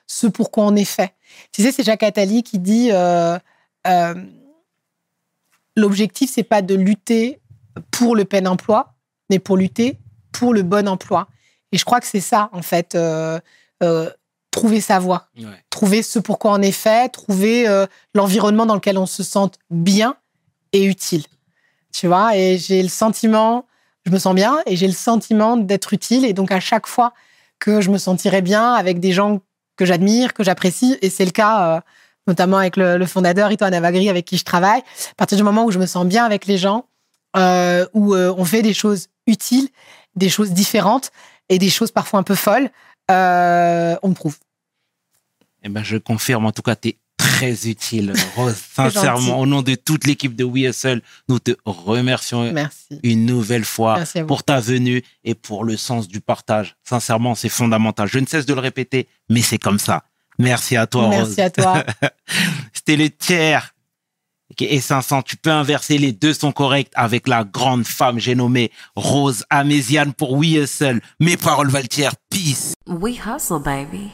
ce pourquoi on est fait. Tu sais, c'est Jacques Attali qui dit l'objectif, c'est pas de lutter pour le plein emploi, mais pour lutter pour le bon emploi. Et je crois que c'est ça, en fait, euh, trouver sa voie, Ouais. trouver ce pourquoi on est fait, trouver euh, l'environnement dans lequel on se sente bien et utile. Tu vois, et j'ai le sentiment, je me sens bien et j'ai le sentiment d'être utile. Et donc, à chaque fois que je me sentirai bien avec des gens que j'admire, que j'apprécie, et c'est le cas euh, notamment avec le, le fondateur Ito Navagri avec qui je travaille, à partir du moment où je me sens bien avec les gens, euh, où on fait des choses utiles, des choses différentes et des choses parfois un peu folles, euh, on me prouve. Eh ben, je confirme, en tout cas, tu es très utile, [LAUGHS] Rose. Sincèrement, au nom de toute l'équipe de We Hustle, nous te remercions Merci. une nouvelle fois pour ta venue et pour le sens du partage. Sincèrement, c'est fondamental. Je ne cesse de le répéter, mais c'est comme ça. Merci à toi, Rose. Merci à toi. [LAUGHS] C'était le tiers. Et 500, tu peux inverser, les deux sont corrects avec la grande femme, j'ai nommé Rose Améziane pour We Hustle. Mes paroles valent. Peace. We hustle, baby.